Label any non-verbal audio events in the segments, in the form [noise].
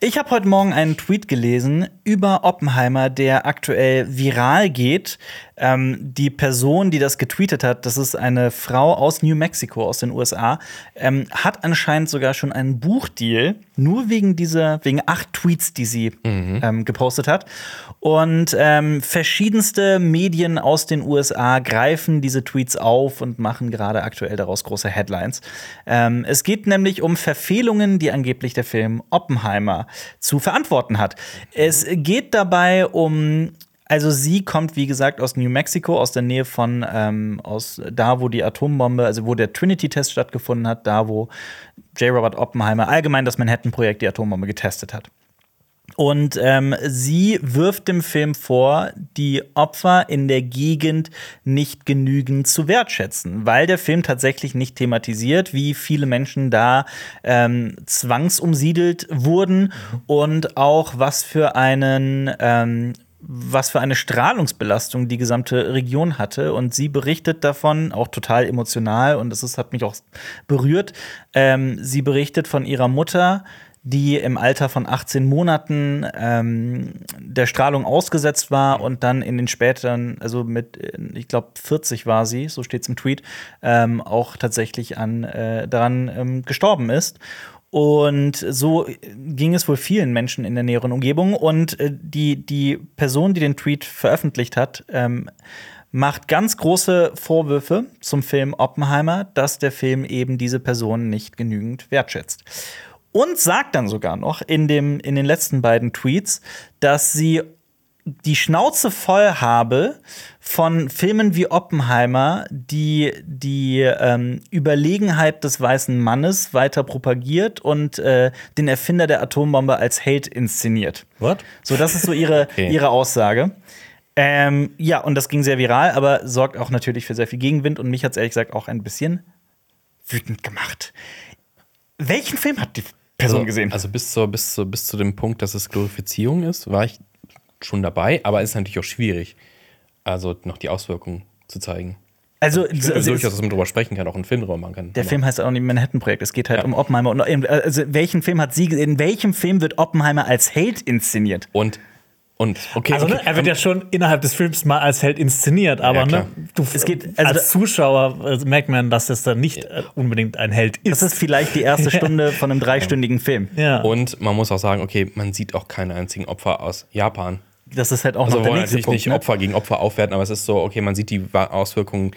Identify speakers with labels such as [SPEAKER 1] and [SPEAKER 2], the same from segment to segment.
[SPEAKER 1] Ich habe heute Morgen einen Tweet gelesen über Oppenheimer, der aktuell viral geht. Ähm, die Person, die das getweetet hat, das ist eine Frau aus New Mexico, aus den USA, ähm, hat anscheinend sogar schon einen Buchdeal, nur wegen dieser, wegen acht Tweets, die sie mhm. ähm, gepostet hat. Und ähm, verschiedenste Medien aus den USA greifen diese Tweets auf und machen gerade aktuell daraus große Headlines. Ähm, es geht nämlich um Verfehlungen, die angeblich der Film Oppenheimer zu verantworten hat. Es geht dabei um also sie kommt, wie gesagt, aus New Mexico, aus der Nähe von, ähm, aus da, wo die Atombombe, also wo der Trinity-Test stattgefunden hat, da, wo J. Robert Oppenheimer allgemein das Manhattan-Projekt die Atombombe getestet hat. Und ähm, sie wirft dem Film vor, die Opfer in der Gegend nicht genügend zu wertschätzen, weil der Film tatsächlich nicht thematisiert, wie viele Menschen da ähm, zwangsumsiedelt wurden und auch was für einen ähm, was für eine Strahlungsbelastung die gesamte Region hatte. Und sie berichtet davon, auch total emotional, und das hat mich auch berührt. Ähm, sie berichtet von ihrer Mutter, die im Alter von 18 Monaten ähm, der Strahlung ausgesetzt war und dann in den späteren, also mit, ich glaube 40 war sie, so steht es im Tweet, ähm, auch tatsächlich an äh, daran ähm, gestorben ist. Und so ging es wohl vielen Menschen in der näheren Umgebung. Und äh, die, die Person, die den Tweet veröffentlicht hat, ähm, macht ganz große Vorwürfe zum Film Oppenheimer, dass der Film eben diese Person nicht genügend wertschätzt und sagt dann sogar noch in, dem, in den letzten beiden Tweets, dass sie die Schnauze voll habe von Filmen wie Oppenheimer, die die ähm, Überlegenheit des weißen Mannes weiter propagiert und äh, den Erfinder der Atombombe als Held inszeniert.
[SPEAKER 2] What?
[SPEAKER 1] So, das ist so ihre, [laughs] okay. ihre Aussage. Ähm, ja, und das ging sehr viral, aber sorgt auch natürlich für sehr viel Gegenwind und mich hat es ehrlich gesagt auch ein bisschen wütend gemacht. Welchen Film hat die Person
[SPEAKER 2] also,
[SPEAKER 1] gesehen.
[SPEAKER 2] Also bis, zur, bis, zur, bis zu dem Punkt, dass es Glorifizierung ist, war ich schon dabei, aber es ist natürlich auch schwierig, also noch die Auswirkungen zu zeigen.
[SPEAKER 1] Also,
[SPEAKER 2] ich also durchaus, dass man darüber sprechen kann, auch einen Film drüber machen kann.
[SPEAKER 1] Der Film heißt auch nicht Manhattan-Projekt. Es geht halt ja. um Oppenheimer. Und also, welchen Film hat sie, in welchem Film wird Oppenheimer als Held inszeniert?
[SPEAKER 2] Und und
[SPEAKER 3] okay, also, ne, er wird ja schon innerhalb des Films mal als Held inszeniert, aber ja, ne, du, es geht, also als Zuschauer äh, merkt man, dass es dann nicht äh, unbedingt ein Held ist.
[SPEAKER 1] Das ist vielleicht die erste [laughs] Stunde von einem dreistündigen Film.
[SPEAKER 2] Ja. Und man muss auch sagen, okay, man sieht auch keine einzigen Opfer aus Japan.
[SPEAKER 1] Das ist halt auch
[SPEAKER 2] also
[SPEAKER 1] noch der
[SPEAKER 2] nächste natürlich Punkt, nicht ne? Opfer gegen Opfer aufwerten, aber es ist so, okay, man sieht die Auswirkungen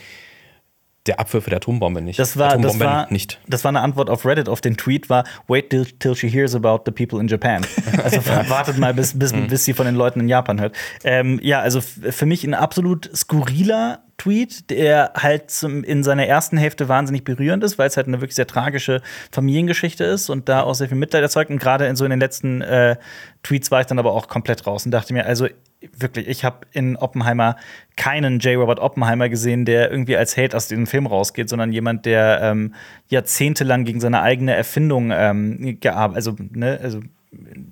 [SPEAKER 2] der Abwürfe der Atombombe nicht.
[SPEAKER 1] Das war, das war, nicht. Das war eine Antwort auf Reddit auf den Tweet war, wait till, till she hears about the people in Japan. [laughs] Also wartet mal, bis, bis, mhm. bis sie von den Leuten in Japan hört. Ähm, ja, also für mich ein absolut skurriler Tweet, der halt zum, in seiner ersten Hälfte wahnsinnig berührend ist, weil es halt eine wirklich sehr tragische Familiengeschichte ist und da auch sehr viel Mitleid erzeugt. Und gerade in so in den letzten äh, Tweets war ich dann aber auch komplett raus und dachte mir, also wirklich, ich habe in Oppenheimer keinen J. Robert Oppenheimer gesehen, der irgendwie als Held aus diesem Film rausgeht, sondern jemand, der ähm, jahrzehntelang gegen seine eigene Erfindung ähm, gearbeitet, also, ne, also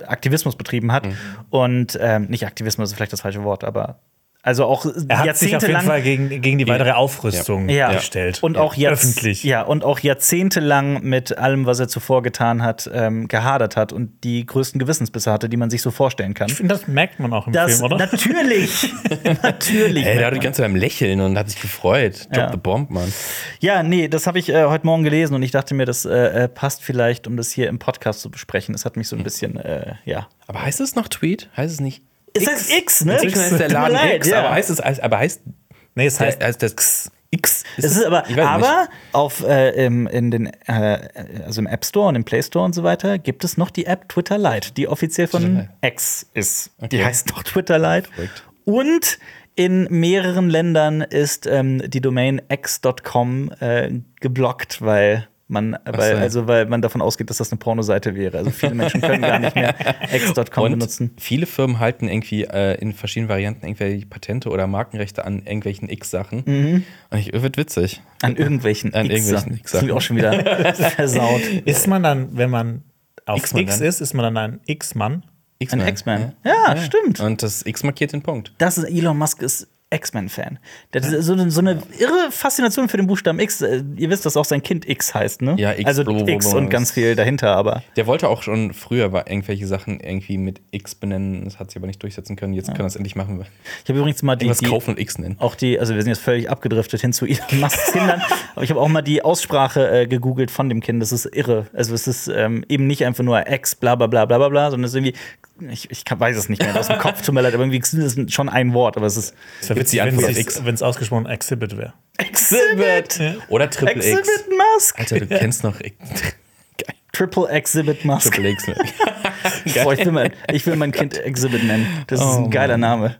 [SPEAKER 1] Aktivismus betrieben hat. Mhm. Und ähm, nicht Aktivismus ist vielleicht das falsche Wort, aber also auch
[SPEAKER 3] er hat sich auf jeden Fall gegen, gegen die weitere Aufrüstung ja. gestellt.
[SPEAKER 1] Und auch ja. öffentlich. Ja, und auch jahrzehntelang mit allem, was er zuvor getan hat, ähm, gehadert hat und die größten Gewissensbisse hatte, die man sich so vorstellen kann.
[SPEAKER 3] Ich finde, das merkt man auch im
[SPEAKER 1] das,
[SPEAKER 3] Film, oder?
[SPEAKER 1] Natürlich. [laughs] natürlich.
[SPEAKER 2] Ey, der hat die ganze Zeit am Lächeln und hat sich gefreut. Drop ja. the bomb, Mann.
[SPEAKER 1] Ja, nee, das habe ich äh, heute Morgen gelesen und ich dachte mir, das äh, äh, passt vielleicht, um das hier im Podcast zu besprechen. Das hat mich so ein hm. bisschen, äh, ja.
[SPEAKER 2] Aber heißt es noch Tweet? Heißt es nicht
[SPEAKER 1] es heißt X, ne?
[SPEAKER 2] Inzwischen heißt der [laughs] Laden X, ja. aber heißt es, aber heißt.
[SPEAKER 3] Nee, es heißt,
[SPEAKER 2] heißt das X. X.
[SPEAKER 1] Ist es ist aber, aber auf, äh, im, in den, äh, also im App Store und im Play Store und so weiter gibt es noch die App Twitter Lite, die offiziell von X ist. Okay. Die heißt doch Twitter Lite. Verrückt. Und in mehreren Ländern ist ähm, die Domain x.com äh, geblockt, weil man, weil, also weil man davon ausgeht, dass das eine Pornoseite wäre. Also viele Menschen können gar nicht mehr [laughs] x.com benutzen.
[SPEAKER 2] Viele Firmen halten irgendwie äh, in verschiedenen Varianten irgendwelche Patente oder Markenrechte an irgendwelchen X-Sachen. Mhm. Und ich wird witzig.
[SPEAKER 1] An irgendwelchen X-Sachen. X das klingt auch schon wieder [laughs] versaut.
[SPEAKER 3] Ist man dann, wenn man auf X, X ist, ist man dann ein X-Mann?
[SPEAKER 1] Ein X-Man. Ja, ja, ja, stimmt.
[SPEAKER 2] Und das X markiert den Punkt.
[SPEAKER 1] Das ist Elon Musk ist X-Men-Fan. Der hat so, so, eine irre Faszination für den Buchstaben X. Äh, ihr wisst, dass auch sein Kind X heißt, ne?
[SPEAKER 2] Ja, X.
[SPEAKER 1] Also X und ganz viel dahinter, aber.
[SPEAKER 2] Der wollte auch schon früher irgendwelche Sachen irgendwie mit X benennen. Das hat sich aber nicht durchsetzen können. Jetzt ja. können wir es endlich machen.
[SPEAKER 1] Ich habe übrigens mal die.
[SPEAKER 2] Was kaufen und X nennen.
[SPEAKER 1] Auch die, also wir sind jetzt völlig abgedriftet hin zu Elon Musks Kindern. [laughs] aber ich habe auch mal die Aussprache äh, gegoogelt von dem Kind. Das ist irre. Also es ist ähm, eben nicht einfach nur X, bla bla bla bla bla, sondern es ist irgendwie ich, ich weiß es nicht mehr aus dem Kopf, tut mir leid, aber irgendwie ist es schon ein Wort, aber es ist.
[SPEAKER 3] Es wäre witzig, wenn es ausgesprochen Exhibit wäre.
[SPEAKER 1] Exhibit!
[SPEAKER 2] Ja. Oder Triple
[SPEAKER 1] Exhibit
[SPEAKER 2] X.
[SPEAKER 1] Exhibit Musk!
[SPEAKER 2] Alter, du ja. kennst noch.
[SPEAKER 1] Triple Exhibit Musk.
[SPEAKER 2] Triple X. [laughs]
[SPEAKER 1] Boah, ich, will mein, ich will mein Kind Exhibit nennen. Das oh, ist ein geiler Name.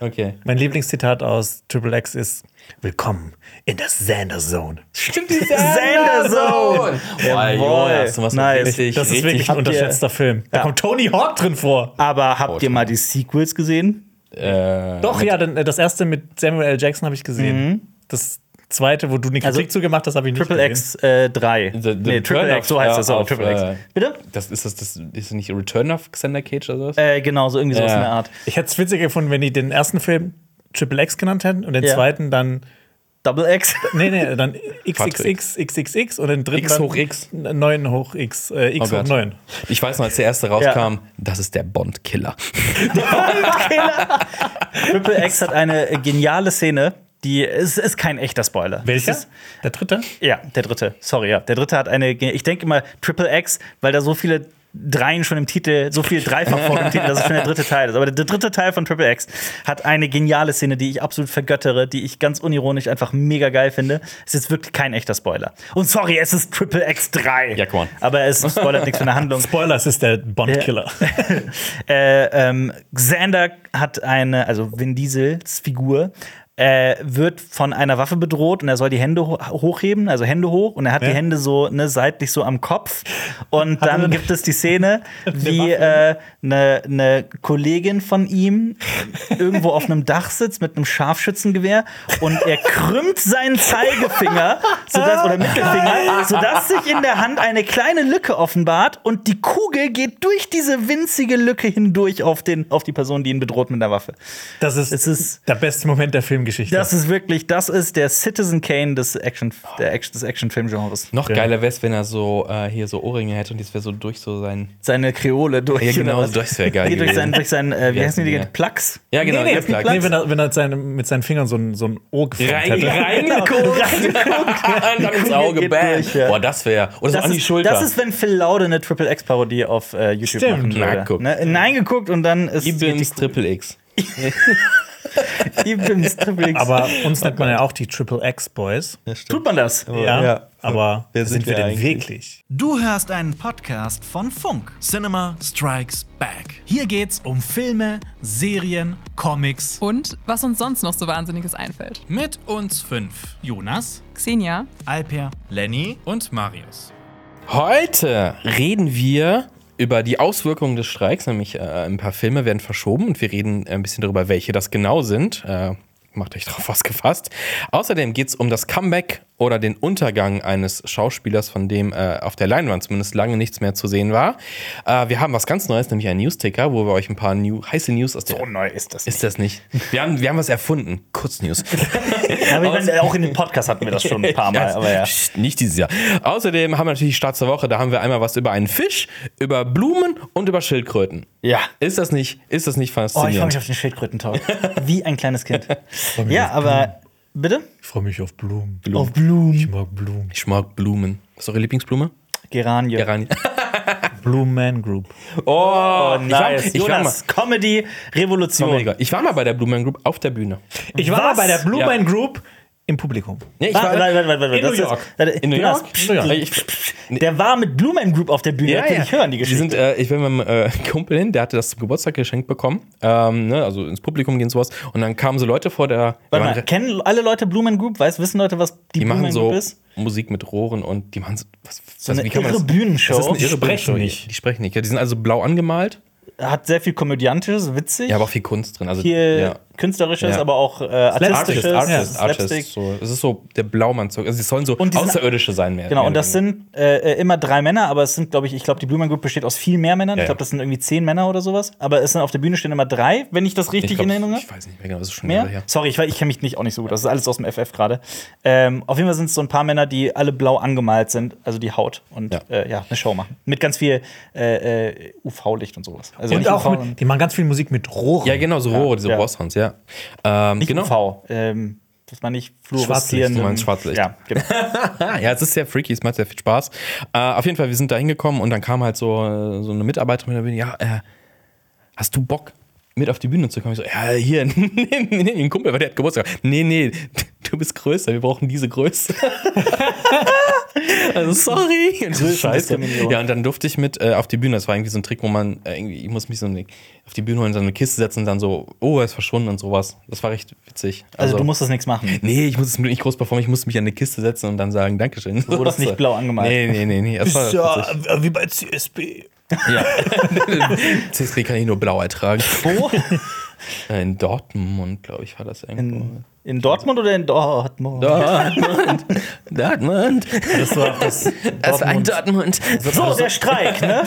[SPEAKER 2] Okay.
[SPEAKER 3] Mein Lieblingszitat aus Triple X ist: Willkommen in der Xander Zone.
[SPEAKER 2] Stimmt, die Xander Zone!
[SPEAKER 1] Jawohl.
[SPEAKER 3] Jonas, nice. richtig, das ist wirklich ein unterschätzter Film. Da ja. kommt Tony Hawk drin vor.
[SPEAKER 1] Aber habt oh, ihr mal die Sequels gesehen?
[SPEAKER 3] Äh, Doch, ja, das erste mit Samuel L. Jackson habe ich gesehen. Mhm. Das zweite, wo du eine Kritik also, zugemacht hast, habe ich nicht
[SPEAKER 1] Triple gesehen. X äh, 3. The, the nee, Triple X, so heißt das auch. Triple X.
[SPEAKER 2] Äh, Bitte? Das ist das, das ist nicht Return of Xander Cage oder
[SPEAKER 1] so? Äh, genau, so irgendwie sowas in der Art.
[SPEAKER 3] Ich hätte es witziger gefunden, wenn die den ersten Film Triple X genannt hätten und den ja. zweiten dann
[SPEAKER 1] Double X? [laughs]
[SPEAKER 3] Nee, nee, dann XXX, XXX und den dritten
[SPEAKER 2] X hoch X.
[SPEAKER 3] 9 hoch X, äh, X oh hoch 9.
[SPEAKER 2] Ich weiß noch, als der erste rauskam, ja. das ist der Bond-Killer. [laughs]
[SPEAKER 1] Bond-Killer! [laughs] Triple X hat eine geniale Szene, die ist, ist kein echter Spoiler.
[SPEAKER 3] Welcher? der dritte?
[SPEAKER 1] Ja, der dritte. Sorry, ja. Der dritte hat eine, ich denke immer Triple X, weil da so viele Dreien schon im Titel, so viel Dreifach vor dem Titel, dass es schon der dritte Teil ist. Aber der dritte Teil von Triple X hat eine geniale Szene, die ich absolut vergöttere, die ich ganz unironisch einfach mega geil finde. Es ist wirklich kein echter Spoiler. Und sorry, es ist Triple X 3.
[SPEAKER 2] Ja, come on.
[SPEAKER 1] Aber es spoilert nichts von der Handlung.
[SPEAKER 3] Spoiler, es ist der Bond-Killer. [laughs]
[SPEAKER 1] äh, ähm, Xander hat eine, also Vin Diesels Figur, äh, wird von einer Waffe bedroht und er soll die Hände ho hochheben, also Hände hoch und er hat ja. die Hände so ne, seitlich so am Kopf und hat dann gibt es die Szene, [laughs] wie eine äh, ne, ne Kollegin von ihm irgendwo auf einem Dach sitzt mit einem Scharfschützengewehr und er krümmt seinen Zeigefinger sodass, oder Mittelfinger, sodass sich in der Hand eine kleine Lücke offenbart und die Kugel geht durch diese winzige Lücke hindurch auf, den, auf die Person, die ihn bedroht mit der Waffe.
[SPEAKER 3] Das ist, ist der beste Moment der Film Geschichte.
[SPEAKER 1] Das ist wirklich, das ist der Citizen Kane des Action, der Action, des Actionfilm-Genres.
[SPEAKER 2] Noch geiler wäre es, wenn er so äh, hier so Ohrringe hätte und das wäre so durch so sein.
[SPEAKER 1] Seine Kreole durch.
[SPEAKER 2] Ja, genau, das wäre geil.
[SPEAKER 1] durch sein, durch sein äh, wie heißen die, die Plugs?
[SPEAKER 2] Ja, genau,
[SPEAKER 3] nee, nee, Plugs. Nee, wenn er, wenn er seine, mit seinen Fingern so ein, so ein Ohr geformt
[SPEAKER 2] Rein, hätte. Reingeguckt. [laughs] und dann ins Auge, bam. Ja. Boah, das wäre. Oder so
[SPEAKER 1] an
[SPEAKER 2] die Schulter.
[SPEAKER 1] Das ist, wenn Phil Laude eine Triple X-Parodie auf äh, YouTube Stimmt. machen würde. Ne? Nein geguckt und dann ist.
[SPEAKER 2] Ibens Triple X. [laughs]
[SPEAKER 3] aber uns nennt man ja auch die Triple X Boys.
[SPEAKER 1] Ja, Tut man das?
[SPEAKER 3] Ja, ja. aber [laughs] wer sind, sind wir, wir denn wirklich?
[SPEAKER 4] Du hörst einen Podcast von Funk. Cinema Strikes Back. Hier geht's um Filme, Serien, Comics
[SPEAKER 5] und was uns sonst noch so Wahnsinniges einfällt.
[SPEAKER 4] Mit uns fünf: Jonas,
[SPEAKER 5] Xenia,
[SPEAKER 4] Alper, Lenny und Marius.
[SPEAKER 2] Heute reden wir über die Auswirkungen des Streiks, nämlich äh, ein paar Filme werden verschoben und wir reden ein bisschen darüber, welche das genau sind. Äh, macht euch darauf was gefasst. Außerdem geht es um das Comeback oder den Untergang eines Schauspielers, von dem äh, auf der Leinwand zumindest lange nichts mehr zu sehen war. Äh, wir haben was ganz Neues, nämlich einen Newsticker, wo wir euch ein paar new, heiße News aus der.
[SPEAKER 1] So neu ist das.
[SPEAKER 2] Nicht. Ist das nicht? Wir haben, wir haben was erfunden. Kurznews. [laughs]
[SPEAKER 1] ja, meine, auch in dem Podcast hatten wir das schon ein paar Mal. aber ja.
[SPEAKER 2] Nicht dieses Jahr. Außerdem haben wir natürlich Start zur Woche, da haben wir einmal was über einen Fisch, über Blumen und über Schildkröten.
[SPEAKER 1] Ja.
[SPEAKER 2] Ist das nicht, ist das nicht faszinierend?
[SPEAKER 1] Oh, ich freue mich auf den Schildkrötentag. Wie ein kleines Kind. [laughs] ja, aber Bitte?
[SPEAKER 3] Ich freue mich auf Blumen.
[SPEAKER 1] Blumen. Auf Blumen.
[SPEAKER 3] Ich mag Blumen.
[SPEAKER 2] Ich mag Blumen. Was ist eure Lieblingsblume?
[SPEAKER 1] Geranie.
[SPEAKER 2] Geranie. [laughs]
[SPEAKER 3] Blumen Group.
[SPEAKER 1] Oh, oh nice. Ich war, ich war mal, Comedy Revolution.
[SPEAKER 2] Ich war mal bei der Blumen Group auf der Bühne.
[SPEAKER 3] Ich war Was? mal bei der Blumen ja. Group im Publikum.
[SPEAKER 1] Nee, ich war, warte, warte, warte,
[SPEAKER 3] in, New York.
[SPEAKER 1] Ist, in New York. New York. Der war mit Blumen Group auf der Bühne. Ja, ja. Ich hören die Geschichte.
[SPEAKER 2] Die sind, äh, ich bin mit meinem äh, [laughs] Kumpel hin, der hatte das zum Geburtstag geschenkt bekommen. Ähm, ne, also ins Publikum gehen sowas. Und dann kamen so Leute vor der.
[SPEAKER 1] Warte mal, kennen alle Leute Blumen Group? Weiß, wissen Leute, was die,
[SPEAKER 2] die
[SPEAKER 1] Blumen
[SPEAKER 2] so
[SPEAKER 1] Group ist?
[SPEAKER 2] Musik mit Rohren und die machen so, was,
[SPEAKER 1] so eine irre das? Bühnenshow. Das ist
[SPEAKER 2] eine irre die sprechen nicht. Die sprechen nicht. Ja, die sind also blau angemalt.
[SPEAKER 1] Hat sehr viel Komödiantisches, witzig.
[SPEAKER 2] Ja, aber auch viel Kunst drin. Also,
[SPEAKER 1] Hier
[SPEAKER 2] ja.
[SPEAKER 1] Künstlerisches, ja. aber auch äh, artistisches.
[SPEAKER 2] Artist, Artist, Artist, so. Es ist so der Blaumanzug. Also, es sollen so Außerirdische sein mehr.
[SPEAKER 1] Genau, mehr und das sind äh, immer drei Männer, aber es sind, glaube ich, ich glaube, die Blue Man Group besteht aus viel mehr Männern. Ja, ich glaube, das sind irgendwie zehn Männer oder sowas. Aber es sind auf der Bühne stehen immer drei, wenn ich das richtig ich glaub, in Erinnerung habe.
[SPEAKER 2] Ich weiß nicht mehr genau, das ist schon
[SPEAKER 1] mehr. Her. Sorry, ich, ich kenne mich nicht auch nicht so gut. Das ist alles aus dem FF gerade. Ähm, auf jeden Fall sind es so ein paar Männer, die alle blau angemalt sind, also die Haut und ja, äh, ja eine Show machen. Mit ganz viel äh, äh UV-Licht und sowas.
[SPEAKER 3] Also und auch mit, die machen ganz viel Musik mit Rohren.
[SPEAKER 2] Ja, genau, so Rohre, diese ja. Rohrsounds, ja. Ähm,
[SPEAKER 1] nicht
[SPEAKER 2] genau.
[SPEAKER 1] UV. Ähm, dass man nicht fluoreszieren.
[SPEAKER 2] Du meinst Schwarzlicht.
[SPEAKER 1] Ja, genau. [laughs]
[SPEAKER 2] ja, es ist sehr freaky, es macht sehr viel Spaß. Äh, auf jeden Fall, wir sind da hingekommen und dann kam halt so, so eine Mitarbeiterin ja, äh, hast du Bock, mit auf die Bühne zu kommen? Ich so, ja, hier, [laughs] nimm den Kumpel, weil der hat Geburtstag. Nee, nee, du bist größer, wir brauchen diese Größe. also sorry. Und Scheiße. Ja, und dann durfte ich mit äh, auf die Bühne. Das war irgendwie so ein Trick, wo man äh, irgendwie, ich muss mich so eine, auf die Bühne holen, so eine Kiste setzen und dann so, oh, er ist verschwunden und sowas. Das war recht witzig.
[SPEAKER 1] Also, also du musstest nichts machen.
[SPEAKER 2] Nee, ich muss es nicht groß performen, ich musste mich an eine Kiste setzen und dann sagen, Dankeschön.
[SPEAKER 1] Du wurdest nicht blau angemalt.
[SPEAKER 2] Nee, nee, nee, nee. Das
[SPEAKER 3] war ja, wie bei CSB.
[SPEAKER 2] Ja. [laughs] CSB kann ich nur blau ertragen.
[SPEAKER 1] Wo? [laughs]
[SPEAKER 2] In Dortmund, glaube ich, war das irgendwo.
[SPEAKER 1] In in Dortmund oder in Dortmund?
[SPEAKER 2] Dortmund. [laughs] Dortmund.
[SPEAKER 1] Das war, das,
[SPEAKER 2] das war ein Dortmund.
[SPEAKER 1] So, der Streik, ne?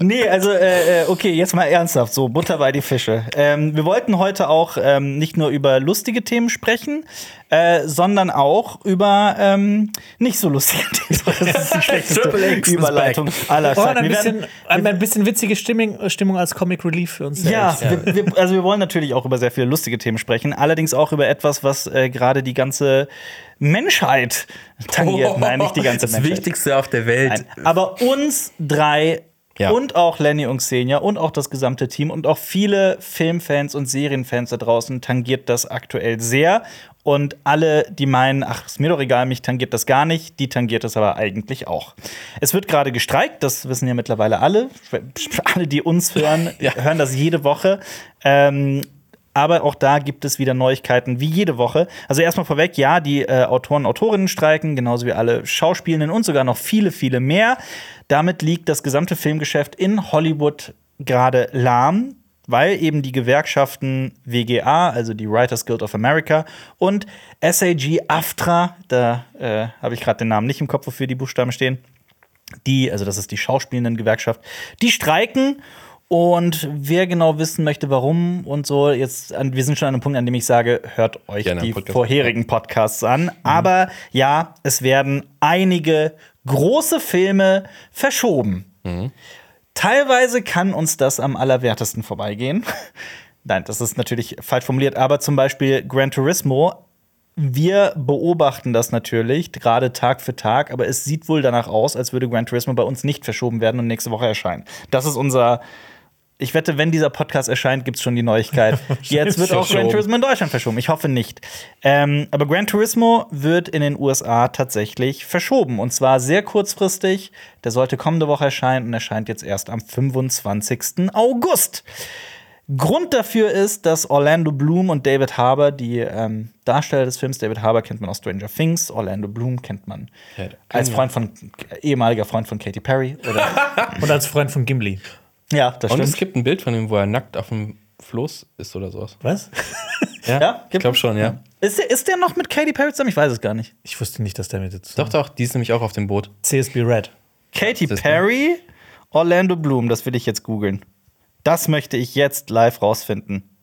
[SPEAKER 1] Nee, also äh, äh, okay, jetzt mal ernsthaft, so Butter bei die Fische. Ähm, wir wollten heute auch ähm, nicht nur über lustige Themen sprechen, äh, sondern auch über ähm, nicht so lustige [laughs] Themen. Das ist die schlechteste Überleitung aller
[SPEAKER 3] Zeiten. Oh, ein, bisschen, ein bisschen witzige Stimmung, Stimmung als Comic Relief für uns
[SPEAKER 1] selbst. Ja, wir, wir, also wir wollen natürlich auch über sehr viele lustige Themen sprechen, allerdings auch über etwas, was äh, gerade die ganze Menschheit tangiert. Oh, Nein, nicht die ganze [laughs]
[SPEAKER 2] das
[SPEAKER 1] Menschheit.
[SPEAKER 2] Das Wichtigste auf der Welt.
[SPEAKER 1] Nein. Aber uns drei ja. und auch Lenny und Xenia und auch das gesamte Team und auch viele Filmfans und Serienfans da draußen tangiert das aktuell sehr. Und alle, die meinen, ach, ist mir doch egal, mich tangiert das gar nicht, die tangiert das aber eigentlich auch. Es wird gerade gestreikt, das wissen ja mittlerweile alle. Alle, die uns hören, [laughs] ja. hören das jede Woche. Ähm, aber auch da gibt es wieder Neuigkeiten wie jede Woche. Also erstmal vorweg, ja, die äh, Autoren, Autorinnen streiken, genauso wie alle Schauspielenden und sogar noch viele, viele mehr. Damit liegt das gesamte Filmgeschäft in Hollywood gerade lahm, weil eben die Gewerkschaften WGA, also die Writers Guild of America, und SAG AFTRA, da äh, habe ich gerade den Namen nicht im Kopf, wofür die Buchstaben stehen, die, also das ist die Schauspielenden-Gewerkschaft, die streiken und wer genau wissen möchte, warum und so, jetzt, wir sind schon an einem Punkt, an dem ich sage, hört euch Gerne die Podcast. vorherigen Podcasts an. Mhm. Aber ja, es werden einige große Filme verschoben. Mhm. Teilweise kann uns das am allerwertesten vorbeigehen. [laughs] Nein, das ist natürlich falsch formuliert, aber zum Beispiel Gran Turismo wir beobachten das natürlich, gerade Tag für Tag, aber es sieht wohl danach aus, als würde Gran Turismo bei uns nicht verschoben werden und nächste Woche erscheinen. Das ist unser ich wette, wenn dieser Podcast erscheint, gibt es schon die Neuigkeit. [laughs] Jetzt wird auch Gran Turismo in Deutschland verschoben. Ich hoffe nicht. Ähm, aber Gran Turismo wird in den USA tatsächlich verschoben. Und zwar sehr kurzfristig. Der sollte kommende Woche erscheinen und erscheint jetzt erst am 25. August. Grund dafür ist, dass Orlando Bloom und David Harbour, die ähm, Darsteller des Films, David Harbour kennt man aus Stranger Things, Orlando Bloom kennt man ja, als Freund von ehemaliger Freund von Katy Perry [laughs]
[SPEAKER 3] und als Freund von Gimli.
[SPEAKER 1] Ja, das
[SPEAKER 2] Und
[SPEAKER 1] stimmt.
[SPEAKER 2] es gibt ein Bild von ihm, wo er nackt auf dem Floß ist oder sowas.
[SPEAKER 3] Was? [laughs]
[SPEAKER 2] ja, ja ich glaube schon, ja.
[SPEAKER 1] Ist der, ist der noch mit Katy Perry zusammen? Ich weiß es gar nicht.
[SPEAKER 3] Ich wusste nicht, dass der mit jetzt.
[SPEAKER 2] Doch, doch, die ist nämlich auch auf dem Boot.
[SPEAKER 3] CSB Red.
[SPEAKER 1] Katy Perry, Orlando Bloom, das will ich jetzt googeln. Das möchte ich jetzt live rausfinden.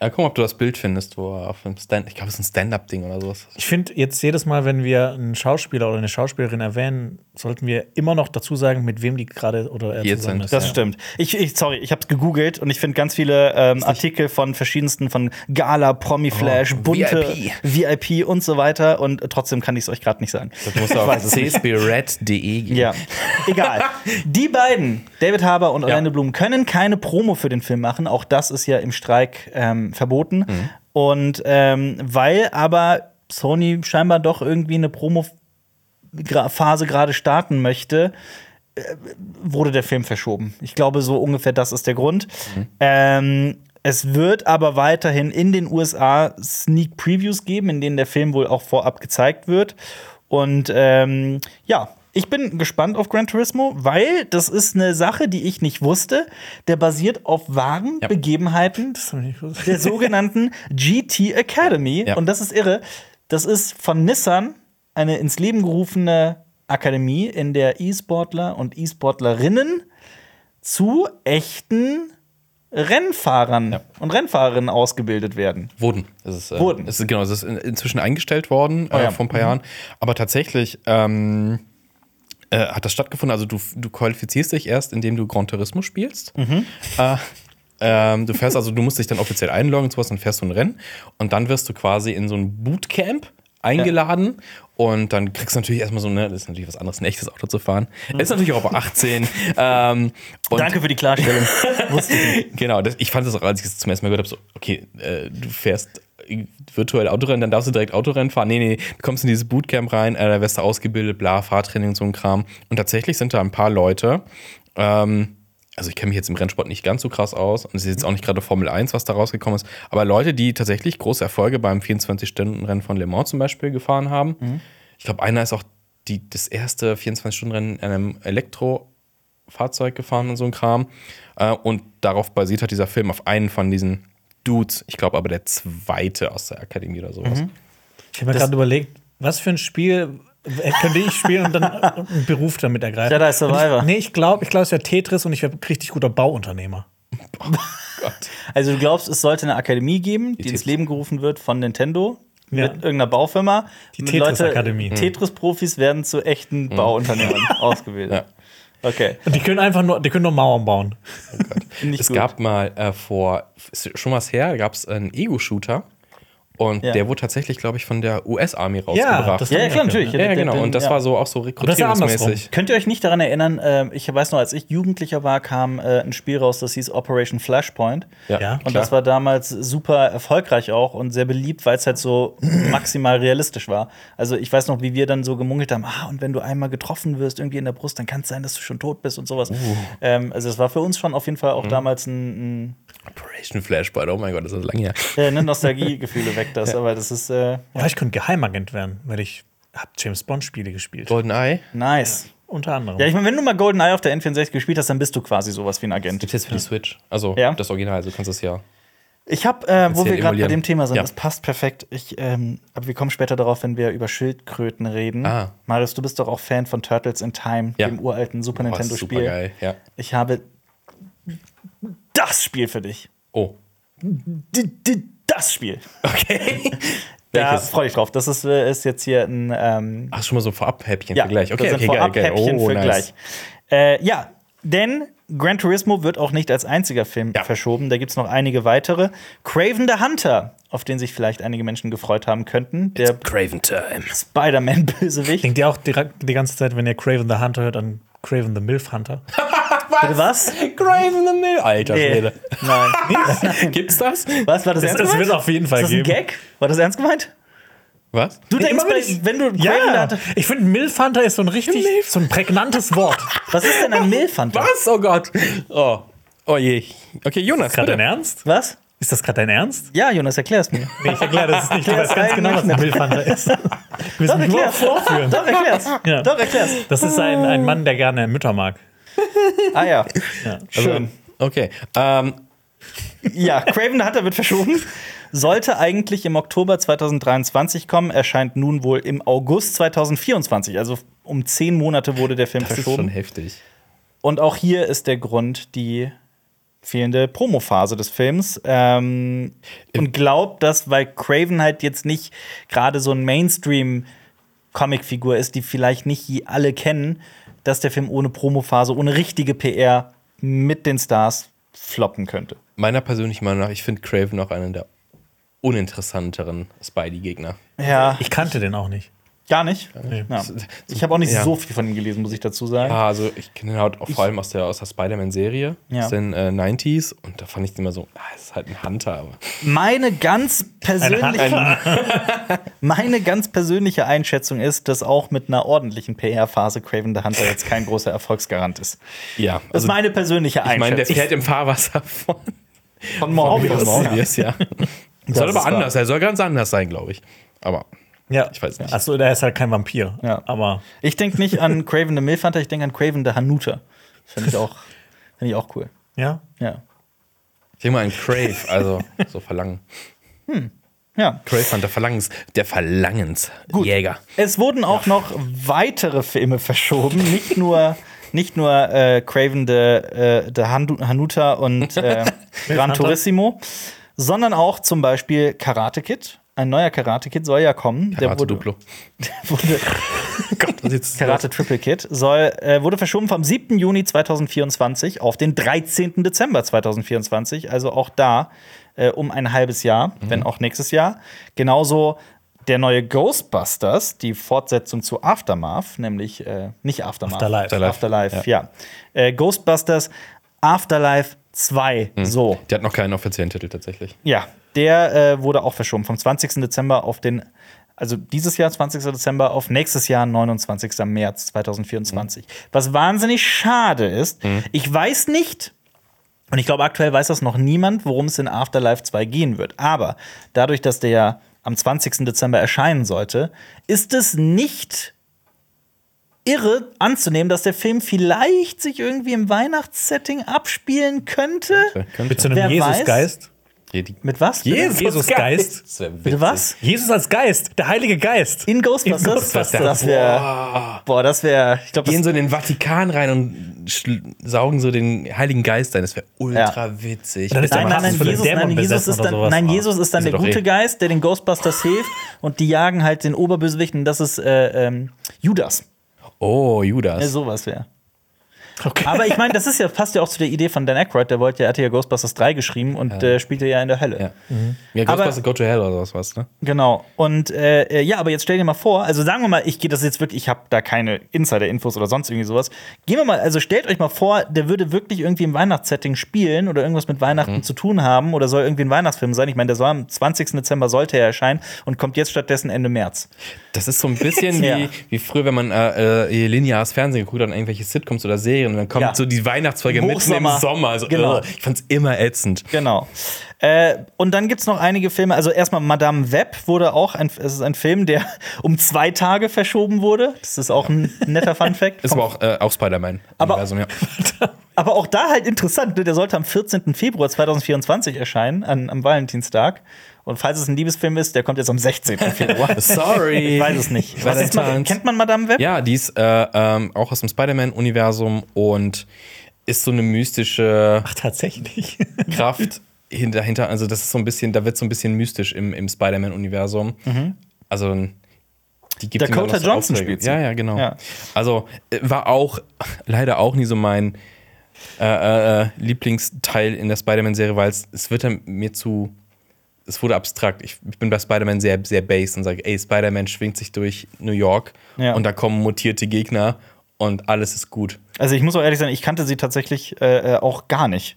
[SPEAKER 2] Ja, guck mal, ob du das Bild findest, wo er auf dem Stand, ich glaube, es ist ein Stand-up-Ding oder sowas.
[SPEAKER 3] Ich finde jetzt jedes Mal, wenn wir einen Schauspieler oder eine Schauspielerin erwähnen, sollten wir immer noch dazu sagen, mit wem die gerade oder er
[SPEAKER 1] Hier zusammen sind. ist. Das ja. stimmt. Ich, ich, sorry, ich habe es gegoogelt und ich finde ganz viele ähm, Artikel von verschiedensten, von Gala, Promi-Flash, oh, Bunte, VIP. VIP. und so weiter und trotzdem kann ich es euch gerade nicht sagen.
[SPEAKER 2] Das muss auf csbred.de gehen.
[SPEAKER 1] Ja, egal. die beiden, David Haber und Orlando ja. Bloom, können keine Promo für den Film machen. Auch das ist ja im Streik ähm, verboten. Mhm. Und ähm, weil aber Sony scheinbar doch irgendwie eine Promo-Phase gerade starten möchte, äh, wurde der Film verschoben. Ich glaube, so ungefähr das ist der Grund. Mhm. Ähm, es wird aber weiterhin in den USA Sneak Previews geben, in denen der Film wohl auch vorab gezeigt wird. Und ähm, ja, Ich bin gespannt auf Gran Turismo, weil das ist eine Sache, die ich nicht wusste. Der basiert auf wahren
[SPEAKER 2] Ja.
[SPEAKER 1] Begebenheiten der sogenannten GT Academy.
[SPEAKER 2] Ja.
[SPEAKER 1] Und das ist irre. Das ist von Nissan eine ins Leben gerufene Akademie, in der E-Sportler und E-Sportlerinnen zu echten Rennfahrern
[SPEAKER 2] Ja.
[SPEAKER 1] und Rennfahrerinnen ausgebildet werden.
[SPEAKER 2] Wurden. Es ist, äh,
[SPEAKER 1] Wurden.
[SPEAKER 2] Es ist, genau, es ist in, inzwischen eingestellt worden
[SPEAKER 1] Oh ja.
[SPEAKER 2] äh, vor ein paar Jahren. Aber tatsächlich ähm, äh, hat das stattgefunden. Also du, du qualifizierst dich erst, indem du Gran Turismo spielst. Äh, ähm, du fährst also, du musst dich dann offiziell einloggen und sowas, dann fährst du ein Rennen und dann wirst du quasi in so ein Bootcamp eingeladen und dann kriegst du natürlich erstmal so, ne, das ist natürlich was anderes, ein echtes Auto zu fahren. Ist natürlich auch ab 18. ähm,
[SPEAKER 1] Danke für die Klarstellung. [laughs]
[SPEAKER 2] Genau, das, ich fand das auch, als ich es zum ersten Mal gehört habe, so, okay, äh, du fährst virtuell Autorennen, dann darfst du direkt Autorennen fahren. Nee, nee, du kommst in dieses Bootcamp rein, äh, da wirst du ausgebildet, bla, Fahrtraining und so ein Kram. Und tatsächlich sind da ein paar Leute, ähm, also ich kenne mich jetzt im Rennsport nicht ganz so krass aus und es ist jetzt auch nicht gerade Formel 1, was da rausgekommen ist, aber Leute, die tatsächlich große Erfolge beim 24-Stunden-Rennen von Le Mans zum Beispiel gefahren haben. Ich glaube, einer ist auch die, das erste 24-Stunden-Rennen in einem Elektrofahrzeug gefahren und so ein Kram. Äh, und darauf basiert hat dieser Film auf einen von diesen Dudes. Ich glaube aber der zweite aus der Akademie oder sowas.
[SPEAKER 3] Ich habe mir gerade überlegt, was für ein Spiel äh, könnte ich spielen und dann [laughs] einen Beruf damit ergreifen.
[SPEAKER 1] Jedi Survivor.
[SPEAKER 3] Ich, nee, ich glaube, ich glaube, es wäre Tetris und ich wäre richtig guter Bauunternehmer.
[SPEAKER 2] Gott. [laughs]
[SPEAKER 1] Also du glaubst, es sollte eine Akademie geben, die, ins
[SPEAKER 2] Tetris.
[SPEAKER 1] Leben gerufen wird von Nintendo
[SPEAKER 3] Ja.
[SPEAKER 1] mit irgendeiner Baufirma.
[SPEAKER 3] Die Tetris-Akademie.
[SPEAKER 1] Tetris-Profis werden zu echten Bauunternehmern [laughs] ausgebildet. Okay.
[SPEAKER 3] Und die können einfach nur, die können nur Mauern bauen.
[SPEAKER 1] Ich
[SPEAKER 2] Es
[SPEAKER 1] gut.
[SPEAKER 2] gab mal äh, vor, schon was her, gab es einen Ego-Shooter. Und
[SPEAKER 1] Ja.
[SPEAKER 2] der wurde tatsächlich, glaube ich, von der US-Army rausgebracht.
[SPEAKER 3] das-
[SPEAKER 1] ja, ja, klar, natürlich.
[SPEAKER 2] ja, ja, genau. Und das
[SPEAKER 1] ja.
[SPEAKER 2] war so auch so
[SPEAKER 3] ja
[SPEAKER 2] rekrutierungsmäßig.
[SPEAKER 1] Könnt ihr euch nicht daran erinnern, äh, ich weiß noch, als ich Jugendlicher war, kam äh, ein Spiel raus, das hieß Operation Flashpoint.
[SPEAKER 2] Ja,
[SPEAKER 3] Ja.
[SPEAKER 1] Und
[SPEAKER 2] klar.
[SPEAKER 1] das war damals super erfolgreich auch und sehr beliebt, weil es halt so [clears throat] maximal realistisch war. Also ich weiß noch, wie wir dann so gemunkelt haben, ah, und wenn du einmal getroffen wirst irgendwie in der Brust, dann kann es sein, dass du schon tot bist und sowas. Ähm, also es war für uns schon auf jeden Fall auch damals ein, ein
[SPEAKER 2] Operation Flashpoint, oh mein Gott, das ist lange her.
[SPEAKER 1] äh, ne, Nostalgiegefühle weg, [laughs] das, aber das ist äh,
[SPEAKER 3] Ja, ich könnte Geheimagent werden, weil ich habe James Bond Spiele gespielt.
[SPEAKER 2] GoldenEye
[SPEAKER 1] nice.
[SPEAKER 3] Unter anderem.
[SPEAKER 1] Ja, ich meine, wenn du mal GoldenEye auf der N64 gespielt hast, dann bist du quasi sowas wie ein Agent.
[SPEAKER 2] gibt jetzt für die Switch. Also
[SPEAKER 1] Ja.
[SPEAKER 2] das Original, also du kannst es ja.
[SPEAKER 1] Ich habe, äh, wo wir gerade bei dem Thema sind,
[SPEAKER 2] Ja.
[SPEAKER 1] das passt perfekt. Ich, ähm, aber wir kommen später darauf, wenn wir über Schildkröten reden.
[SPEAKER 2] Ah.
[SPEAKER 1] Marius, du bist doch auch Fan von Turtles in Time,
[SPEAKER 2] Ja.
[SPEAKER 1] dem uralten Super
[SPEAKER 2] Oh,
[SPEAKER 1] Nintendo-Spiel.
[SPEAKER 2] ja.
[SPEAKER 1] Ich habe das Spiel für dich.
[SPEAKER 2] Oh.
[SPEAKER 1] D d das Spiel.
[SPEAKER 2] Okay. [laughs]
[SPEAKER 1] Da freue ich drauf. Das ist, äh, ist jetzt hier ein ähm,
[SPEAKER 2] Ach, schon mal so Vorab-Häppchen
[SPEAKER 1] ja,
[SPEAKER 2] für gleich. Okay,
[SPEAKER 1] das
[SPEAKER 2] okay,
[SPEAKER 1] sind
[SPEAKER 2] geil, geil.
[SPEAKER 1] Vorab-Häppchen
[SPEAKER 2] Oh,
[SPEAKER 1] für
[SPEAKER 2] nice.
[SPEAKER 1] gleich. Äh, ja, denn Gran Turismo wird auch nicht als einziger Film
[SPEAKER 2] Ja.
[SPEAKER 1] verschoben. Da gibt es noch einige weitere. Craven the Hunter, auf den sich vielleicht einige Menschen gefreut haben könnten. Der
[SPEAKER 2] Craven Time.
[SPEAKER 1] Spider-Man-Bösewicht.
[SPEAKER 3] Denkt ihr auch direkt die ganze Zeit, wenn ihr Craven the Hunter hört, an Craven the Milf Hunter? [laughs]
[SPEAKER 1] Bitte was?
[SPEAKER 2] Craven the Mill. Alter
[SPEAKER 1] Nee.
[SPEAKER 2] Schwede.
[SPEAKER 1] Nein. [laughs]
[SPEAKER 2] Gibt's das?
[SPEAKER 1] Was war das,
[SPEAKER 3] Das,
[SPEAKER 1] ernst
[SPEAKER 3] das wird auf jeden Fall
[SPEAKER 1] Ist das ein
[SPEAKER 3] geben.
[SPEAKER 1] Gag? War das ernst gemeint?
[SPEAKER 2] Was?
[SPEAKER 1] Du denkst, bei,
[SPEAKER 3] wenn ich-
[SPEAKER 1] wenn du
[SPEAKER 3] Ja,
[SPEAKER 1] Hunter.
[SPEAKER 3] ich finde Milf Hunter ist so ein richtig, so ein prägnantes Wort.
[SPEAKER 1] Was ist denn ein Milfhunter?
[SPEAKER 2] Was? Oh Gott. Oh. Oh je. Okay, Jonas,
[SPEAKER 3] Gerade dein. Ernst?
[SPEAKER 1] Was?
[SPEAKER 3] Ist das gerade dein Ernst?
[SPEAKER 1] Ja, Jonas, erklär's mir.
[SPEAKER 3] Nee, ich erkläre das nicht. Ich weiß ganz genau, was ein Milf Hunter ist. [laughs] Wir müssen nur
[SPEAKER 1] erklär's.
[SPEAKER 3] vorführen.
[SPEAKER 1] Doch, erklär's.
[SPEAKER 3] Ja.
[SPEAKER 1] Doch, erklär's.
[SPEAKER 3] Das ist ein, ein Mann, der gerne Mütter mag.
[SPEAKER 1] Ah ja.
[SPEAKER 3] Ja.
[SPEAKER 1] Schön.
[SPEAKER 2] Okay. Ähm,
[SPEAKER 1] Ja, Craven the Hunter wird verschoben. Sollte eigentlich im Oktober 2023 kommen, erscheint nun wohl im August 2024. Also um zehn Monate wurde der Film
[SPEAKER 2] das ist
[SPEAKER 1] verschoben.
[SPEAKER 2] schon heftig.
[SPEAKER 1] Und auch hier ist der Grund die fehlende Promophase des Films. Ähm, und glaubt, dass, weil Craven halt jetzt nicht gerade so ein Mainstream-Comicfigur ist, die vielleicht nicht alle kennen, dass der Film ohne Promophase, ohne richtige PR mit den Stars floppen könnte.
[SPEAKER 2] Meiner persönlichen Meinung nach, ich finde Craven auch einen der uninteressanteren Spidey-Gegner.
[SPEAKER 1] Ja,
[SPEAKER 3] Ich kannte den auch nicht.
[SPEAKER 1] Gar nicht.
[SPEAKER 3] Nee.
[SPEAKER 1] Ja. Ich habe auch nicht
[SPEAKER 2] Ja.
[SPEAKER 1] so viel von ihm gelesen, muss ich dazu sagen.
[SPEAKER 2] Ja, also ich kenne ihn halt auch vor allem aus der, aus der Spider-Man-Serie
[SPEAKER 1] Ja.
[SPEAKER 2] aus den äh, 90s und da fand ich den immer so, ah, es ist halt ein Hunter. Aber
[SPEAKER 1] Meine ganz persönliche,
[SPEAKER 3] Ein- [laughs]
[SPEAKER 1] meine ganz persönliche Einschätzung ist, dass auch mit einer ordentlichen PR-Phase Craven the Hunter jetzt kein großer Erfolgsgarant ist.
[SPEAKER 2] ja,
[SPEAKER 1] Das ist meine persönliche
[SPEAKER 2] ich meine, der
[SPEAKER 1] Einschätzung.
[SPEAKER 2] fährt im Fahrwasser von,
[SPEAKER 1] von Morbius.
[SPEAKER 2] von Morbius, ja. [laughs] Soll
[SPEAKER 1] ist
[SPEAKER 2] aber
[SPEAKER 1] wahr.
[SPEAKER 2] anders, er soll ganz anders sein, glaube ich. Aber
[SPEAKER 3] Ja,
[SPEAKER 2] Ich weiß nicht.
[SPEAKER 3] Achso, der ist halt kein Vampir.
[SPEAKER 1] Ja.
[SPEAKER 3] Aber
[SPEAKER 1] Ich denke nicht [laughs] an Craven the Milf Hunter, ich denke an Craven the Hanuta. Finde ich, auch- [laughs] find ich auch cool.
[SPEAKER 3] ja.
[SPEAKER 1] Ja.
[SPEAKER 2] Ich denke mal an Crave, also so Verlangen. [laughs]
[SPEAKER 1] Ja.
[SPEAKER 2] Crave Hunter Verlangens, der Verlangensjäger.
[SPEAKER 1] Es wurden auch noch weitere Filme verschoben, nicht nur, nicht nur äh, Craven the, äh, the Hanuta und äh, Gran? Turismo, sondern auch zum Beispiel Karate Kid. Ein neuer Karate Kid soll ja kommen. Der
[SPEAKER 2] Karate
[SPEAKER 1] wurde,
[SPEAKER 2] Duplo. [laughs]
[SPEAKER 1] wurde, [laughs]
[SPEAKER 2] Gott, was jetzt
[SPEAKER 1] Karate Triple Kid soll, äh, wurde verschoben vom 7. Juni 2024 auf den 13. Dezember 2024. Also auch da äh, um ein halbes Jahr, wenn auch nächstes Jahr. Genauso der neue Ghostbusters, die Fortsetzung zu Aftermath, nämlich äh, nicht Aftermath.
[SPEAKER 3] Afterlife.
[SPEAKER 2] Afterlife.
[SPEAKER 1] Afterlife, ja. Äh, Ghostbusters Afterlife 2. So.
[SPEAKER 2] Der hat noch keinen offiziellen Titel tatsächlich.
[SPEAKER 1] Ja, der äh, wurde auch verschoben vom 20. Dezember auf den, also dieses Jahr 20. Dezember auf nächstes Jahr 29. März 2024. Was wahnsinnig schade ist. Ich weiß nicht, und ich glaube aktuell weiß das noch niemand, worum es in Afterlife 2 gehen wird. Aber dadurch, dass der ja am 20. Dezember erscheinen sollte, ist es nicht irre anzunehmen, dass der Film vielleicht sich irgendwie im Weihnachtssetting abspielen könnte.
[SPEAKER 3] Mit so einem Jesusgeist.
[SPEAKER 1] Mit was?
[SPEAKER 3] Jesus- Jesusgeist.
[SPEAKER 2] Das wär
[SPEAKER 1] Bitte
[SPEAKER 2] witzig.
[SPEAKER 1] was?
[SPEAKER 3] Jesus als Geist, der Heilige Geist.
[SPEAKER 1] In Ghostbusters?
[SPEAKER 3] In Ghostbusters.
[SPEAKER 1] Das wäre. Boah, das wäre. Ich glaube,
[SPEAKER 2] Gehen
[SPEAKER 1] das
[SPEAKER 2] so in den Vatikan rein und saugen so den Heiligen Geist ein. Das wäre ultra witzig.
[SPEAKER 3] Dann ist
[SPEAKER 1] Nein, nein, nein, Jesus, nein, Jesus ist dann, nein, Jesus ist dann der
[SPEAKER 2] er
[SPEAKER 1] gute
[SPEAKER 2] eh.
[SPEAKER 1] Geist, der den Ghostbusters hilft und die jagen halt den Oberbösewichten. Das ist äh, ähm, Judas.
[SPEAKER 2] Oh, Judas.
[SPEAKER 1] Ja, sowas wäre.
[SPEAKER 3] Okay.
[SPEAKER 1] Aber ich meine, das ist ja, passt ja auch zu der Idee von Dan Aykroyd. Der wollte ja, hatte ja Ghostbusters 3 geschrieben und äh, spielte ja in der Hölle.
[SPEAKER 2] ja. Ja,
[SPEAKER 1] Aber-
[SPEAKER 2] Ghostbusters Go to Hell oder sowas, was, ne?
[SPEAKER 1] Genau. Und äh, äh, ja, aber jetzt stell dir mal vor, also sagen wir mal, ich gehe das jetzt wirklich, ich habe da keine Insider-Infos oder sonst irgendwie sowas. Gehen wir mal, also stellt euch mal vor, der würde wirklich irgendwie im Weihnachtssetting spielen oder irgendwas mit Weihnachten zu tun haben oder soll irgendwie ein Weihnachtsfilm sein. Ich meine, der soll am 20. Dezember sollte er erscheinen und kommt jetzt stattdessen Ende März.
[SPEAKER 2] Das ist so ein bisschen [laughs]
[SPEAKER 1] Ja.
[SPEAKER 2] wie, wie früher, wenn man äh, äh, lineares Fernsehen geguckt hat, an irgendwelche Sitcoms oder Serien und dann kommt
[SPEAKER 1] Ja.
[SPEAKER 2] so die Weihnachtsfolge mitten im. Sommer. Also,
[SPEAKER 1] Genau.
[SPEAKER 2] äh, ich fand's immer ätzend.
[SPEAKER 1] Genau. Äh, und dann gibt es noch einige Filme. Also erstmal Madame Web wurde auch ein, es ist ein Film, der [laughs] um zwei Tage verschoben wurde. Das ist auch ein netter Fun-Fact.
[SPEAKER 2] Ist aber auch, äh, auch Spider-Man.
[SPEAKER 1] Aber-
[SPEAKER 2] ja. [laughs]
[SPEAKER 1] Aber auch da halt interessant, ne? der sollte am 14. Februar 2024 erscheinen, an, am Valentinstag. Und falls es ein Liebesfilm ist, der kommt jetzt am 16. Februar. [laughs]
[SPEAKER 2] Sorry.
[SPEAKER 1] Ich weiß es nicht. Was ist, Ma-
[SPEAKER 2] Valentine's.
[SPEAKER 1] kennt man Madame Web?
[SPEAKER 2] Ja, die ist äh, ähm, auch aus dem Spider-Man-Universum und ist so eine mystische
[SPEAKER 3] Ach, tatsächlich. [laughs]
[SPEAKER 2] Kraft hinter, hinter. Also, das ist so ein bisschen, da wird so ein bisschen mystisch im, im Spider-Man-Universum. Also, die gibt
[SPEAKER 1] Dakota
[SPEAKER 2] so
[SPEAKER 1] Johnson spielt sie.
[SPEAKER 2] Ja, ja, genau.
[SPEAKER 1] Ja.
[SPEAKER 2] Also, äh, war auch [laughs] leider auch nie so mein äh, äh, Lieblingsteil in der Spider-Man-Serie, weil es, es wird dann mir zu. Es wurde abstrakt. Ich, ich bin bei Spider-Man sehr, sehr base und sage, ey, Spider-Man schwingt sich durch New York
[SPEAKER 1] Ja.
[SPEAKER 2] und da kommen mutierte Gegner und alles ist gut.
[SPEAKER 1] Also ich muss auch ehrlich sein, ich kannte sie tatsächlich äh, äh, auch gar nicht.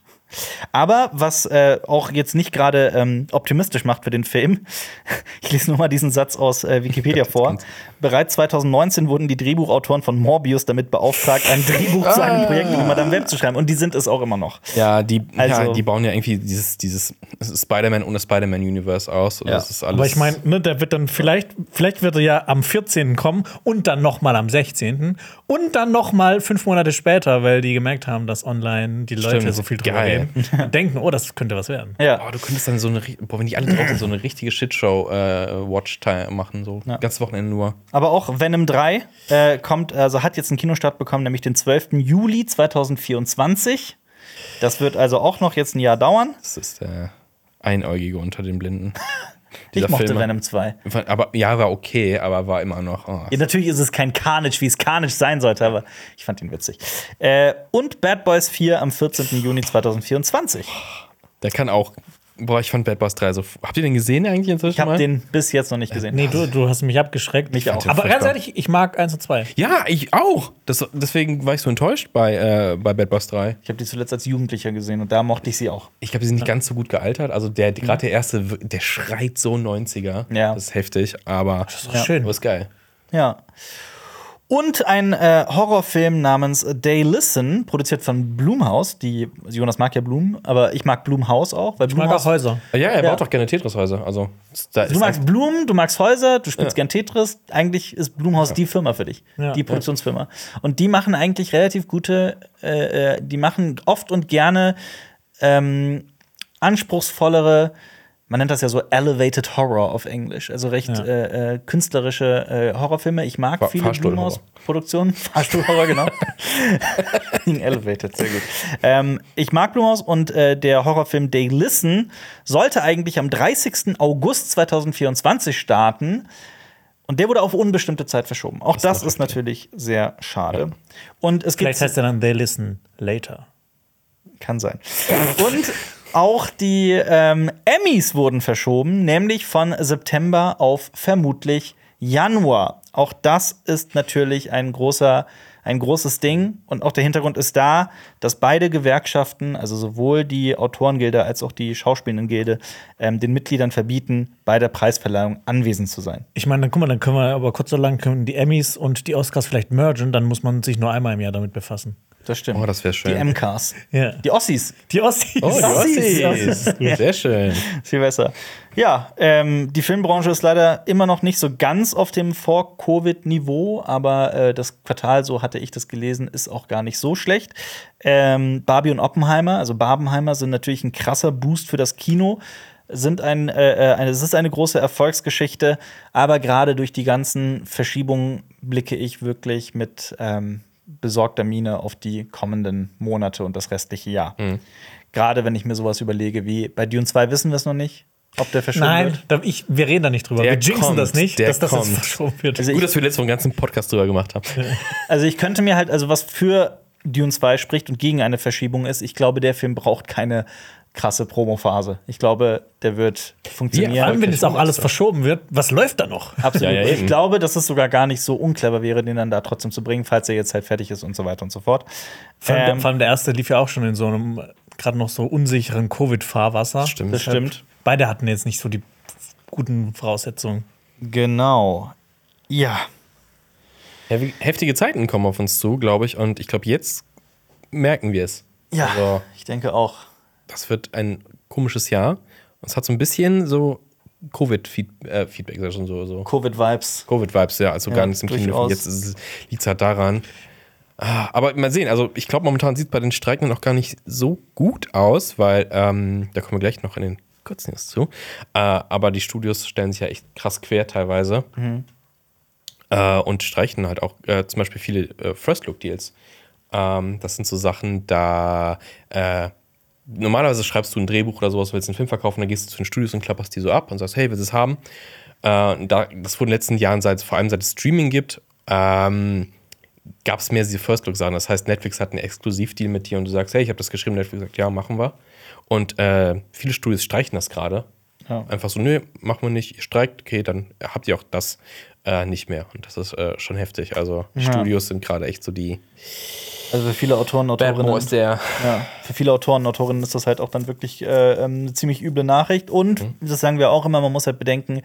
[SPEAKER 1] Aber was äh, auch jetzt nicht gerade ähm, optimistisch macht für den Film, [laughs] ich lese nur mal diesen Satz aus äh, Wikipedia [laughs] vor. Bereits 2019 wurden die Drehbuchautoren von Morbius damit beauftragt, ein Drehbuch zu einem Projekt über Madame Web zu schreiben. Und die sind es auch immer noch.
[SPEAKER 2] Ja, die,
[SPEAKER 1] Also-
[SPEAKER 2] ja, die bauen ja irgendwie dieses, dieses Spider-Man ohne Spider-Man-Universe aus. Und
[SPEAKER 1] Ja.
[SPEAKER 2] Das ist alles
[SPEAKER 3] Aber ich meine, ne, der wird dann vielleicht, vielleicht wird er ja am 14. kommen und dann noch mal am 16. und dann noch mal fünf Monate später, weil die gemerkt haben, dass online die Leute
[SPEAKER 2] Stimmt,
[SPEAKER 3] so viel drüber
[SPEAKER 2] geil.
[SPEAKER 3] Reden und [laughs] denken, oh, das könnte was werden.
[SPEAKER 1] Ja.
[SPEAKER 2] Oh, du könntest dann so eine, boah, wenn die alle drauf sind, [clears throat] so eine richtige Shitshow-Watch-Time machen, so. Ganzes Wochenende nur.
[SPEAKER 1] Aber auch Venom 3 äh, kommt, also hat jetzt einen Kinostart bekommen, nämlich den 12. Juli 2024. Das wird also auch noch jetzt ein Jahr dauern.
[SPEAKER 2] Das ist der Einäugige unter den Blinden. [laughs]
[SPEAKER 1] Ich mochte
[SPEAKER 2] Film-
[SPEAKER 1] Venom 2.
[SPEAKER 2] Aber ja, war okay, aber war immer noch. Oh.
[SPEAKER 1] Ja, natürlich ist es kein Carnage, wie es Carnage sein sollte, aber ich fand ihn witzig. Äh, und Bad Boys 4 am 14. Juni 2024.
[SPEAKER 2] Der kann auch. Boah, ich fand Bad Boys 3 so. Habt ihr den gesehen eigentlich inzwischen?
[SPEAKER 1] Ich habe
[SPEAKER 2] mal?
[SPEAKER 1] den bis jetzt noch nicht gesehen.
[SPEAKER 3] Nee, du, du hast mich abgeschreckt.
[SPEAKER 1] Mich auch.
[SPEAKER 3] Aber ganz ehrlich, ich mag 1 und 2.
[SPEAKER 2] Ja, ich auch. Das, deswegen war ich so enttäuscht bei, äh, bei Bad Boys 3.
[SPEAKER 1] Ich habe die zuletzt als Jugendlicher gesehen und da mochte ich sie auch.
[SPEAKER 2] Ich glaube, die sind nicht ganz so gut gealtert. Also der, gerade der erste, der schreit so 90er.
[SPEAKER 1] Ja.
[SPEAKER 2] Das ist heftig, aber
[SPEAKER 3] Das ist doch schön.
[SPEAKER 2] aber ist geil.
[SPEAKER 1] Ja. Und ein äh, Horrorfilm namens They Listen, produziert von Blumhaus. Die, Jonas mag ja Blum, aber ich mag Blumhaus auch. Weil
[SPEAKER 3] Ich mag auch Häuser.
[SPEAKER 2] Ja, er
[SPEAKER 1] Ja.
[SPEAKER 2] baut doch gerne Tetris-Häuser. Also,
[SPEAKER 1] Du magst Blumen, du magst Häuser, du spielst
[SPEAKER 2] Ja.
[SPEAKER 1] gern Tetris. Eigentlich ist Blumhaus die Firma für dich,
[SPEAKER 3] Ja.
[SPEAKER 1] die Produktionsfirma. Und die machen eigentlich relativ gute, äh, äh, die machen oft und gerne ähm, anspruchsvollere, man nennt das ja so Elevated Horror auf Englisch, also recht
[SPEAKER 3] Ja.
[SPEAKER 1] äh, äh, künstlerische äh, Horrorfilme. Ich mag
[SPEAKER 2] Fahr-
[SPEAKER 1] viele. Blumhaus-Produktionen. [laughs] Fahrstuhlhorror, genau. [laughs] Elevated, sehr gut. Ähm, ich mag Blumhaus und äh, der Horrorfilm They Listen sollte eigentlich am 30. August 2024 starten. Und der wurde auf unbestimmte Zeit verschoben. Auch das,
[SPEAKER 2] ist
[SPEAKER 1] ist natürlich sehr schade. Und es gibt
[SPEAKER 3] Vielleicht heißt er dann They Listen Later.
[SPEAKER 1] kann sein. Und auch die ähm, Emmys wurden verschoben, nämlich von September auf vermutlich Januar. Auch das ist natürlich ein großer ein großes Ding und auch der Hintergrund ist da, dass beide Gewerkschaften, also sowohl die Autorengilde als auch die Schauspielendengilde, ähm, den Mitgliedern verbieten, bei der Preisverleihung anwesend zu sein.
[SPEAKER 3] Ich meine, dann guck mal, dann können wir aber kurz so lang können die Emmys und die Oscars vielleicht mergen, dann muss man sich nur einmal im Jahr damit befassen.
[SPEAKER 1] Das stimmt.
[SPEAKER 2] Oh, das wär schön.
[SPEAKER 1] Die MCs.
[SPEAKER 3] Ja.
[SPEAKER 1] Die Ossis.
[SPEAKER 3] Die Ossis.
[SPEAKER 2] Oh, die
[SPEAKER 3] Ossis.
[SPEAKER 2] Ossis. Sehr schön.
[SPEAKER 1] Viel besser. Ja, ähm, die Filmbranche ist leider immer noch nicht so ganz auf dem Vor-Covid-Niveau, aber äh, das Quartal, so hatte ich das gelesen, ist auch gar nicht so schlecht. Ähm, Barbie und Oppenheimer, also Barbenheimer, sind natürlich ein krasser Boost für das Kino. Sind ein, äh, äh, eine, es ist eine große Erfolgsgeschichte, aber gerade durch die ganzen Verschiebungen blicke ich wirklich mit ähm, besorgter Miene auf die kommenden Monate und das restliche Jahr. Gerade wenn ich mir sowas überlege wie bei Dune 2 wissen wir es noch nicht, ob der verschoben
[SPEAKER 3] Nein,
[SPEAKER 1] wird.
[SPEAKER 3] ich, wir reden da nicht drüber.
[SPEAKER 2] Der
[SPEAKER 3] wir jinxen
[SPEAKER 2] kommt,
[SPEAKER 3] das nicht,
[SPEAKER 2] der
[SPEAKER 3] dass das jetzt
[SPEAKER 2] kommt.
[SPEAKER 3] verschoben wird.
[SPEAKER 1] Also
[SPEAKER 2] Gut, dass wir letztes Mal einen ganzen Podcast drüber gemacht haben.
[SPEAKER 1] also ich könnte mir halt, also was für Dune 2 spricht und gegen eine Verschiebung ist, ich glaube, der Film braucht keine krasse Promophase. Ich glaube, der wird funktionieren.
[SPEAKER 3] Vor allem, wenn jetzt auch alles verschoben wird, was läuft da noch?
[SPEAKER 1] Absolut.
[SPEAKER 2] Ja, ja,
[SPEAKER 1] ich glaube, dass es sogar gar nicht so unclever wäre, den dann da trotzdem zu bringen, falls er jetzt halt fertig ist und so weiter und so fort.
[SPEAKER 3] Vor allem,
[SPEAKER 1] Ähm,
[SPEAKER 3] vor allem der erste lief ja auch schon in so einem gerade noch so unsicheren Covid-Fahrwasser.
[SPEAKER 2] Stimmt.
[SPEAKER 1] das stimmt.
[SPEAKER 3] Beide hatten jetzt nicht so die guten Voraussetzungen.
[SPEAKER 1] Genau. Ja.
[SPEAKER 2] Heftige Zeiten kommen auf uns zu, glaube ich. Und ich glaube, jetzt merken wir es.
[SPEAKER 1] Ja,
[SPEAKER 2] Also,
[SPEAKER 1] ich denke auch.
[SPEAKER 2] Das wird ein komisches Jahr. Und es hat so ein bisschen so Covid-Feedback, äh, schon so, so.
[SPEAKER 1] Covid-Vibes.
[SPEAKER 2] Covid-Vibes, ja, also
[SPEAKER 1] Ja,
[SPEAKER 2] gar nichts im Kino. Jetzt liegt es halt daran. Ah, Aber mal sehen, also ich glaube, momentan sieht es bei den Streikenden auch gar nicht so gut aus, weil ähm, da kommen wir gleich noch in den Kurznews zu. Äh, aber die Studios stellen sich ja echt krass quer teilweise. Äh, und streichen halt auch äh, zum Beispiel viele äh, First-Look-Deals. Ähm, das sind so Sachen, da äh, normalerweise schreibst du ein Drehbuch oder sowas, willst einen Film verkaufen, dann gehst du zu den Studios und klapperst die so ab und sagst, hey, willst du es haben? Äh, da, das wurde in den letzten Jahren, seit, vor allem seit es Streaming gibt, ähm, gab es mehr diese First-Look-Sachen. Das heißt, Netflix hat einen Exklusivdeal mit dir und du sagst, hey, ich habe das geschrieben, Netflix sagt, ja, machen wir. Und äh, viele Studios streichen das gerade.
[SPEAKER 1] Ja.
[SPEAKER 2] Einfach so, nö, machen wir nicht, ihr streikt, okay, dann habt ihr auch das äh, nicht mehr. Und das ist äh, schon heftig. Also Studios sind gerade echt so die
[SPEAKER 1] Also für viele Autoren und Autorinnen.
[SPEAKER 2] der.
[SPEAKER 1] Ja, für viele Autoren und Autorinnen ist das halt auch dann wirklich äh, ähm, eine ziemlich üble Nachricht. Und, das sagen wir auch immer, man muss halt bedenken,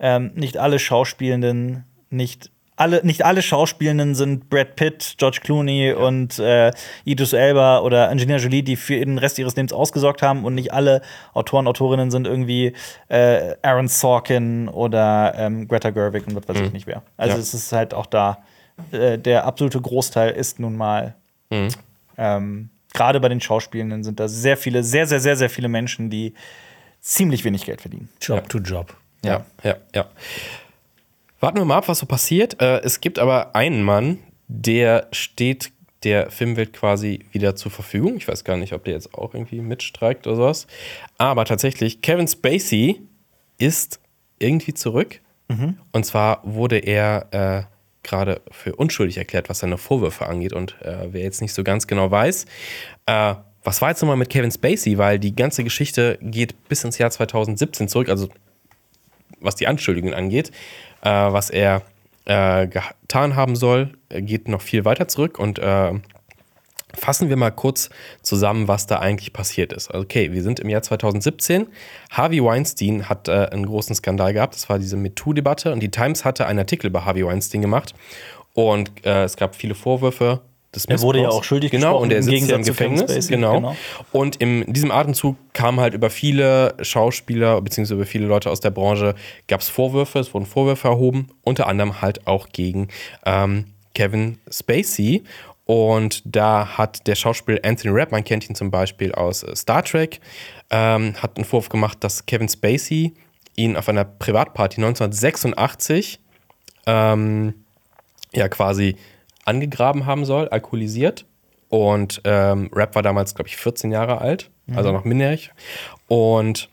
[SPEAKER 1] ähm, nicht alle Schauspielenden, nicht alle, nicht alle Schauspielenden sind Brad Pitt, George Clooney und äh, Idris Elba oder Angelina Jolie, die für den Rest ihres Lebens ausgesorgt haben. Und nicht alle Autoren, Autorinnen sind irgendwie äh, Aaron Sorkin oder ähm, Greta Gerwig und was weiß ich nicht wer. Also
[SPEAKER 2] Ja.
[SPEAKER 1] es ist halt auch da, äh, der absolute Großteil ist nun mal ähm, gerade bei den Schauspielenden sind da sehr viele, sehr, sehr, sehr, sehr viele Menschen, die ziemlich wenig Geld verdienen.
[SPEAKER 3] Job to Job.
[SPEAKER 2] Ja, ja, ja. Warten wir mal ab, was so passiert. Äh, es gibt aber einen Mann, der steht der Filmwelt quasi wieder zur Verfügung. Ich weiß gar nicht, ob der jetzt auch irgendwie mitstreikt oder sowas. Aber tatsächlich, Kevin Spacey ist irgendwie zurück. Und zwar wurde er äh, gerade für unschuldig erklärt, was seine Vorwürfe angeht. Und äh, wer jetzt nicht so ganz genau weiß, äh, was war jetzt nochmal mit Kevin Spacey? Weil die ganze Geschichte geht bis ins Jahr 2017 zurück. Also was die Anschuldigungen angeht, äh, was er äh, getan haben soll, geht noch viel weiter zurück und äh, fassen wir mal kurz zusammen, was da eigentlich passiert ist. Okay, wir sind im Jahr 2017. Harvey Weinstein hat äh, einen großen Skandal gehabt. Das war diese MeToo-Debatte und die Times hatte einen Artikel über Harvey Weinstein gemacht Und äh, es gab viele Vorwürfe. Des
[SPEAKER 1] Er wurde ja auch schuldig
[SPEAKER 2] Genau, und er sitzt ja im Gefängnis. Genau.
[SPEAKER 1] genau.
[SPEAKER 2] Und in diesem Atemzug kamen halt über viele Schauspieler bzw. über viele Leute aus der Branche gab es Vorwürfe, es wurden Vorwürfe erhoben, unter anderem halt auch gegen ähm, Kevin Spacey. Und da hat der Schauspieler Anthony Rapp, man kennt ihn zum Beispiel aus äh, Star Trek, ähm, hat einen Vorwurf gemacht, dass Kevin Spacey ihn auf einer Privatparty 1986 ähm, ja quasi angegraben haben soll, alkoholisiert. Und ähm, Rap war damals, glaube ich, 14 Jahre alt, also noch minderjährig. Und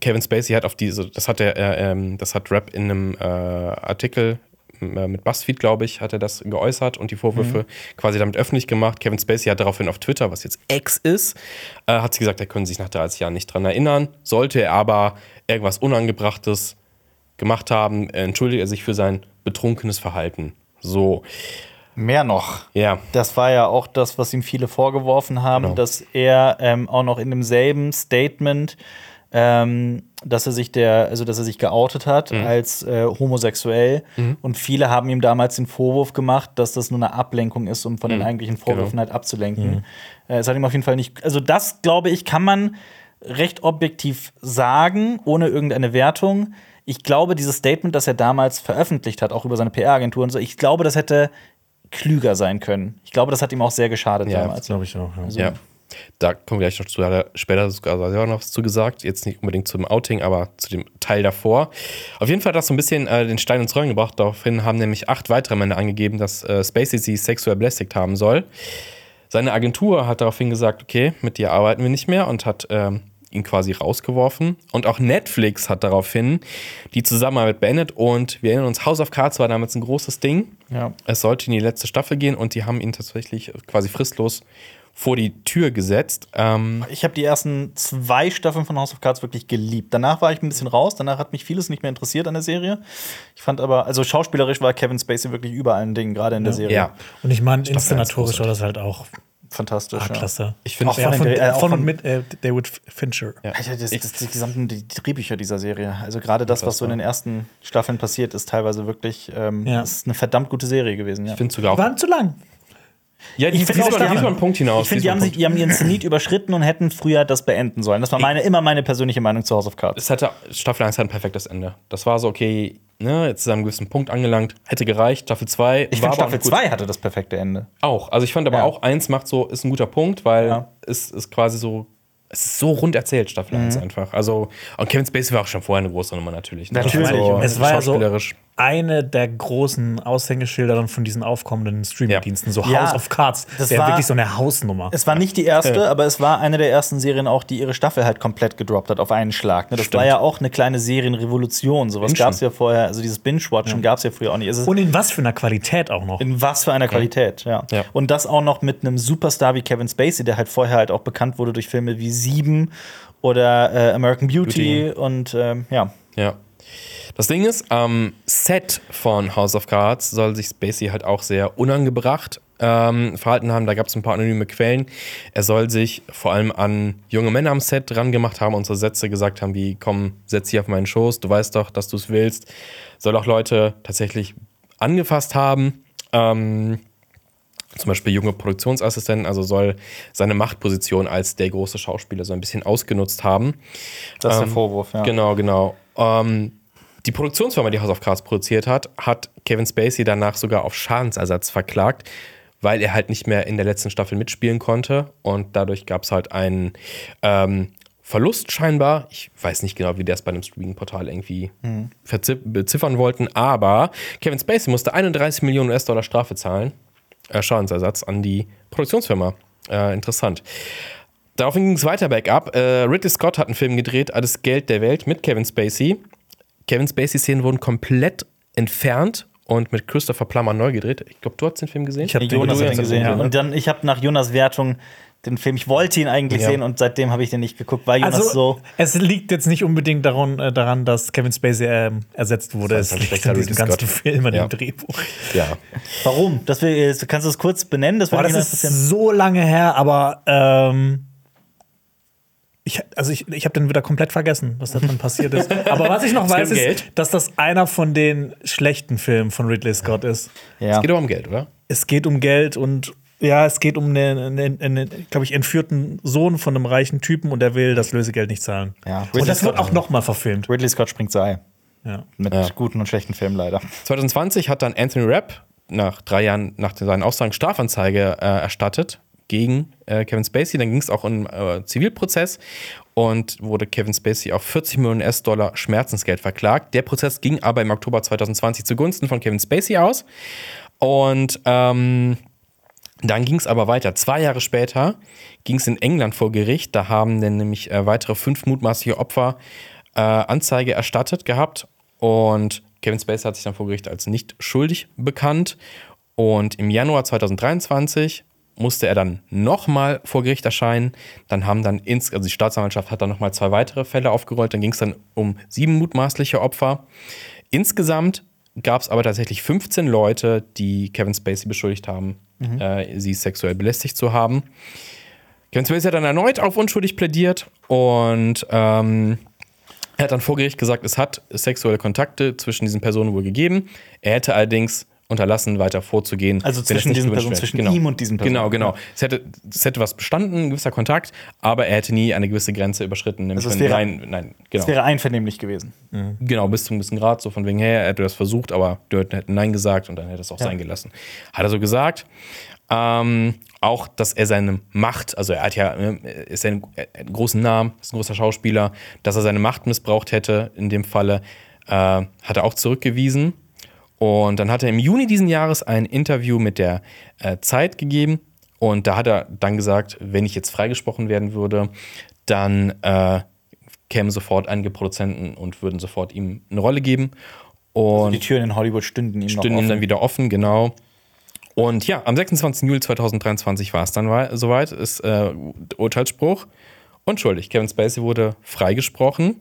[SPEAKER 2] Kevin Spacey hat auf diese, das hat er, äh, ähm, das hat Rap in einem äh, Artikel äh, mit BuzzFeed, glaube ich, hat er das geäußert und die Vorwürfe quasi damit öffentlich gemacht. Kevin Spacey hat daraufhin auf Twitter, was jetzt X ist, äh, hat sie gesagt, er könnte sich nach 30 Jahren nicht dran erinnern. Sollte er aber irgendwas Unangebrachtes gemacht haben, entschuldigt er sich für sein betrunkenes Verhalten. So,
[SPEAKER 1] Mehr noch.
[SPEAKER 2] ja.
[SPEAKER 1] Das war ja auch das, was ihm viele vorgeworfen haben,
[SPEAKER 2] Genau.
[SPEAKER 1] dass er ähm, auch noch in demselben Statement, ähm, dass er sich der, also dass er sich geoutet hat
[SPEAKER 2] Mhm.
[SPEAKER 1] als äh, homosexuell. Und viele haben ihm damals den Vorwurf gemacht, dass das nur eine Ablenkung ist, um von den eigentlichen Vorwürfen
[SPEAKER 2] Genau.
[SPEAKER 1] halt abzulenken. Äh, Es hat ihm auf jeden Fall nicht. Also, das glaube ich, kann man recht objektiv sagen, ohne irgendeine Wertung. Ich glaube, dieses Statement, das er damals veröffentlicht hat, auch über seine PR-Agentur und so, ich glaube, das hätte klüger sein können. Ich glaube, das hat ihm auch sehr geschadet
[SPEAKER 2] Ja,
[SPEAKER 1] damals.
[SPEAKER 3] Glaube ich auch. Ja.
[SPEAKER 2] Ja. Da kommen wir gleich noch zu, hat er später sogar selber noch was zu gesagt. Jetzt nicht unbedingt zum Outing, aber zu dem Teil davor. Auf jeden Fall hat das so ein bisschen äh, den Stein ins Rollen gebracht. Daraufhin haben nämlich acht weitere Männer angegeben, dass äh, Spacey sie sexuell belästigt haben soll. Seine Agentur hat daraufhin gesagt, okay, mit dir arbeiten wir nicht mehr und hat ähm, ihn quasi rausgeworfen. Und auch Netflix hat daraufhin die Zusammenarbeit beendet. Und wir erinnern uns, House of Cards war damals ein großes Ding.
[SPEAKER 1] Ja.
[SPEAKER 2] Es sollte in die letzte Staffel gehen und die haben ihn tatsächlich quasi fristlos vor die Tür gesetzt. Ähm,
[SPEAKER 1] Ich habe die ersten zwei Staffeln von House of Cards wirklich geliebt. Danach war ich ein bisschen raus. Danach hat mich vieles nicht mehr interessiert an der Serie. Ich fand aber, also schauspielerisch war Kevin Spacey wirklich über allen Dingen, gerade in der Serie.
[SPEAKER 2] ja,
[SPEAKER 3] Und ich meine, inszenatorisch war das halt auch
[SPEAKER 1] Fantastisch.
[SPEAKER 3] ah,
[SPEAKER 1] ja.
[SPEAKER 3] klasse.
[SPEAKER 2] Ich finde
[SPEAKER 1] Auch
[SPEAKER 3] ja,
[SPEAKER 1] von äh, auch
[SPEAKER 3] von
[SPEAKER 1] von-
[SPEAKER 3] und mit äh, David Fincher.
[SPEAKER 2] Ja.
[SPEAKER 1] Alter, das, das, die gesamten die Drehbücher dieser Serie. Also gerade das, was so in den ersten Staffeln passiert, ist teilweise wirklich ähm,
[SPEAKER 3] Ja.
[SPEAKER 1] ist eine verdammt gute Serie gewesen. Ja.
[SPEAKER 2] ich finde sogar
[SPEAKER 3] Die
[SPEAKER 2] auch.
[SPEAKER 3] waren zu lang.
[SPEAKER 2] Ja, die
[SPEAKER 1] Ich finde die haben-
[SPEAKER 2] einen Punkt hinaus.
[SPEAKER 1] Ich finde, die haben,
[SPEAKER 2] diesmal
[SPEAKER 1] sich, die haben ihren Zenit überschritten und hätten früher das beenden sollen. Das war meine, immer meine persönliche Meinung zu House of Cards.
[SPEAKER 2] es hatte, Staffel 1 hat ein perfektes Ende. Das war so, okay, ne, jetzt ist er an einem gewissen Punkt angelangt, hätte gereicht. Staffel 2
[SPEAKER 1] Ich
[SPEAKER 2] war
[SPEAKER 1] finde, Staffel
[SPEAKER 2] auch gut.
[SPEAKER 1] 2 hatte das perfekte Ende.
[SPEAKER 2] Auch. Also ich fand aber
[SPEAKER 1] Ja.
[SPEAKER 2] auch 1 macht so, ist ein guter Punkt, weil
[SPEAKER 1] Ja.
[SPEAKER 2] es ist quasi so, es ist so rund erzählt, Staffel
[SPEAKER 1] Mhm.
[SPEAKER 2] 1 einfach. Also, und Kevin Spacey war auch schon vorher eine große Nummer natürlich. ne?
[SPEAKER 1] Natürlich.
[SPEAKER 2] Also,
[SPEAKER 3] Es war ja so. Eine der großen Aushängeschilder von diesen aufkommenden Streamingdiensten, so
[SPEAKER 1] Ja,
[SPEAKER 3] House of Cards.
[SPEAKER 1] das
[SPEAKER 3] wäre wirklich so eine Hausnummer.
[SPEAKER 1] Es war nicht die erste, aber es war eine der ersten Serien auch, die ihre Staffel halt komplett gedroppt hat auf einen Schlag. Ne? Das
[SPEAKER 2] Stimmt.
[SPEAKER 1] war ja auch eine kleine Serienrevolution. Sowas gab es ja vorher, also dieses Binge-Watchen gab es ja früher auch nicht.
[SPEAKER 3] Und in was für einer Qualität auch noch.
[SPEAKER 1] in was für einer Qualität, ja.
[SPEAKER 2] Ja.
[SPEAKER 1] Und das auch noch mit einem Superstar wie Kevin Spacey, der halt vorher halt auch bekannt wurde durch Filme wie Sieben oder äh, American Beauty,
[SPEAKER 2] Beauty.
[SPEAKER 1] und ähm, ja.
[SPEAKER 2] Ja. Das Ding ist, am Set von House of Cards soll sich Spacey halt auch sehr unangebracht ähm, verhalten haben. Da gab es ein paar anonyme Quellen. Er soll sich vor allem an junge Männer am Set dran gemacht haben und so Sätze gesagt haben wie, komm, setz dich auf meinen Schoß, du weißt doch, dass du es willst. Soll auch Leute tatsächlich angefasst haben. Ähm, zum Beispiel junge Produktionsassistenten, also soll seine Machtposition als der große Schauspieler so ein bisschen ausgenutzt haben.
[SPEAKER 1] Das ist der
[SPEAKER 2] Ähm,
[SPEAKER 1] Vorwurf, ja.
[SPEAKER 2] Genau, genau. Ähm, die Produktionsfirma, die House of Cards produziert hat, hat Kevin Spacey danach sogar auf Schadensersatz verklagt, weil er halt nicht mehr in der letzten Staffel mitspielen konnte. Und dadurch gab es halt einen ähm, Verlust scheinbar. Ich weiß nicht genau, wie der es bei einem Streaming-Portal irgendwie verzi- beziffern wollten, aber Kevin Spacey musste 31 Millionen US-Dollar Strafe zahlen. Äh, Schadensersatz an die Produktionsfirma. Äh, interessant. Daraufhin ging es weiter bergab. Äh, Ridley Scott hat einen Film gedreht, Alles Geld der Welt mit Kevin Spacey. Kevin Spacey-Szenen wurden komplett entfernt und mit Christopher Plummer neu gedreht. Ich glaube, du hast den Film gesehen.
[SPEAKER 3] Ich hab den
[SPEAKER 1] Jonas
[SPEAKER 3] gesehen,
[SPEAKER 1] gesehen.
[SPEAKER 3] ja.
[SPEAKER 1] Und dann, ich habe nach Jonas Wertung den Film, ich wollte ihn eigentlich
[SPEAKER 2] Ja.
[SPEAKER 1] sehen und seitdem habe ich den nicht geguckt, weil Jonas
[SPEAKER 3] Also,
[SPEAKER 1] so.
[SPEAKER 3] es liegt jetzt nicht unbedingt daran, äh, daran dass Kevin Spacey ähm, ersetzt wurde.
[SPEAKER 2] Das
[SPEAKER 3] Es liegt an diesem
[SPEAKER 2] Ridley
[SPEAKER 3] ganzen
[SPEAKER 2] Scott.
[SPEAKER 3] Film, an
[SPEAKER 2] Ja.
[SPEAKER 3] dem Drehbuch.
[SPEAKER 2] Ja.
[SPEAKER 1] Warum? Das will, kannst du es kurz benennen? Das,
[SPEAKER 3] Boah, das ist so lange her, aber ähm, Ich, also ich, ich habe den wieder komplett vergessen, was da drin passiert ist. [laughs] Aber was ich noch weiß,
[SPEAKER 2] um
[SPEAKER 3] ist,
[SPEAKER 2] Geld.
[SPEAKER 3] dass das einer von den schlechten Filmen von Ridley Scott ist.
[SPEAKER 1] Ja.
[SPEAKER 2] Es geht aber um Geld, oder?
[SPEAKER 3] Es geht um Geld und ja, es geht um einen, einen, einen glaube ich, entführten Sohn von einem reichen Typen und der will das Lösegeld nicht zahlen.
[SPEAKER 1] Ja.
[SPEAKER 3] Und das wird
[SPEAKER 1] Ridley
[SPEAKER 3] auch noch mal verfilmt.
[SPEAKER 1] Ridley Scott springt Sei.
[SPEAKER 3] Ja.
[SPEAKER 1] Mit
[SPEAKER 2] Ja.
[SPEAKER 1] guten und schlechten Filmen leider.
[SPEAKER 2] 2020 hat dann Anthony Rapp nach drei Jahren nach seinen Aussagen Strafanzeige äh, erstattet gegen äh, Kevin Spacey. Dann ging es auch um äh, Zivilprozess und wurde Kevin Spacey auf 40 Millionen US-Dollar Schmerzensgeld verklagt. Der Prozess ging aber im Oktober 2020 zugunsten von Kevin Spacey aus. Und ähm, dann ging es aber weiter. Zwei Jahre später ging es in England vor Gericht. Da haben dann nämlich äh, weitere fünf mutmaßliche Opfer äh, Anzeige erstattet gehabt. Und Kevin Spacey hat sich dann vor Gericht als nicht schuldig bekannt. Und im Januar 2023 musste er dann nochmal vor Gericht erscheinen. Dann haben dann ins, also die Staatsanwaltschaft hat dann nochmal zwei weitere Fälle aufgerollt. Dann ging es dann um sieben mutmaßliche Opfer. Insgesamt gab es aber tatsächlich 15 Leute, die Kevin Spacey beschuldigt haben, äh, sie sexuell belästigt zu haben. Kevin Spacey hat dann erneut auf unschuldig plädiert und ähm, er hat dann vor Gericht gesagt, es hat sexuelle Kontakte zwischen diesen Personen wohl gegeben. Er hätte allerdings unterlassen, weiter vorzugehen.
[SPEAKER 1] Also
[SPEAKER 2] es
[SPEAKER 1] zwischen diesen Personen, zwischen ihm und diesen Personen.
[SPEAKER 2] Genau, genau. Es hätte, es hätte was bestanden, ein gewisser Kontakt, aber er hätte nie eine gewisse Grenze überschritten. Nämlich
[SPEAKER 1] Also es wäre-
[SPEAKER 2] nein, nein, genau.
[SPEAKER 1] Das wäre einvernehmlich gewesen.
[SPEAKER 2] Genau, bis zum gewissen Grad, so von wegen her, er hätte das versucht, aber die Leute hätten Nein gesagt und dann hätte er es auch sein gelassen. Hat er so gesagt. Ähm, auch, dass er seine Macht, also er hat ja, äh, ist ja einen, einen großen Namen, ist ein großer Schauspieler, dass er seine Macht missbraucht hätte, in dem Falle, äh, hat er auch zurückgewiesen. Und dann hat er im Juni diesen Jahres ein Interview mit der äh, Zeit gegeben. Und da hat er dann gesagt, wenn ich jetzt freigesprochen werden würde, dann äh, kämen sofort einige Produzenten und würden sofort ihm eine Rolle geben. Und
[SPEAKER 1] Die Türen in Hollywood stünden ihm
[SPEAKER 2] stünden ihm dann wieder offen, genau. Und ja, am 26. Juli 2023 war es dann wei- soweit, ist äh, Urteilsspruch. Unschuldig. Kevin Spacey wurde freigesprochen.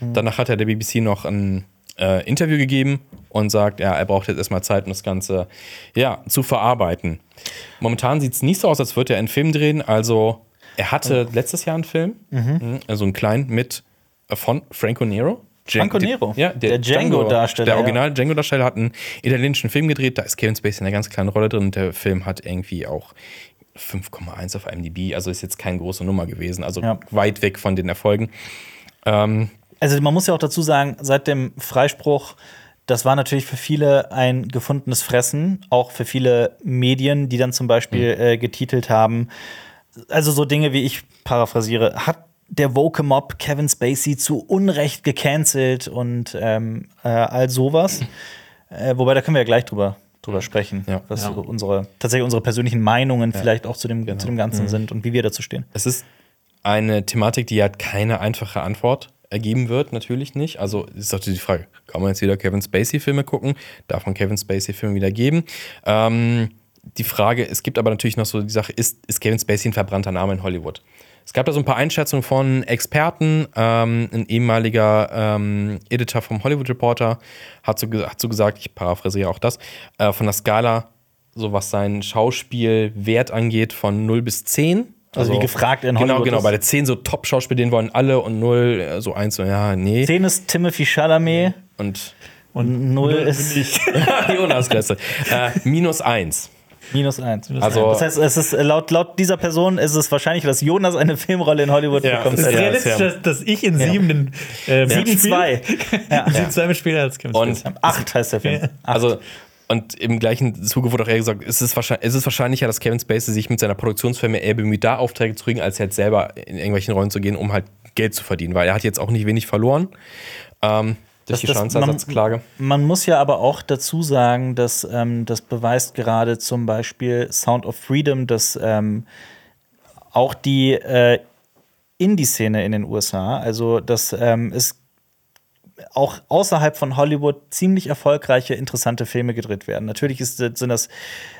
[SPEAKER 2] Danach hat er der BBC noch ein äh, Interview gegeben und sagt, ja, er braucht jetzt erstmal Zeit, um das Ganze ja, zu verarbeiten. Momentan sieht es nicht so aus, als würde er einen Film drehen. Also, er hatte letztes Jahr einen Film, mhm. also einen kleinen mit äh, von Franco Nero.
[SPEAKER 1] Franco Nero,
[SPEAKER 2] Ja,
[SPEAKER 1] der Django-Darsteller,
[SPEAKER 2] Der
[SPEAKER 1] ja.
[SPEAKER 2] Original Django-Darsteller hat einen italienischen Film gedreht. Da ist Kevin Spacey in einer ganz kleinen Rolle drin. Und der Film hat irgendwie auch 5,1 auf IMDb. Also ist jetzt keine große Nummer gewesen. Also
[SPEAKER 1] Ja.
[SPEAKER 2] weit weg von den Erfolgen. Ähm,
[SPEAKER 1] Also man muss ja auch dazu sagen, seit dem Freispruch, das war natürlich für viele ein gefundenes Fressen, auch für viele Medien, die dann zum Beispiel äh, getitelt haben, also so Dinge wie ich paraphrasiere, hat der Woke Mob Kevin Spacey zu Unrecht gecancelt und ähm, äh, all sowas. Äh, wobei, da können wir ja gleich drüber, drüber sprechen,
[SPEAKER 2] Ja.
[SPEAKER 1] was
[SPEAKER 3] Ja.
[SPEAKER 1] unsere, tatsächlich unsere persönlichen Meinungen vielleicht auch zu dem, zu dem Ganzen sind und wie wir dazu stehen.
[SPEAKER 2] es ist eine Thematik, die hat keine einfache Antwort ergeben wird, natürlich nicht. Also ist doch die Frage, kann man jetzt wieder Kevin Spacey-Filme gucken? Darf man Kevin Spacey-Filme wieder geben? Ähm, die Frage, es gibt aber natürlich noch so die Sache, ist, ist Kevin Spacey ein verbrannter Name in Hollywood? Es gab da so ein paar Einschätzungen von Experten. Ähm, ein ehemaliger ähm, Editor vom Hollywood Reporter hat so, hat so gesagt, ich paraphrasiere auch das, äh, von der Skala, so was sein Schauspielwert angeht, von 0 bis 10.
[SPEAKER 1] Also wie gefragt er in
[SPEAKER 2] Genau,
[SPEAKER 1] Hollywood
[SPEAKER 2] genau.
[SPEAKER 1] ist.
[SPEAKER 2] Bei der 10 so Top-Schauspiel, den wollen alle und 0 äh, so 1, so, ja, nee.
[SPEAKER 1] Zehn ist Timothy Chalamet
[SPEAKER 2] Und
[SPEAKER 1] und null ist
[SPEAKER 2] Jonas [laughs] Klasse. Äh, minus 1.
[SPEAKER 1] Minus eins.
[SPEAKER 2] Also-
[SPEAKER 1] das heißt, es ist äh, laut, laut dieser Person ist es wahrscheinlich, dass Jonas eine Filmrolle in Hollywood
[SPEAKER 2] Ja.
[SPEAKER 1] bekommt.
[SPEAKER 2] Das
[SPEAKER 3] Es ist
[SPEAKER 2] Ja,
[SPEAKER 3] realistisch,
[SPEAKER 2] ja.
[SPEAKER 3] dass, dass ich in sieben den äh,
[SPEAKER 1] Sieben zwei. [laughs] Ja.
[SPEAKER 3] Sieben zwei mitspiele als Kevin
[SPEAKER 2] Und
[SPEAKER 3] Spacey.
[SPEAKER 1] Acht heißt der Film. Acht.
[SPEAKER 2] Also, und im gleichen Zuge wurde auch eher gesagt, es ist, es ist wahrscheinlicher, dass Kevin Spacey sich mit seiner Produktionsfirma eher bemüht, da Aufträge zu kriegen, als jetzt selber in irgendwelchen Rollen zu gehen, um halt Geld zu verdienen, weil er hat jetzt auch nicht wenig verloren ähm, durch die
[SPEAKER 1] das-
[SPEAKER 2] Schadensersatzklage.
[SPEAKER 1] Man muss ja aber auch dazu sagen, dass ähm, das beweist gerade zum Beispiel Sound of Freedom, dass ähm, auch die äh, Indie-Szene in den USA, also dass ähm, es auch außerhalb von Hollywood ziemlich erfolgreiche, interessante Filme gedreht werden. Natürlich ist, sind das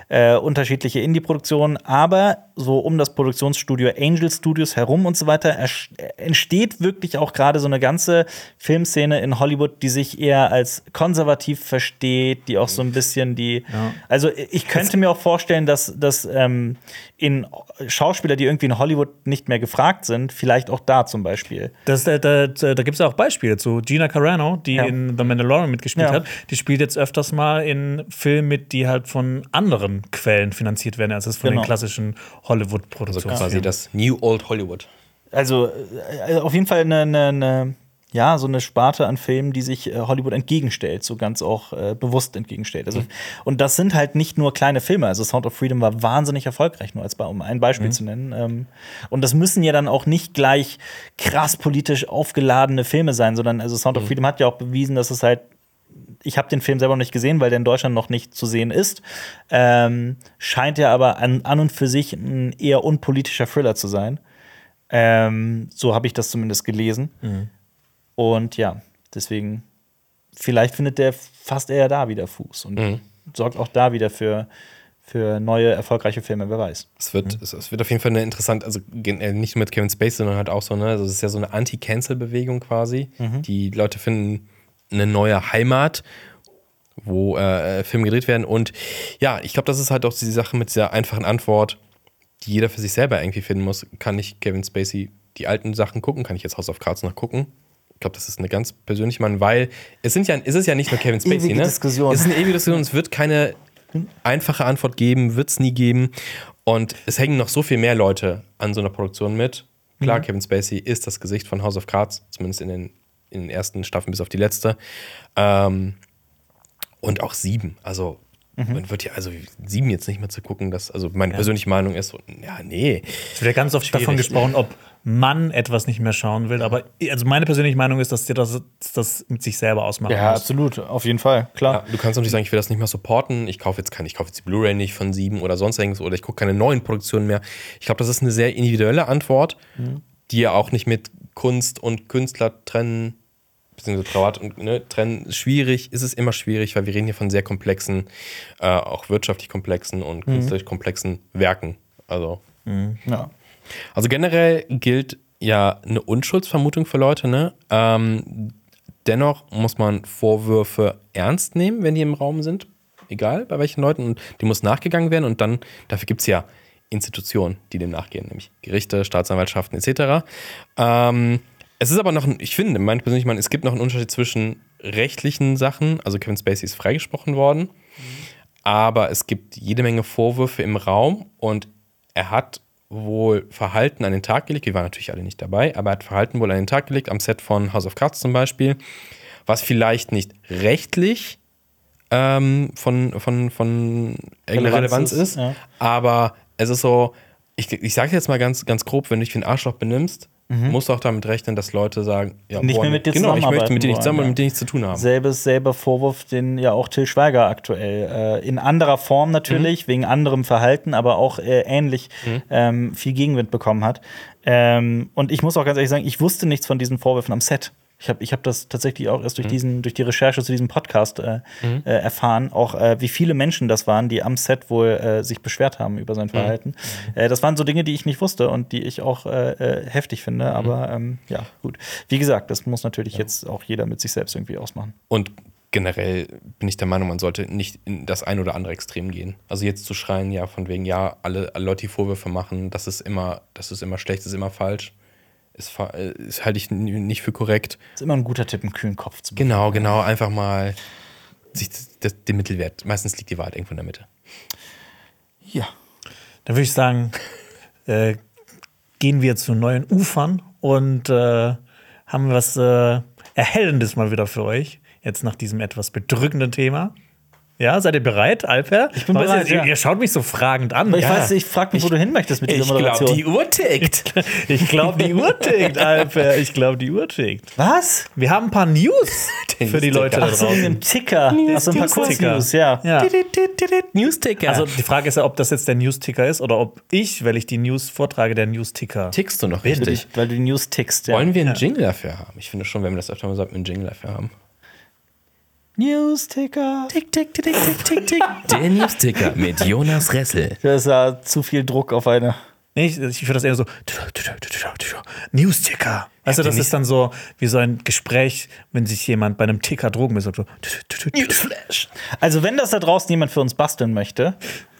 [SPEAKER 1] äh, unterschiedliche Indie-Produktionen, aber so um das Produktionsstudio Angel Studios herum und so weiter ersch- entsteht wirklich auch gerade so eine ganze Filmszene in Hollywood, die sich eher als konservativ versteht, die auch so ein bisschen die. Also ich könnte mir auch vorstellen, dass, dass ähm, in Schauspieler, die irgendwie in Hollywood nicht mehr gefragt sind, vielleicht auch da zum Beispiel.
[SPEAKER 3] Das, da da, da gibt es ja auch Beispiele zu. Gina Carano, die
[SPEAKER 1] Ja.
[SPEAKER 3] in The Mandalorian mitgespielt
[SPEAKER 1] Ja.
[SPEAKER 3] hat, die spielt jetzt öfters mal in Filmen mit, die halt von anderen Quellen finanziert werden, als es von
[SPEAKER 1] Genau.
[SPEAKER 3] den klassischen
[SPEAKER 2] Also
[SPEAKER 3] Hollywood-Produktionen.
[SPEAKER 2] quasi das New Old Hollywood.
[SPEAKER 1] Also äh, auf jeden Fall eine, eine, eine, ja, so eine Sparte an Filmen, die sich äh, Hollywood entgegenstellt, so ganz auch äh, bewusst entgegenstellt. Also, Und das sind halt nicht nur kleine Filme. Also Sound of Freedom war wahnsinnig erfolgreich, nur als um ein Beispiel zu nennen. Ähm, und das müssen ja dann auch nicht gleich krass politisch aufgeladene Filme sein, sondern also Sound of Freedom hat ja auch bewiesen, dass es halt ich habe den Film selber noch nicht gesehen, weil der in Deutschland noch nicht zu sehen ist. Ähm, scheint ja aber an, an und für sich ein eher unpolitischer Thriller zu sein. Ähm, so habe ich das zumindest gelesen. Und ja, deswegen, vielleicht findet der fast eher da wieder Fuß und sorgt auch da wieder für, für neue, erfolgreiche Filme, wer weiß.
[SPEAKER 2] Es wird, es, es wird auf jeden Fall eine interessante, also äh, nicht nur mit Kevin Spacey, sondern halt auch so, ne, also es ist ja so eine Anti-Cancel-Bewegung quasi. Die Leute finden eine neue Heimat, wo äh, Filme gedreht werden. Und ja, ich glaube, das ist halt auch die Sache mit dieser einfachen Antwort, die jeder für sich selber irgendwie finden muss. Kann ich Kevin Spacey die alten Sachen gucken? Kann ich jetzt House of Cards noch gucken? Ich glaube, das ist eine ganz persönliche Meinung, weil es sind ja, es ist ja nicht nur Kevin [laughs] Spacey,
[SPEAKER 1] Ewige
[SPEAKER 2] ne?
[SPEAKER 1] Diskussion.
[SPEAKER 2] Es ist eine ewige Diskussion. Es wird keine einfache Antwort geben, wird es nie geben. Und es hängen noch so viel mehr Leute an so einer Produktion mit. Klar, Kevin Spacey ist das Gesicht von House of Cards, zumindest in den, in den ersten Staffeln bis auf die letzte. Ähm, und auch sieben. Also, man wird ja, also sieben jetzt nicht mehr zu gucken, dass, also meine persönliche Meinung ist so, ja, nee.
[SPEAKER 3] Es wird ja ganz oft davon gesprochen, ob man etwas nicht mehr schauen will. Aber also meine persönliche Meinung ist, dass dir das, das mit sich selber ausmachen muss.
[SPEAKER 1] absolut, auf jeden Fall, klar.
[SPEAKER 2] Ja, du kannst natürlich sagen, ich will das nicht mehr supporten. Ich kaufe jetzt keine, ich kaufe jetzt die Blu-ray nicht von sieben oder sonst irgendwas oder ich gucke keine neuen Produktionen mehr. Ich glaube, das ist eine sehr individuelle Antwort, die ja auch nicht mit Kunst und Künstler trennen, beziehungsweise privat und ne, trennen. Schwierig, ist es immer schwierig, weil wir reden hier von sehr komplexen, äh, auch wirtschaftlich komplexen und künstlerisch komplexen Werken. Also
[SPEAKER 1] Ja.
[SPEAKER 2] also generell gilt ja eine Unschuldsvermutung für Leute, ne? Ähm, dennoch muss man Vorwürfe ernst nehmen, wenn die im Raum sind. Egal bei welchen Leuten. Und die muss nachgegangen werden. Und dann, dafür gibt es ja Institutionen, die dem nachgehen, nämlich Gerichte, Staatsanwaltschaften etc. Ähm, es ist aber noch, ein, ich finde, mein persönlich Meinung, es gibt noch einen Unterschied zwischen rechtlichen Sachen, also Kevin Spacey ist freigesprochen worden, aber es gibt jede Menge Vorwürfe im Raum und er hat wohl Verhalten an den Tag gelegt, wir waren natürlich alle nicht dabei, aber er hat Verhalten wohl an den Tag gelegt, am Set von House of Cards zum Beispiel, was vielleicht nicht rechtlich ähm, von, von, von irgendeiner
[SPEAKER 1] Relevanz
[SPEAKER 2] Relevanz
[SPEAKER 1] ist,
[SPEAKER 2] ist,
[SPEAKER 1] ja.
[SPEAKER 2] aber es ist so, ich, ich sage jetzt mal ganz, ganz grob, wenn du dich wie ein Arschloch benimmst, musst du auch damit rechnen, dass Leute sagen, ja,
[SPEAKER 1] Mhm. Nicht mehr mit dir
[SPEAKER 2] genau, ich möchte mit dir nicht zusammen
[SPEAKER 1] wollen,
[SPEAKER 2] und mit dir nichts zu tun haben.
[SPEAKER 1] Selbes, selber Vorwurf, den ja auch Till Schweiger aktuell äh, in anderer Form natürlich, wegen anderem Verhalten, aber auch äh, ähnlich ähm, viel Gegenwind bekommen hat. Ähm, und ich muss auch ganz ehrlich sagen, ich wusste nichts von diesen Vorwürfen am Set. Ich habe ich hab das tatsächlich auch erst durch, diesen, durch die Recherche zu diesem Podcast äh, äh, erfahren, auch äh, wie viele Menschen das waren, die am Set wohl äh, sich beschwert haben über sein Verhalten. Äh, das waren so Dinge, die ich nicht wusste und die ich auch äh, heftig finde. Aber ähm, ja, gut. Wie gesagt, das muss natürlich jetzt auch jeder mit sich selbst irgendwie ausmachen.
[SPEAKER 2] Und generell bin ich der Meinung, man sollte nicht in das ein oder andere Extrem gehen. Also jetzt zu schreien, ja, von wegen, ja, alle, alle Leute, die Vorwürfe machen, das ist immer, das ist immer schlecht, das ist immer falsch, ist, fa- äh, ist halte ich nicht für korrekt.
[SPEAKER 1] Ist immer ein guter Tipp, einen kühlen Kopf zu
[SPEAKER 2] Genau, genau, einfach mal sich das, das, den Mittelwert. Meistens liegt die Wahrheit irgendwo in der Mitte.
[SPEAKER 1] Ja.
[SPEAKER 3] Dann würde ich sagen, [laughs] äh, gehen wir zu neuen Ufern und äh, haben was äh, Erhellendes mal wieder für euch. Jetzt nach diesem etwas bedrückenden Thema. Ja, seid ihr bereit, Alper? Ich
[SPEAKER 1] bin bereit,
[SPEAKER 3] Ihr,
[SPEAKER 1] ja.
[SPEAKER 3] ihr schaut mich so fragend an.
[SPEAKER 1] Aber ich
[SPEAKER 3] ja.
[SPEAKER 1] weiß, ich frage mich, wo du hin möchtest mit dieser Moderation.
[SPEAKER 2] Uhr tickt.
[SPEAKER 3] Ich glaube, die Uhr tickt, Alper. Ich glaube, die Uhr tickt.
[SPEAKER 1] Was?
[SPEAKER 3] Wir haben ein paar News [laughs] für die Leute da
[SPEAKER 1] Ach so,
[SPEAKER 3] draußen.
[SPEAKER 1] einen Ticker. Achso, ein paar
[SPEAKER 3] Ticker.
[SPEAKER 1] Kurznews, ja.
[SPEAKER 3] Ja.
[SPEAKER 2] News-Ticker.
[SPEAKER 3] Also die Frage ist ja, ob das jetzt der News-Ticker ist oder ob ich, weil ich die News vortrage, der News-Ticker.
[SPEAKER 2] tickst du noch richtig?
[SPEAKER 1] die, weil du die News tickst, ja.
[SPEAKER 2] Wollen wir einen Jingle dafür haben? Ich finde schon, wenn wir das öfter mal sagen, einen Jingle dafür haben.
[SPEAKER 1] Newsticker.
[SPEAKER 2] Tick, tick, tick, tick, tick, tick. [laughs] Der Newsticker mit Jonas Ressel.
[SPEAKER 1] Das ist ja zu viel Druck auf eine.
[SPEAKER 3] Nee, ich, ich würde das eher so Newsticker. Weißt du, das ist dann so wie so ein Gespräch, wenn sich jemand bei einem Ticker Drogen besorgt. So,
[SPEAKER 2] Newsflash.
[SPEAKER 1] Also, wenn das da draußen jemand für uns basteln möchte,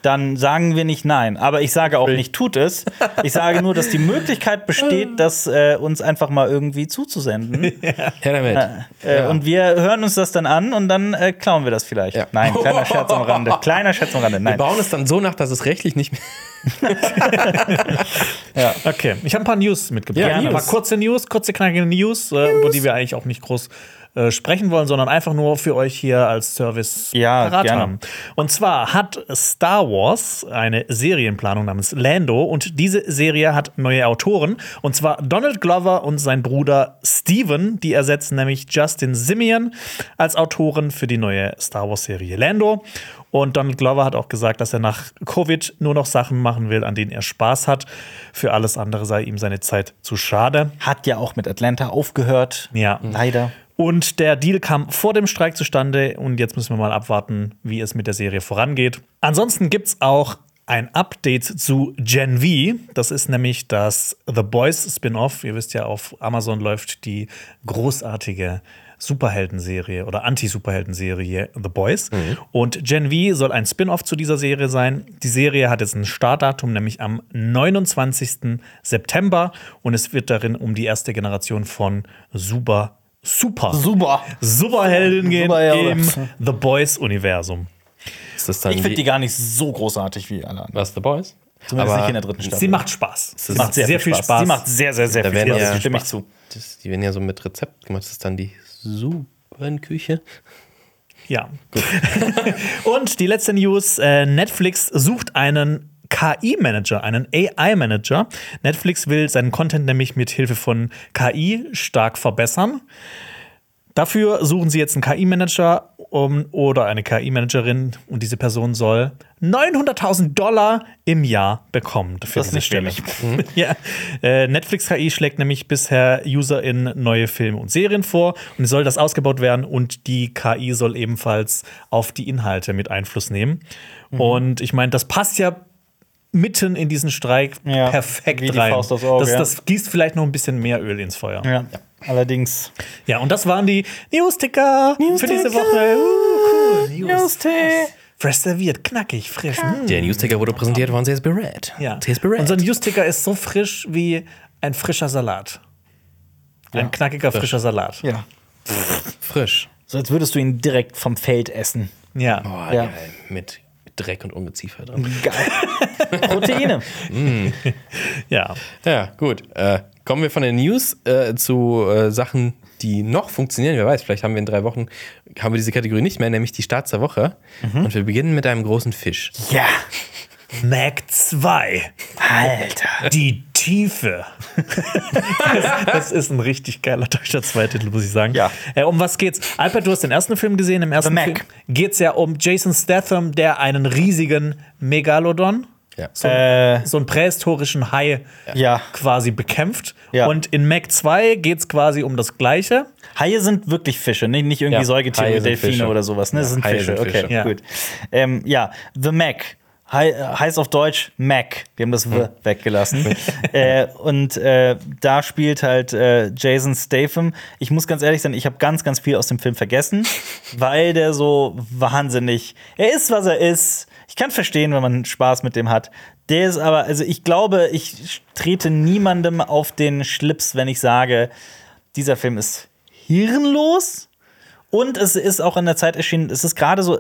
[SPEAKER 1] dann sagen wir nicht nein. Aber ich sage auch nicht, tut es. Ich sage nur, dass die Möglichkeit besteht, [laughs] das äh, uns einfach mal irgendwie zuzusenden. [laughs]
[SPEAKER 2] Her damit.
[SPEAKER 1] Äh, Und wir hören uns das dann an und dann äh, klauen wir das vielleicht.
[SPEAKER 2] Ja.
[SPEAKER 1] Nein, kleiner [laughs] Scherz am Rande. Kleiner Scherz am Rande.
[SPEAKER 2] Wir
[SPEAKER 1] Nein.
[SPEAKER 2] bauen es dann so nach, dass es rechtlich nicht mehr.
[SPEAKER 3] Okay, ich habe ein paar News mitgebracht.
[SPEAKER 2] Ja,
[SPEAKER 3] ein paar kurze News, kurze knackige News, äh, über die wir eigentlich auch nicht groß äh, sprechen wollen, sondern einfach nur für euch hier als Service
[SPEAKER 1] Ja,
[SPEAKER 3] parat
[SPEAKER 1] gerne.
[SPEAKER 3] haben. Und zwar hat Star Wars eine Serienplanung namens Lando und diese Serie hat neue Autoren und zwar Donald Glover und sein Bruder Steven, die ersetzen nämlich Justin Simeon als Autoren für die neue Star Wars Serie Lando. Und Donald Glover hat auch gesagt, dass er nach Covid nur noch Sachen machen will, an denen er Spaß hat. Für alles andere sei ihm seine Zeit zu schade.
[SPEAKER 1] Hat ja auch mit Atlanta aufgehört.
[SPEAKER 3] Ja.
[SPEAKER 1] Leider.
[SPEAKER 3] Und der Deal kam vor dem Streik zustande und jetzt müssen wir mal abwarten, wie es mit der Serie vorangeht. Ansonsten gibt es auch ein Update zu Gen V. Das ist nämlich das The Boys Spin-off. Ihr wisst ja, auf Amazon läuft die großartige Superheldenserie oder Anti-Superheldenserie The Boys. Und Gen V soll ein Spin-off zu dieser Serie sein. Die Serie hat jetzt ein Startdatum, nämlich am 29. September. Und es wird darin um die erste Generation von Super, Super,
[SPEAKER 1] Super.
[SPEAKER 3] Superhelden gehen
[SPEAKER 1] Superhelden.
[SPEAKER 3] im The Boys-Universum.
[SPEAKER 2] Ist das dann
[SPEAKER 1] Ich finde die gar nicht so großartig wie alle anderen.
[SPEAKER 2] Was, The Boys?
[SPEAKER 1] Zumindest
[SPEAKER 2] Aber
[SPEAKER 1] nicht in der dritten Staffel.
[SPEAKER 3] Sie macht Spaß. Sie macht sehr, viel Spaß.
[SPEAKER 1] Sie macht sehr, sehr, sehr
[SPEAKER 2] Da
[SPEAKER 1] viel
[SPEAKER 2] werden
[SPEAKER 1] Spaß.
[SPEAKER 2] ja-
[SPEAKER 1] stimme ich zu.
[SPEAKER 2] Das, die werden ja so mit Rezept gemacht. Das ist dann die Superküche.
[SPEAKER 3] Ja. [laughs] Und die letzte News: äh, Netflix sucht einen KI-Manager, einen AI-Manager. Netflix will seinen Content nämlich mit Hilfe von KI stark verbessern. Dafür suchen sie jetzt einen KI-Manager um, oder eine KI-Managerin und diese Person soll 900.000 Dollar im Jahr bekommen. Für
[SPEAKER 1] Das ist
[SPEAKER 3] diese
[SPEAKER 1] nicht
[SPEAKER 3] Stelle. [laughs] ja. Äh, Netflix KI schlägt nämlich bisher User in neue Filme und Serien vor und soll das ausgebaut werden und die KI soll ebenfalls auf die Inhalte mit Einfluss nehmen.
[SPEAKER 1] Mhm.
[SPEAKER 3] Und ich meine, das passt ja mitten in diesen Streik
[SPEAKER 1] Ja,
[SPEAKER 3] perfekt rein. Das,
[SPEAKER 1] ja.
[SPEAKER 3] das gießt vielleicht noch ein bisschen mehr Öl ins Feuer.
[SPEAKER 1] Ja. Allerdings.
[SPEAKER 3] Ja, und das waren die News-Ticker für diese Woche. Uh, cool. News. Fresh serviert, knackig, frisch. Mm.
[SPEAKER 2] Der Newsticker wurde präsentiert von CS Barrett.
[SPEAKER 3] Ja.
[SPEAKER 2] CS Barrett.
[SPEAKER 3] Unser News-Ticker ist so frisch wie ein frischer Salat. Ein knackiger, frischer Salat.
[SPEAKER 1] Ja.
[SPEAKER 2] Frisch.
[SPEAKER 1] So als würdest du ihn direkt vom Feld essen.
[SPEAKER 3] Ja.
[SPEAKER 2] Boah,
[SPEAKER 1] Ja.
[SPEAKER 2] geil. Mit Dreck und Ungeziefer drin.
[SPEAKER 1] Geil. [laughs] Proteine.
[SPEAKER 3] ja.
[SPEAKER 2] Ja, gut. Äh, kommen wir von den News äh, zu äh, Sachen, die noch funktionieren. Wer weiß, vielleicht haben wir in drei Wochen haben wir diese Kategorie nicht mehr, nämlich die Starts der Woche. Und wir beginnen mit einem großen Fisch.
[SPEAKER 1] Ja.
[SPEAKER 3] Mac 2.
[SPEAKER 1] Alter.
[SPEAKER 3] Die Tiefe. [laughs] das, das ist ein richtig geiler deutscher Zweititel, muss ich sagen.
[SPEAKER 1] Ja.
[SPEAKER 3] Äh, um was geht's? Albert, du hast den ersten Film gesehen. Im ersten
[SPEAKER 1] The Mac.
[SPEAKER 3] Film geht's ja um Jason Statham, der einen riesigen Megalodon,
[SPEAKER 2] Ja.
[SPEAKER 3] so,
[SPEAKER 1] Äh,
[SPEAKER 3] so einen prähistorischen Hai,
[SPEAKER 1] ja.
[SPEAKER 3] quasi bekämpft. Und in Mac 2 geht's quasi um das Gleiche.
[SPEAKER 1] Haie sind wirklich Fische, nicht, nicht irgendwie Säugetiere Delfine oder sowas. Ne? Das sind Fische.
[SPEAKER 2] sind Fische.
[SPEAKER 1] Okay, gut. Ähm, ja, The Mac. Hei- Heißt auf Deutsch Mac. Wir haben das W weggelassen. [laughs] äh, und äh, da spielt halt äh, Jason Statham. Ich muss ganz ehrlich sein, ich habe ganz, ganz viel aus dem Film vergessen, [laughs] weil der so wahnsinnig. Er ist, was er ist. Ich kann verstehen, wenn man Spaß mit dem hat. Der ist aber, also ich glaube, ich trete niemandem auf den Schlips, wenn ich sage, dieser Film ist hirnlos. Und es ist auch in der Zeit erschienen, es ist gerade so,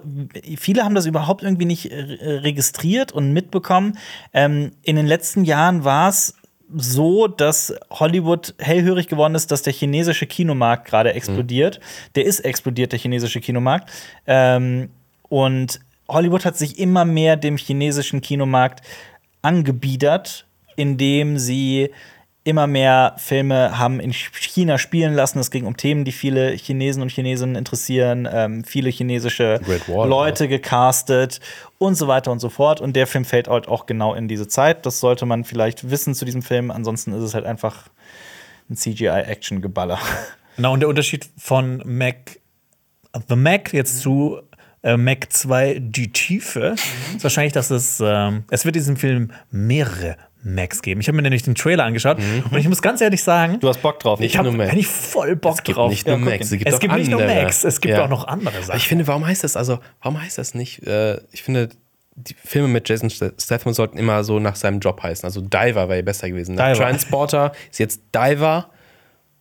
[SPEAKER 1] viele haben das überhaupt irgendwie nicht äh, registriert und mitbekommen. Ähm, in den letzten Jahren war es so, dass Hollywood hellhörig geworden ist, dass der chinesische Kinomarkt gerade explodiert. Der ist explodiert, der chinesische Kinomarkt. Ähm, und Hollywood hat sich immer mehr dem chinesischen Kinomarkt angebiedert, indem sie immer mehr Filme haben in China spielen lassen. Es ging um Themen, die viele Chinesen und Chinesinnen interessieren, ähm, viele chinesische
[SPEAKER 2] Wall,
[SPEAKER 1] Leute gecastet und so weiter und so fort. Und der Film fällt halt auch genau in diese Zeit. Das sollte man vielleicht wissen zu diesem Film. Ansonsten ist es halt einfach ein CGI-Action-Geballer. [laughs]
[SPEAKER 3] Genau, und der Unterschied von Mac The Mac jetzt zu äh, Mac 2 Die Tiefe. Ist wahrscheinlich, dass es, ähm, es wird diesen Film mehrere Macs geben. Ich habe mir nämlich den Trailer angeschaut und ich muss ganz ehrlich sagen,
[SPEAKER 1] Du hast Bock drauf.
[SPEAKER 2] Nicht
[SPEAKER 3] ich habe eigentlich voll Bock
[SPEAKER 2] Es gibt
[SPEAKER 3] drauf.
[SPEAKER 2] nicht nur
[SPEAKER 1] ihn.
[SPEAKER 2] es gibt,
[SPEAKER 3] es gibt nicht nur. Macs, es gibt
[SPEAKER 2] Ja.
[SPEAKER 3] auch noch andere
[SPEAKER 2] Aber
[SPEAKER 3] Sachen.
[SPEAKER 2] ich finde, warum heißt das, also, warum heißt das nicht? Äh, ich finde, die Filme mit Jason Statham sollten immer so nach seinem Job heißen. Also Diver wäre besser gewesen.
[SPEAKER 3] Diver.
[SPEAKER 2] Transporter [laughs] ist jetzt Diver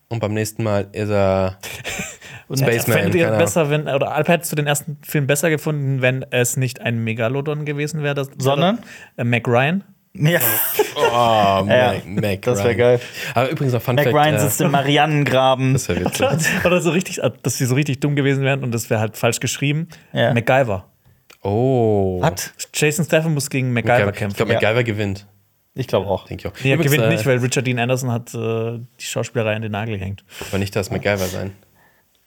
[SPEAKER 2] und beim nächsten Mal ist er [laughs] Spaceman. Ahnung.
[SPEAKER 3] besser, wenn, oder Alp hättest du den ersten Film besser gefunden, wenn es nicht ein Megalodon gewesen wäre?
[SPEAKER 1] Sondern?
[SPEAKER 3] Äh, Mac Ryan?
[SPEAKER 1] Ja, [laughs]
[SPEAKER 2] Oh,
[SPEAKER 1] Ja,
[SPEAKER 2] Mac, Mac
[SPEAKER 1] das wär
[SPEAKER 2] Ryan.
[SPEAKER 1] geil.
[SPEAKER 2] Aber übrigens noch Fun
[SPEAKER 1] Mac
[SPEAKER 2] Fact,
[SPEAKER 1] Ryan
[SPEAKER 2] äh,
[SPEAKER 1] sitzt im Mariannengraben. [laughs]
[SPEAKER 2] Das wäre witzig.
[SPEAKER 3] Oder so richtig, dass sie so richtig dumm gewesen wären und das wäre halt falsch geschrieben.
[SPEAKER 1] Ja.
[SPEAKER 3] MacGyver.
[SPEAKER 2] Oh.
[SPEAKER 1] Hat?
[SPEAKER 3] Jason Statham muss gegen MacGyver
[SPEAKER 2] Ich
[SPEAKER 3] kämpfen.
[SPEAKER 2] glaube,
[SPEAKER 1] Ja.
[SPEAKER 2] MacGyver gewinnt.
[SPEAKER 1] Ich glaube auch.
[SPEAKER 2] Denke ich auch.
[SPEAKER 3] Nee, er gewinnt
[SPEAKER 2] äh,
[SPEAKER 3] nicht, weil Richard Dean Anderson hat äh, die Schauspielerei an den Nagel gehängt.
[SPEAKER 2] Aber nicht das MacGyver sein.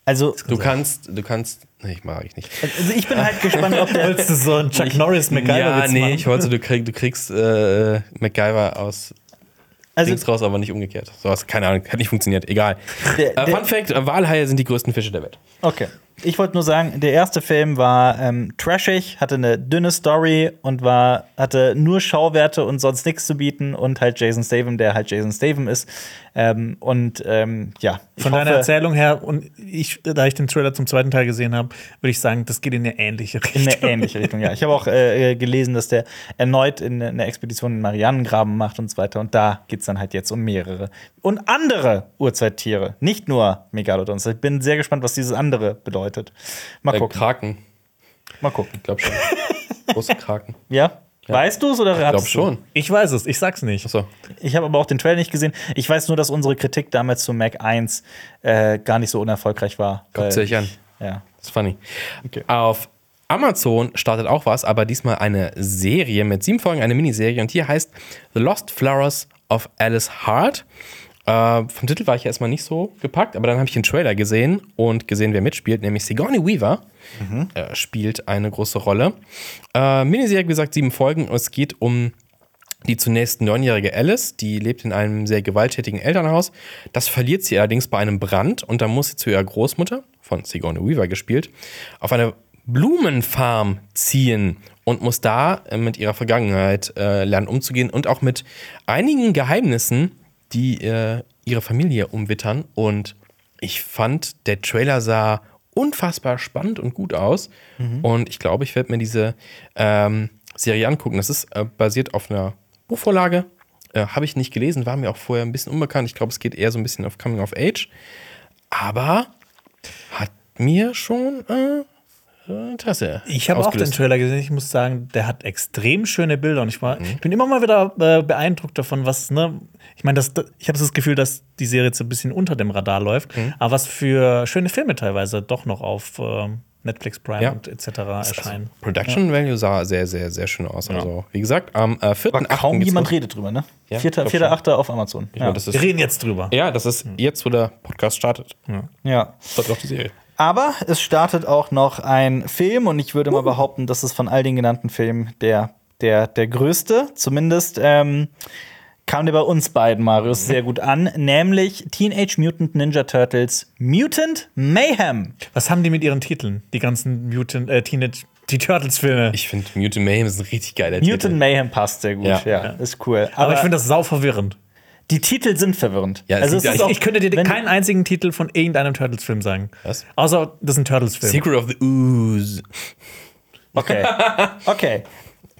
[SPEAKER 1] Also,
[SPEAKER 2] Du kannst, du kannst. Nee, ich mag ich nicht.
[SPEAKER 1] also ich bin halt gespannt, ob der. [laughs]
[SPEAKER 3] Wolltest du so einen Chuck Norris MacGyver
[SPEAKER 2] Ja, nee,
[SPEAKER 3] machen?
[SPEAKER 2] ich wollte, du, krieg, du kriegst äh, MacGyver aus
[SPEAKER 1] Also,
[SPEAKER 2] Dings raus, aber nicht umgekehrt. So was, keine Ahnung, hat nicht funktioniert. Egal.
[SPEAKER 1] Der-
[SPEAKER 2] äh,
[SPEAKER 1] der-
[SPEAKER 2] Fun Fact: Walhaie sind die größten Fische der Welt.
[SPEAKER 1] Okay. Ich wollte nur sagen, der erste Film war ähm, trashig, hatte eine dünne Story und war, hatte nur Schauwerte und sonst nichts zu bieten und halt Jason Statham, der halt Jason Statham ist. Ähm, und ähm, ja.
[SPEAKER 3] Von deiner
[SPEAKER 1] hoffe,
[SPEAKER 3] Erzählung her, und ich, da ich den Trailer zum zweiten Teil gesehen habe, würde ich sagen, das geht in eine ähnliche Richtung.
[SPEAKER 1] In eine ähnliche Richtung, ja. Ich habe auch [laughs] äh, gelesen, dass der erneut in eine Expedition in den Marianengraben macht und so weiter. Und da geht es dann halt jetzt um mehrere und andere Urzeittiere, nicht nur Megalodons. Ich bin sehr gespannt, was dieses andere bedeutet. Mal
[SPEAKER 2] Äh,
[SPEAKER 1] gucken.
[SPEAKER 2] Kraken.
[SPEAKER 1] Mal gucken.
[SPEAKER 2] Ich glaube schon. Große Kraken. [laughs]
[SPEAKER 1] Ja? Weißt du es oder
[SPEAKER 2] Ich glaube schon.
[SPEAKER 3] Ich weiß es, ich sag's nicht.
[SPEAKER 2] Achso.
[SPEAKER 1] Ich habe aber auch den Trailer nicht gesehen. Ich weiß nur, dass unsere Kritik damals zu Mac 1 äh, gar nicht so unerfolgreich war.
[SPEAKER 2] Sie euch an.
[SPEAKER 1] Ja.
[SPEAKER 2] Das ist funny.
[SPEAKER 1] Okay.
[SPEAKER 2] Auf Amazon startet auch was, aber diesmal eine Serie mit sieben Folgen, eine Miniserie. Und hier heißt The Lost Flowers of Alice Hart. Äh, vom Titel war ich erstmal nicht so gepackt, aber dann habe ich den Trailer gesehen und gesehen, wer mitspielt, nämlich Sigourney Weaver äh, spielt eine große Rolle. Äh, Miniserie, wie gesagt, sieben Folgen. Es geht um die zunächst neunjährige Alice, die lebt in einem sehr gewalttätigen Elternhaus. Das verliert sie allerdings bei einem Brand und dann muss sie zu ihrer Großmutter, von Sigourney Weaver gespielt, auf eine Blumenfarm ziehen und muss da äh, mit ihrer Vergangenheit äh, lernen umzugehen und auch mit einigen Geheimnissen, die äh, ihre Familie umwittern. Und ich fand, der Trailer sah unfassbar spannend und gut aus. Und ich glaube, ich werde mir diese ähm, Serie angucken. Das ist äh, basiert auf einer Buchvorlage. Äh, Habe ich nicht gelesen, war mir auch vorher ein bisschen unbekannt. Ich glaube, es geht eher so ein bisschen auf Coming of Age. Aber hat mir schon äh, Interesse.
[SPEAKER 3] Ich habe auch den. Trailer gesehen. Ich muss sagen, der hat extrem schöne Bilder und ich, war, ich bin immer mal wieder äh, beeindruckt davon, was, ne, ich meine, das, ich habe das Gefühl, dass die Serie jetzt ein bisschen unter dem Radar läuft, aber was für schöne Filme teilweise doch noch auf ähm, Netflix Prime
[SPEAKER 2] Ja.
[SPEAKER 3] und etc. erscheinen.
[SPEAKER 2] Production Value sah sehr, sehr, sehr schön aus. Also, wie gesagt, am äh, 4.
[SPEAKER 1] Aber kaum jemand redet drüber, ne?
[SPEAKER 2] Ja,
[SPEAKER 1] Vierter,
[SPEAKER 2] glaub
[SPEAKER 1] vierter
[SPEAKER 2] schon.
[SPEAKER 1] Achter auf Amazon.
[SPEAKER 2] Ja, das
[SPEAKER 3] Wir
[SPEAKER 2] ist,
[SPEAKER 3] reden jetzt drüber.
[SPEAKER 2] ja, das ist jetzt, wo der Podcast startet.
[SPEAKER 1] ja.
[SPEAKER 2] Startet auch die Serie.
[SPEAKER 1] Aber es startet auch noch ein Film und ich würde mal behaupten, das ist von all den genannten Filmen der, der, der größte. Zumindest ähm, kam der bei uns beiden, Marius, sehr gut an. Nämlich Teenage Mutant Ninja Turtles Mutant Mayhem.
[SPEAKER 3] Was haben die mit ihren Titeln? Die ganzen Mutant, äh, Teenage, die Turtles-Filme.
[SPEAKER 2] Ich finde Mutant Mayhem ist ein richtig geiler
[SPEAKER 1] Mutant
[SPEAKER 2] Titel.
[SPEAKER 1] Mayhem passt sehr gut, ja,
[SPEAKER 2] Ja.
[SPEAKER 1] ist cool.
[SPEAKER 3] aber ich finde das sau verwirrend.
[SPEAKER 1] Die Titel sind verwirrend.
[SPEAKER 2] Ja,
[SPEAKER 1] also
[SPEAKER 2] eigentlich-
[SPEAKER 1] auch,
[SPEAKER 3] Ich könnte dir keinen einzigen Titel von irgendeinem Turtles-Film sagen.
[SPEAKER 2] Was?
[SPEAKER 3] Außer das ist ein Turtles-Film.
[SPEAKER 2] Secret of the Ooze.
[SPEAKER 1] Okay. [laughs] Okay.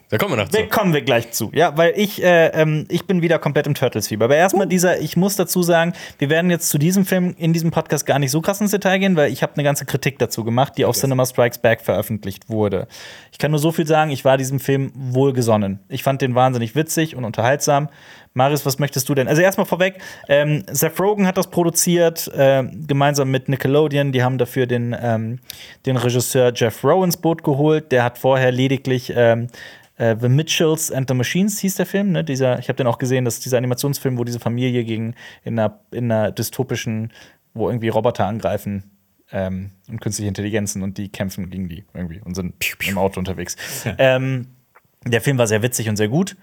[SPEAKER 2] Da kommen wir noch zu.
[SPEAKER 1] Wir kommen wir gleich zu. Ja, weil ich, äh, ähm, ich bin wieder komplett im Turtles-Fieber. Aber erstmal dieser, ich muss dazu sagen, wir werden jetzt zu diesem Film in diesem Podcast gar nicht so krass ins Detail gehen, weil ich habe eine ganze Kritik dazu gemacht, die auf Cinema Strikes Back veröffentlicht wurde. Ich kann nur so viel sagen, ich war diesem Film wohlgesonnen. Ich fand den wahnsinnig witzig und unterhaltsam. Marius, was möchtest du denn? Also erstmal vorweg, ähm, Seth Rogen hat das produziert, äh, gemeinsam mit Nickelodeon. Die haben dafür den, ähm, den Regisseur Jeff Rowe ins Boot geholt. Der hat vorher lediglich ähm, äh, The Mitchells and the Machines hieß der Film, ne? Dieser, ich habe den auch gesehen, das ist dieser Animationsfilm, wo diese Familie gegen in einer, in einer dystopischen, wo irgendwie Roboter angreifen ähm, und künstliche Intelligenzen und die kämpfen gegen die irgendwie und sind im Auto unterwegs. Ähm, der Film war sehr witzig und sehr gut.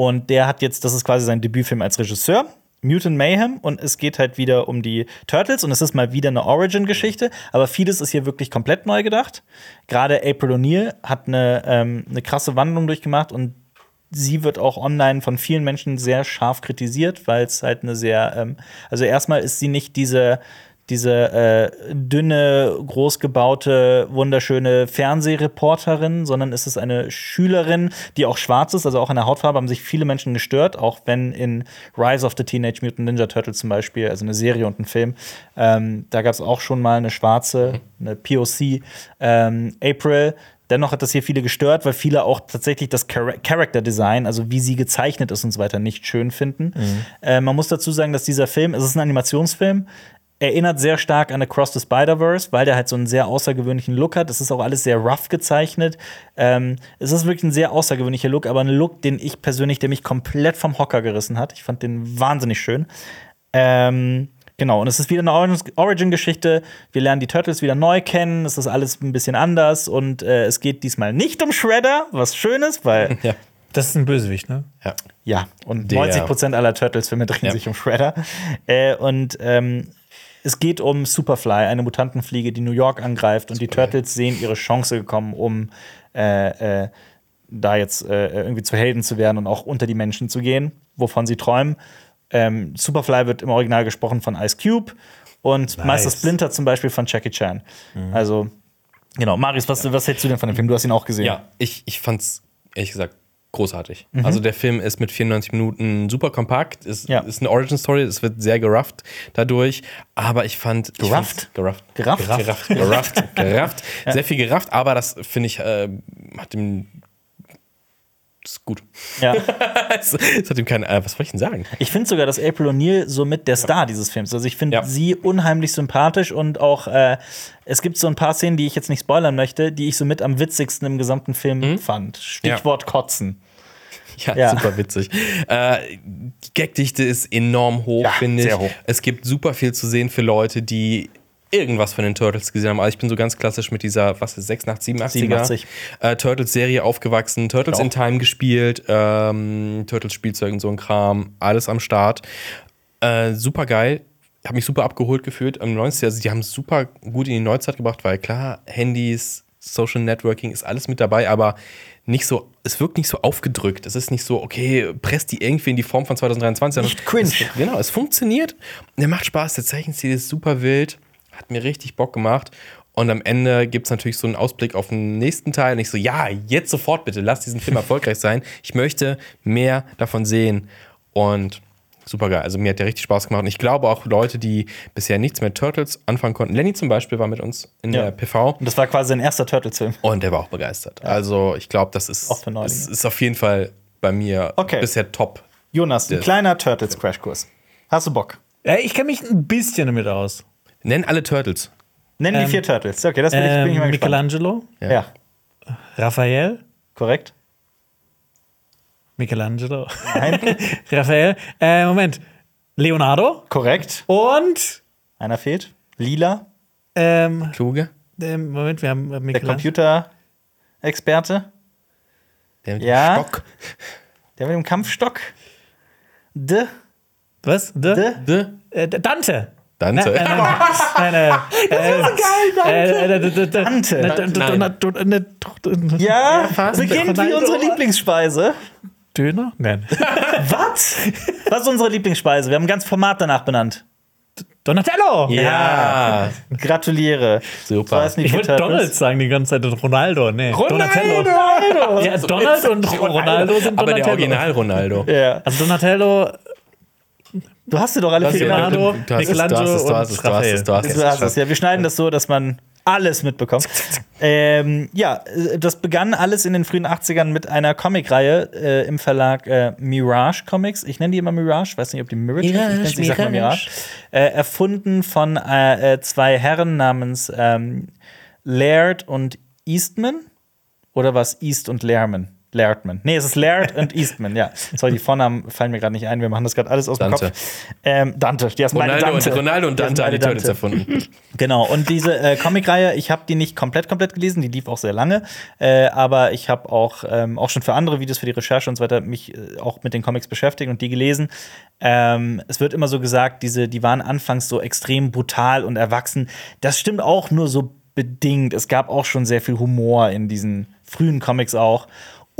[SPEAKER 1] Und der hat jetzt, das ist quasi sein Debütfilm als Regisseur. Mutant Mayhem und es geht halt wieder um die Turtles und es ist mal wieder eine Origin-Geschichte, aber vieles ist hier wirklich komplett neu gedacht. Gerade April O'Neil hat eine, ähm, eine krasse Wandlung durchgemacht und sie wird auch online von vielen Menschen sehr scharf kritisiert, weil es halt eine sehr, ähm, also erstmal ist sie nicht diese diese äh, dünne, großgebaute, wunderschöne Fernsehreporterin, sondern ist es eine Schülerin, die auch schwarz ist, also auch an der Hautfarbe haben sich viele Menschen gestört, auch wenn in Rise of the Teenage Mutant Ninja Turtles zum Beispiel, also eine Serie und ein Film, ähm, da gab es auch schon mal eine schwarze, eine POC, ähm, April. Dennoch hat das hier viele gestört, weil viele auch tatsächlich das Char Character Design, also wie sie gezeichnet ist und so weiter, nicht schön finden. Äh, man muss dazu sagen, dass dieser Film, es ist ein Animationsfilm, erinnert sehr stark an Across the Spider-Verse, weil der halt so einen sehr außergewöhnlichen Look hat. Es ist auch alles sehr rough gezeichnet. Ähm, es ist wirklich ein sehr außergewöhnlicher Look, aber ein Look, den ich persönlich, der mich komplett vom Hocker gerissen hat. Ich fand den wahnsinnig schön. Ähm, genau, und es ist wieder eine Origin- Origin-Geschichte. Wir lernen die Turtles wieder neu kennen. Es ist alles ein bisschen anders und äh, es geht diesmal nicht um Shredder, was schön ist, weil [laughs]
[SPEAKER 2] Ja.
[SPEAKER 3] Das ist ein Bösewicht, ne?
[SPEAKER 2] ja.
[SPEAKER 1] ja, und
[SPEAKER 2] Der-
[SPEAKER 1] 90% aller Turtles-Filme drehen
[SPEAKER 2] Ja.
[SPEAKER 1] sich um Shredder. Äh, und ähm, es geht um Superfly, eine Mutantenfliege, die New York angreift. Und die Turtles sehen ihre Chance gekommen, um äh, äh, da jetzt äh, irgendwie zu Helden zu werden und auch unter die Menschen zu gehen, wovon sie träumen. Ähm, Superfly wird im Original gesprochen von Ice Cube und Meister Splinter zum Beispiel von Jackie Chan. Also, genau. Marius, was, was hältst du denn von dem Film? Du hast ihn auch gesehen.
[SPEAKER 2] Ja, ich, ich fand's ehrlich gesagt großartig. Also der Film ist mit 94 Minuten super kompakt, ist,
[SPEAKER 1] Ja.
[SPEAKER 2] ist eine Origin-Story, es wird sehr gerafft dadurch, aber ich fand... ich
[SPEAKER 1] Gerafft?
[SPEAKER 2] fand's- Gerafft.
[SPEAKER 1] Gerafft?
[SPEAKER 2] Gerafft. Gerafft. gerafft. [laughs] Sehr viel gerafft, aber das finde ich, äh, hat dem... Ist gut.
[SPEAKER 1] ja. [laughs]
[SPEAKER 2] es, es hat ihm keine... Äh, was wollte ich denn sagen?
[SPEAKER 1] Ich finde sogar, dass April O'Neil somit der Star dieses Films. Also ich finde
[SPEAKER 2] Ja.
[SPEAKER 1] sie unheimlich sympathisch und auch äh, es gibt so ein paar Szenen, die ich jetzt nicht spoilern möchte, die ich somit am witzigsten im gesamten Film fand. Stichwort Kotzen. [laughs]
[SPEAKER 2] Ja,
[SPEAKER 1] Ja.
[SPEAKER 2] super witzig. Äh, die Gagdichte ist enorm hoch,
[SPEAKER 1] Ja,
[SPEAKER 2] finde ich.
[SPEAKER 1] hoch.
[SPEAKER 2] Es gibt super viel zu sehen für Leute, die irgendwas von den Turtles gesehen haben. Also ich bin so ganz klassisch mit dieser, was ist 86, 87er
[SPEAKER 1] 87.
[SPEAKER 2] Äh, Turtles-Serie aufgewachsen, Turtles
[SPEAKER 1] Ja.
[SPEAKER 2] in Time gespielt, ähm, Turtles-Spielzeug und so ein Kram, alles am Start. Äh, super geil. Habe mich super abgeholt gefühlt am 90. Also die haben es super gut in die Neuzeit gebracht, weil klar, Handys, Social Networking ist alles mit dabei, aber nicht so, es wirkt nicht so aufgedrückt. Es ist nicht so, okay, presst die irgendwie in die Form von 2023. sondern
[SPEAKER 1] Nicht cringe.
[SPEAKER 2] Es, genau, es funktioniert. Der macht Spaß, der Zeichenstil ist super wild, hat mir richtig Bock gemacht. Und am Ende gibt es natürlich so einen Ausblick auf den nächsten Teil. Und ich so, ja, jetzt sofort bitte, lass diesen Film [laughs] erfolgreich sein. Ich möchte mehr davon sehen. Und super geil. Also mir hat der richtig Spaß gemacht. Und ich glaube auch Leute, die bisher nichts mit Turtles anfangen konnten. Lenny zum Beispiel war mit uns in
[SPEAKER 1] Ja.
[SPEAKER 2] der PV.
[SPEAKER 1] Und das war quasi sein erster Turtles-Film.
[SPEAKER 2] Und der war auch begeistert. Also ich glaube, das ist,
[SPEAKER 1] Neulinge.
[SPEAKER 2] das ist auf jeden Fall bei mir
[SPEAKER 1] Okay.
[SPEAKER 2] bisher top.
[SPEAKER 1] Jonas, ein
[SPEAKER 2] Der-
[SPEAKER 1] kleiner Turtles-Crashkurs. Hast du Bock?
[SPEAKER 3] Ja, ich kenne mich ein bisschen damit aus.
[SPEAKER 2] Nenn alle Turtles.
[SPEAKER 1] Nenn die
[SPEAKER 3] Ähm,
[SPEAKER 1] vier Turtles. Okay, das bin ich, bin ich
[SPEAKER 3] Ähm,
[SPEAKER 1] mal gespannt.
[SPEAKER 3] Michelangelo,
[SPEAKER 1] Ja.
[SPEAKER 3] Raphael,
[SPEAKER 1] korrekt.
[SPEAKER 3] Michelangelo,
[SPEAKER 1] Nein, [laughs]
[SPEAKER 3] Raphael, äh, Moment, Leonardo
[SPEAKER 1] korrekt.
[SPEAKER 3] und
[SPEAKER 1] Einer fehlt. Lila,
[SPEAKER 3] ähm,
[SPEAKER 2] Kluge.
[SPEAKER 3] ähm, Moment, wir haben äh,
[SPEAKER 1] der
[SPEAKER 3] Michelangelo.
[SPEAKER 1] Computer-Experte.
[SPEAKER 2] Der mit
[SPEAKER 1] Ja.
[SPEAKER 2] dem Stock.
[SPEAKER 1] Der mit dem Kampfstock. D.
[SPEAKER 3] Was? De?
[SPEAKER 1] D.
[SPEAKER 2] De
[SPEAKER 3] Äh, Dante.
[SPEAKER 2] Dante.
[SPEAKER 3] Nein, nein, nein, nein, äh, äh, äh, d- d- d-
[SPEAKER 1] Dante.
[SPEAKER 3] ne- d- d-
[SPEAKER 2] Nein.
[SPEAKER 3] d- d- ne- d-
[SPEAKER 1] Ja, beginnt wie unsere Lieblingsspeise.
[SPEAKER 3] Döner? Nein.
[SPEAKER 1] Was? Was ist unsere Lieblingsspeise? Wir haben ein ganz Format danach benannt.
[SPEAKER 3] Donatello!
[SPEAKER 2] Ja.
[SPEAKER 1] Gratuliere.
[SPEAKER 2] Super.
[SPEAKER 1] Das nicht
[SPEAKER 3] Ich wollte. Donald sagen die ganze Zeit und Ronaldo. Nee,
[SPEAKER 1] Ronaldo!
[SPEAKER 3] Donatello. Ja, Donald und Ronaldo sind
[SPEAKER 2] Aber der
[SPEAKER 3] Donatello.
[SPEAKER 2] Original Ronaldo.
[SPEAKER 1] Ja.
[SPEAKER 3] Also Donatello,
[SPEAKER 1] Du hast sie doch alle vier genannt.
[SPEAKER 3] Leonardo,
[SPEAKER 2] du hast es, du
[SPEAKER 3] Michelangelo
[SPEAKER 2] hast es, du hast es,
[SPEAKER 3] und
[SPEAKER 2] es, du hast es.
[SPEAKER 1] Ja, wir schneiden das so, dass man alles mitbekommt. [laughs] ähm, ja, das begann alles in den frühen 80ern mit einer Comicreihe äh, im Verlag äh, Mirage Comics. Ich nenne die immer Mirage, weiß nicht, ob die Mirage, ist. Ich, nenne sie, ich sag mal Mirage. Äh, erfunden von äh, äh, zwei Herren namens ähm, Laird und Eastman. Oder was East und Lehrman? Lairdman. Nee, es ist Laird und Eastman, ja. Sorry, die Vornamen fallen mir gerade nicht ein. Wir machen das gerade alles aus dem
[SPEAKER 2] Dante.
[SPEAKER 1] Kopf. Ähm, Dante, die hast meine
[SPEAKER 2] Ronaldo,
[SPEAKER 1] Dante.
[SPEAKER 2] und, Ronaldo und Dante haben die
[SPEAKER 1] meine
[SPEAKER 2] Turtles erfunden.
[SPEAKER 1] Genau, und diese äh, Comicreihe, ich habe die nicht komplett, komplett gelesen, die lief auch sehr lange, äh, aber ich habe auch, ähm, auch schon für andere Videos, für die Recherche und so weiter, mich äh, auch mit den Comics beschäftigt und die gelesen. Ähm, es wird immer so gesagt, diese, die waren anfangs so extrem brutal und erwachsen. Das stimmt auch nur so bedingt. Es gab auch schon sehr viel Humor in diesen frühen Comics auch.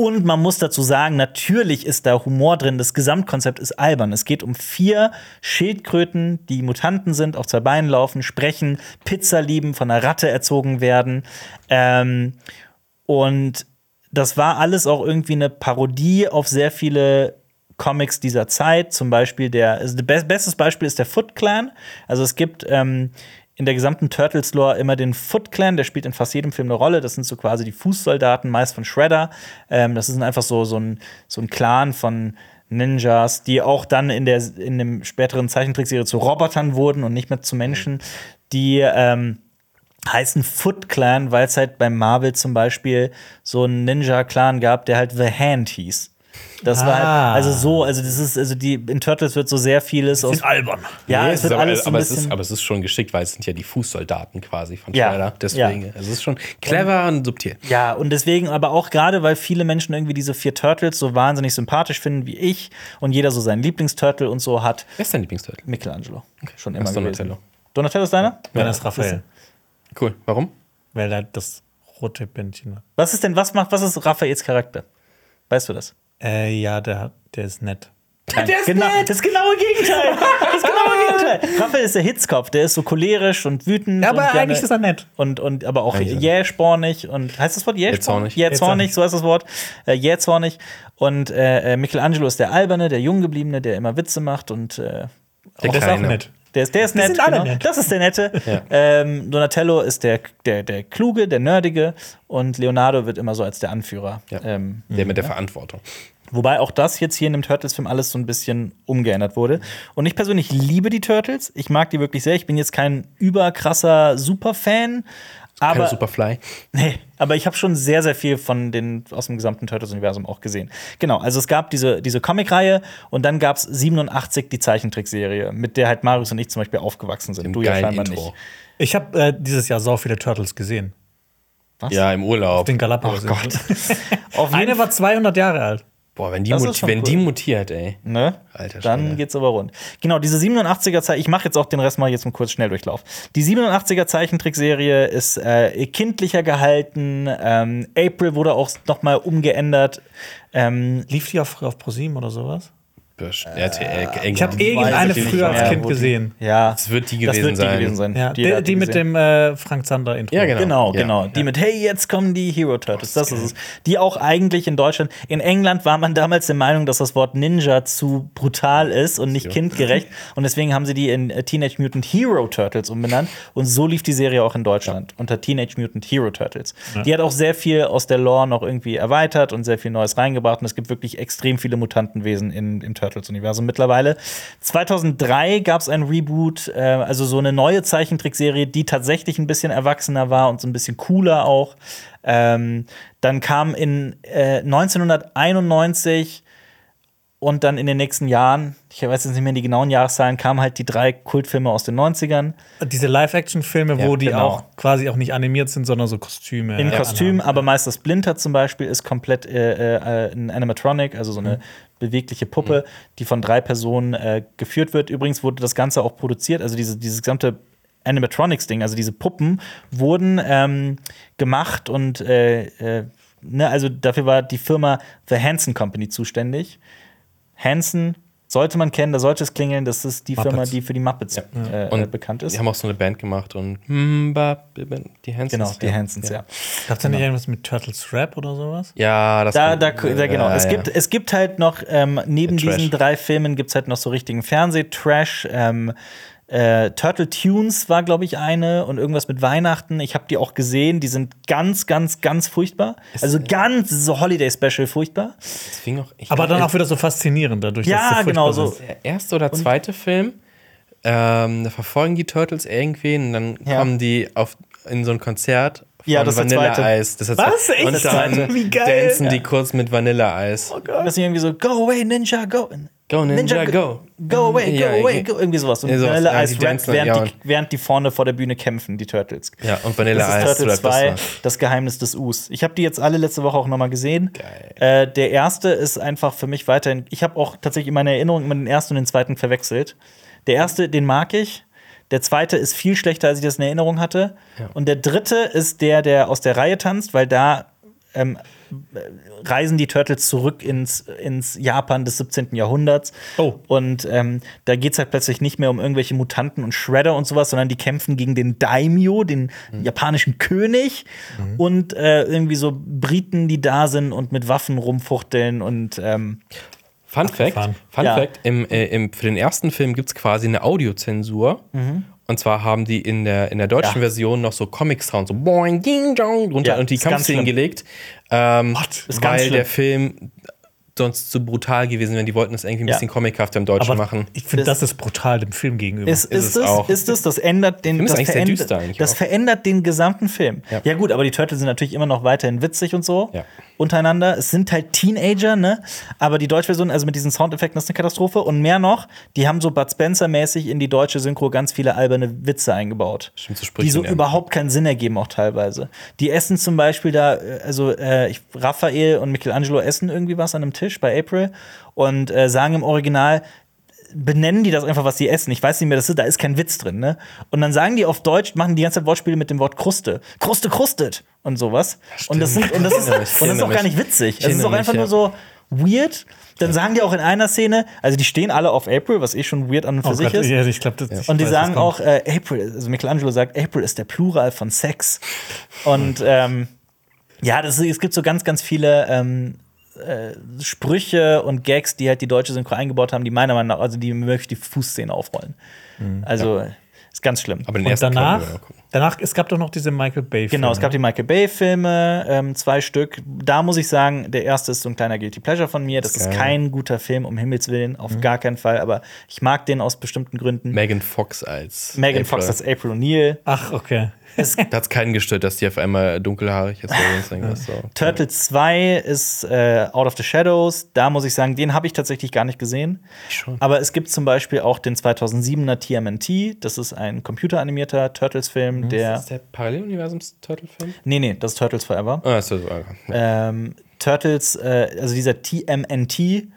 [SPEAKER 1] Und man muss dazu sagen, natürlich ist da Humor drin. Das Gesamtkonzept ist albern. Es geht um vier Schildkröten, die Mutanten sind, auf zwei Beinen laufen, sprechen, Pizza lieben, von einer Ratte erzogen werden. Ähm, und das war alles auch irgendwie eine Parodie auf sehr viele Comics dieser Zeit. Zum Beispiel der, also das be- bestes Beispiel ist der Foot Clan. Also es gibt ähm, in der gesamten Turtles-Lore immer den Foot Clan, der spielt in fast jedem Film eine Rolle. Das sind so quasi die Fußsoldaten, meist von Shredder. Ähm, das ist einfach so, so, ein, so ein Clan von Ninjas, die auch dann in der in dem späteren Zeichentrickserie zu Robotern wurden und nicht mehr zu Menschen, die ähm, heißen Foot Clan, weil es halt bei Marvel zum Beispiel so einen Ninja-Clan gab, der halt The Hand hieß. Das war
[SPEAKER 3] Ah.
[SPEAKER 1] halt, also so, also das ist, also die, in Turtles wird so sehr vieles aus.
[SPEAKER 3] Albern.
[SPEAKER 1] Ja,
[SPEAKER 2] Nee,
[SPEAKER 1] es wird
[SPEAKER 2] aber,
[SPEAKER 1] alles so ein
[SPEAKER 2] aber, es
[SPEAKER 1] bisschen.
[SPEAKER 2] ist, aber es ist schon geschickt, weil es sind ja die Fußsoldaten quasi von
[SPEAKER 1] Ja,
[SPEAKER 2] Shredder. Deswegen,
[SPEAKER 1] ja.
[SPEAKER 2] es ist schon clever und subtil.
[SPEAKER 1] Ja, und deswegen, aber auch gerade, weil viele Menschen irgendwie diese vier Turtles so wahnsinnig sympathisch finden wie ich und jeder so seinen Lieblingsturtle und so hat.
[SPEAKER 2] Wer ist dein Lieblingsturtle?
[SPEAKER 1] Michelangelo. Schon immer
[SPEAKER 2] Das ist
[SPEAKER 1] gewesen.
[SPEAKER 2] Donatello.
[SPEAKER 1] Donatello ist deiner?
[SPEAKER 3] Meiner ist Raphael.
[SPEAKER 2] Cool. Warum?
[SPEAKER 3] Weil er das rote Bändchen hat.
[SPEAKER 1] Was ist denn, was macht, was ist Raphaels Charakter? Weißt du das?
[SPEAKER 3] Äh, ja, der, der ist nett.
[SPEAKER 1] Der ist genau, Das genaue Gegenteil. Das genaue Gegenteil. Raphael ist der Hitzkopf, der ist so cholerisch und wütend.
[SPEAKER 3] Ja, aber
[SPEAKER 1] und gerne-
[SPEAKER 3] eigentlich ist er nett.
[SPEAKER 1] Und, und aber auch jähspornig und heißt das Wort jähspornig?
[SPEAKER 2] Jähzornig.
[SPEAKER 1] Jähzornig, so heißt das Wort. Äh, jähzornig. Und äh, äh, Michelangelo ist der Alberne, der Junggebliebene, der immer Witze macht und äh,
[SPEAKER 2] Der
[SPEAKER 3] Der ist auch nett.
[SPEAKER 1] Der ist, der ist nett. genau.
[SPEAKER 3] nett.
[SPEAKER 1] Das ist der Nette. [laughs] Ähm, Donatello ist der, der, der Kluge, der Nerdige und Leonardo wird immer so als der Anführer.
[SPEAKER 2] Ja.
[SPEAKER 1] Ähm,
[SPEAKER 2] Der mit der Verantwortung.
[SPEAKER 1] Wobei auch das jetzt hier in dem Turtles-Film alles so ein bisschen umgeändert wurde. Und ich persönlich liebe die Turtles. Ich mag die wirklich sehr. Ich bin jetzt kein überkrasser Superfan.
[SPEAKER 2] Keine
[SPEAKER 1] Aber,
[SPEAKER 2] Superfly.
[SPEAKER 1] nee, aber ich habe schon sehr, sehr viel von den aus dem gesamten Turtles-Universum auch gesehen. Genau, also es gab diese, diese Comic-Reihe und dann gab es 87 die Zeichentrickserie, mit der halt Marius und ich zum Beispiel aufgewachsen sind.
[SPEAKER 2] Dem
[SPEAKER 1] du ja
[SPEAKER 2] geilen
[SPEAKER 1] scheinbar
[SPEAKER 2] Intro.
[SPEAKER 1] nicht.
[SPEAKER 3] Ich habe äh, dieses Jahr so viele Turtles gesehen.
[SPEAKER 1] Was?
[SPEAKER 2] Ja, im Urlaub.
[SPEAKER 3] Den Galapagos.
[SPEAKER 1] Oh Gott. [laughs] Auf
[SPEAKER 3] Eine war 200 Jahre alt.
[SPEAKER 2] Boah, wenn die, mut wenn
[SPEAKER 1] cool.
[SPEAKER 2] die mutiert, ey.
[SPEAKER 1] Ne?
[SPEAKER 2] Alter
[SPEAKER 1] Dann
[SPEAKER 2] Schwede.
[SPEAKER 1] geht's aber rund. Genau, diese 87er Zeit, ich mache jetzt auch den Rest mal jetzt mal kurz schnell durchlauf. Die 87er Zeichentrickserie ist äh, kindlicher gehalten. Ähm, April wurde auch noch mal umgeändert. Ähm,
[SPEAKER 3] Lief die auf, auf ProSieben oder sowas?
[SPEAKER 2] RTL.
[SPEAKER 3] Ich habe irgendeine früher als Kind
[SPEAKER 1] die-
[SPEAKER 3] gesehen.
[SPEAKER 1] ja,
[SPEAKER 2] Das wird die
[SPEAKER 1] das
[SPEAKER 2] gewesen
[SPEAKER 1] wird die
[SPEAKER 2] sein.
[SPEAKER 1] gewesen sein.
[SPEAKER 3] Ja, die,
[SPEAKER 1] hat
[SPEAKER 3] die mit dem äh, Frank Zander Intro.
[SPEAKER 2] Ja, genau.
[SPEAKER 1] Genau,
[SPEAKER 2] Ja.
[SPEAKER 1] genau. Die mit Hey, jetzt kommen die Hero Turtles. Das ist es. Die auch eigentlich in Deutschland. In England war man damals der Meinung, dass das Wort Ninja zu brutal ist und nicht kindgerecht. [laughs] Und deswegen haben sie die in äh, Teenage Mutant Hero Turtles umbenannt. Und so lief die Serie auch in Deutschland unter Teenage Mutant Hero Turtles. Die hat auch sehr viel aus der Lore noch irgendwie erweitert und sehr viel Neues reingebracht. Und es gibt wirklich extrem viele Mutantenwesen in, im Turtles-Universum mittlerweile. 2003 gab es ein Reboot, äh, also so eine neue Zeichentrickserie, die tatsächlich ein bisschen erwachsener war und so ein bisschen cooler auch. Ähm, dann kam in äh, 1991 und dann in den nächsten Jahren, ich weiß jetzt nicht mehr die genauen Jahreszahlen, kamen halt die drei Kultfilme aus den 90ern.
[SPEAKER 3] Diese Live-Action-Filme,
[SPEAKER 2] Ja,
[SPEAKER 3] wo die
[SPEAKER 1] genau.
[SPEAKER 3] auch quasi auch nicht animiert sind, sondern so Kostüme.
[SPEAKER 1] In
[SPEAKER 3] äh,
[SPEAKER 1] Kostüm, aber Meister Splinter zum Beispiel ist komplett äh, äh, ein Animatronic, also so eine
[SPEAKER 3] Mhm.
[SPEAKER 1] bewegliche Puppe, die von drei Personen äh, geführt wird. Übrigens wurde das Ganze auch produziert, also diese, dieses gesamte Animatronics-Ding, also diese Puppen, wurden ähm, gemacht und äh, äh, ne, also dafür war die Firma The Hansen Company zuständig. Hansen sollte man kennen, da sollte es klingeln, das ist die Firma,
[SPEAKER 3] Muppets.
[SPEAKER 1] die für die Muppets äh,
[SPEAKER 2] Und
[SPEAKER 1] äh, bekannt ist.
[SPEAKER 2] Die haben auch so eine Band gemacht und ba- die Hansons.
[SPEAKER 1] Genau, die Hansens, ja.
[SPEAKER 3] Gab's da nicht irgendwas mit Turtles Rap oder sowas?
[SPEAKER 2] Ja, das
[SPEAKER 1] Da, da, da genau.
[SPEAKER 2] Ja,
[SPEAKER 1] es,
[SPEAKER 2] ja.
[SPEAKER 1] gibt, es gibt halt noch, ähm, neben diesen drei Filmen gibt es halt noch so richtigen Fernsehtrash. Ähm, äh, Turtle Tunes war, glaube ich, eine und irgendwas mit Weihnachten. Ich habe die auch gesehen. Die sind ganz, ganz, ganz furchtbar. Also ganz so Holiday-Special furchtbar.
[SPEAKER 2] Das fing auch, ich
[SPEAKER 3] Aber dann auch wieder so faszinierend dadurch. dass
[SPEAKER 1] Ja,
[SPEAKER 3] sie furchtbar
[SPEAKER 1] genau so.
[SPEAKER 3] sind.
[SPEAKER 2] der erste oder zweite Film, ähm, da verfolgen die Turtles irgendwen und dann
[SPEAKER 1] Ja.
[SPEAKER 2] kommen die auf, in so ein Konzert
[SPEAKER 1] Ja,
[SPEAKER 2] von
[SPEAKER 1] das ist der zweite.
[SPEAKER 2] Vanilleeis. Das ist
[SPEAKER 3] Was? Echt?
[SPEAKER 2] Und dann
[SPEAKER 3] Wie geil.
[SPEAKER 2] dancen die kurz mit Vanilleeis.
[SPEAKER 1] Das ist irgendwie so, go away, Ninja, go.
[SPEAKER 2] Go, Ninja, go.
[SPEAKER 1] Go away, go
[SPEAKER 2] Ja,
[SPEAKER 1] away, go. Irgendwie sowas. Und
[SPEAKER 2] Ja, sowas.
[SPEAKER 1] Vanilla
[SPEAKER 2] Ja,
[SPEAKER 1] rappt, während,
[SPEAKER 2] ja,
[SPEAKER 1] die,
[SPEAKER 2] und-
[SPEAKER 1] während die vorne vor der Bühne kämpfen, die Turtles.
[SPEAKER 2] Ja, und
[SPEAKER 1] Das
[SPEAKER 2] Vanilleeis
[SPEAKER 1] ist Turtles
[SPEAKER 2] rappt
[SPEAKER 1] 2,
[SPEAKER 2] das
[SPEAKER 1] das Geheimnis des Us. Ich habe die jetzt alle letzte Woche auch noch mal gesehen.
[SPEAKER 2] Geil.
[SPEAKER 1] Äh, der erste ist einfach für mich weiterhin. Ich habe auch tatsächlich in meiner Erinnerung immer den ersten und den zweiten verwechselt. Der erste, den mag ich. Der zweite ist viel schlechter, als ich das in Erinnerung hatte. Und der dritte ist der, der aus der Reihe tanzt, weil da ähm, reisen die Turtles zurück ins, ins Japan des 17. Jahrhunderts.
[SPEAKER 3] Oh.
[SPEAKER 1] Und ähm, da geht es halt plötzlich nicht mehr um irgendwelche Mutanten und Shredder und sowas, sondern die kämpfen gegen den Daimyo, den japanischen König. Und äh, irgendwie so Briten, die da sind und mit Waffen rumfuchteln und ähm,
[SPEAKER 2] Fun Fact. Fun
[SPEAKER 1] Ja.
[SPEAKER 2] Fact im, äh, im, für den ersten Film gibt es quasi eine Audiozensur. Und zwar haben die in der, in der deutschen
[SPEAKER 1] Ja.
[SPEAKER 2] Version noch so Comic-Sound, so boing, ding, dong, drunter
[SPEAKER 1] Ja,
[SPEAKER 2] und die Kampfszenen gelegt. Ähm,
[SPEAKER 1] Ist ganz
[SPEAKER 2] weil der Film sonst zu brutal gewesen wäre. Die wollten es irgendwie ein
[SPEAKER 1] Ja.
[SPEAKER 2] bisschen comichafter im Deutschen
[SPEAKER 3] Aber
[SPEAKER 2] machen.
[SPEAKER 3] ich finde,
[SPEAKER 1] Das-
[SPEAKER 3] das ist brutal dem Film gegenüber.
[SPEAKER 1] Ist,
[SPEAKER 2] Ist
[SPEAKER 1] ist,
[SPEAKER 2] es auch.
[SPEAKER 1] ist es, das ändert den,
[SPEAKER 2] Film ist
[SPEAKER 1] das,
[SPEAKER 2] eigentlich sehr
[SPEAKER 1] verändert,
[SPEAKER 2] düster eigentlich
[SPEAKER 1] das verändert den gesamten Film.
[SPEAKER 2] Ja.
[SPEAKER 1] Ja. gut, aber die Turtles sind natürlich immer noch weiterhin witzig und so
[SPEAKER 2] Ja.
[SPEAKER 1] Untereinander. Es sind halt Teenager, ne? Aber die deutsche Version, also mit diesen Soundeffekten, das ist eine Katastrophe. Und mehr noch, die haben so Bud Spencer-mäßig in die deutsche Synchro ganz viele alberne Witze eingebaut.
[SPEAKER 2] Stimmt, so
[SPEAKER 1] die so überhaupt keinen Sinn ergeben, auch teilweise. Die essen zum Beispiel da, äh, also äh, ich, Raphael und Michelangelo essen irgendwie was an einem Tisch bei April und äh, sagen im Original, benennen die das einfach, was sie essen. Ich weiß nicht mehr, das ist, da ist kein Witz drin, ne? Und dann sagen die auf Deutsch, machen die ganze Zeit Wortspiele mit dem Wort Kruste. Kruste krustet und sowas. und das sind und das ist, und das ist auch gar nicht witzig. Es ist auch einfach nur so weird. Dann sagen die auch in einer Szene, also die stehen alle auf April, was eh schon weird an und für
[SPEAKER 3] Oh
[SPEAKER 1] sich
[SPEAKER 3] Gott,
[SPEAKER 1] ist.
[SPEAKER 3] ja, ich glaube, das ich
[SPEAKER 1] Und die
[SPEAKER 3] weiß,
[SPEAKER 1] sagen auch, äh, April, also Michelangelo sagt, April ist der Plural von Sex. Und ähm, ja, das, es gibt so ganz, ganz viele ähm, äh, Sprüche und Gags, die halt die deutsche Synchro eingebaut haben, die meiner Meinung nach, also die mir wirklich die Fußszene aufrollen. Also ist ganz schlimm.
[SPEAKER 2] Aber den
[SPEAKER 3] Und
[SPEAKER 2] ersten
[SPEAKER 3] danach, danach, es gab doch noch diese Michael Bay Filme.
[SPEAKER 1] Genau, es gab die Michael Bay-Filme, ähm, zwei Stück. Da muss ich sagen, der erste ist so ein kleiner Guilty Pleasure von mir. Das ist
[SPEAKER 2] Geil.
[SPEAKER 1] kein guter Film, um Himmels Willen, auf gar keinen Fall. Aber ich mag den aus bestimmten Gründen.
[SPEAKER 2] Megan Fox als
[SPEAKER 1] Megan
[SPEAKER 2] April.
[SPEAKER 1] Fox als April O'Neil.
[SPEAKER 3] Ach, okay.
[SPEAKER 2] Da [laughs] hat es keinen gestört, dass die auf einmal dunkelhaarig ist. So.
[SPEAKER 1] Turtles 2 ist äh, Out of the Shadows. Da muss ich sagen, den habe ich tatsächlich gar nicht gesehen.
[SPEAKER 2] schon.
[SPEAKER 1] Aber es gibt zum Beispiel auch den 2007er TMNT. Das ist ein computeranimierter Turtles-Film, der.
[SPEAKER 2] Ist der Paralleluniversums-Turtle-Film?
[SPEAKER 1] Nee, nee, das ist Turtles Forever.
[SPEAKER 2] Ah, ist das, ah, ja.
[SPEAKER 1] Ähm, Turtles, äh, also dieser TMNT,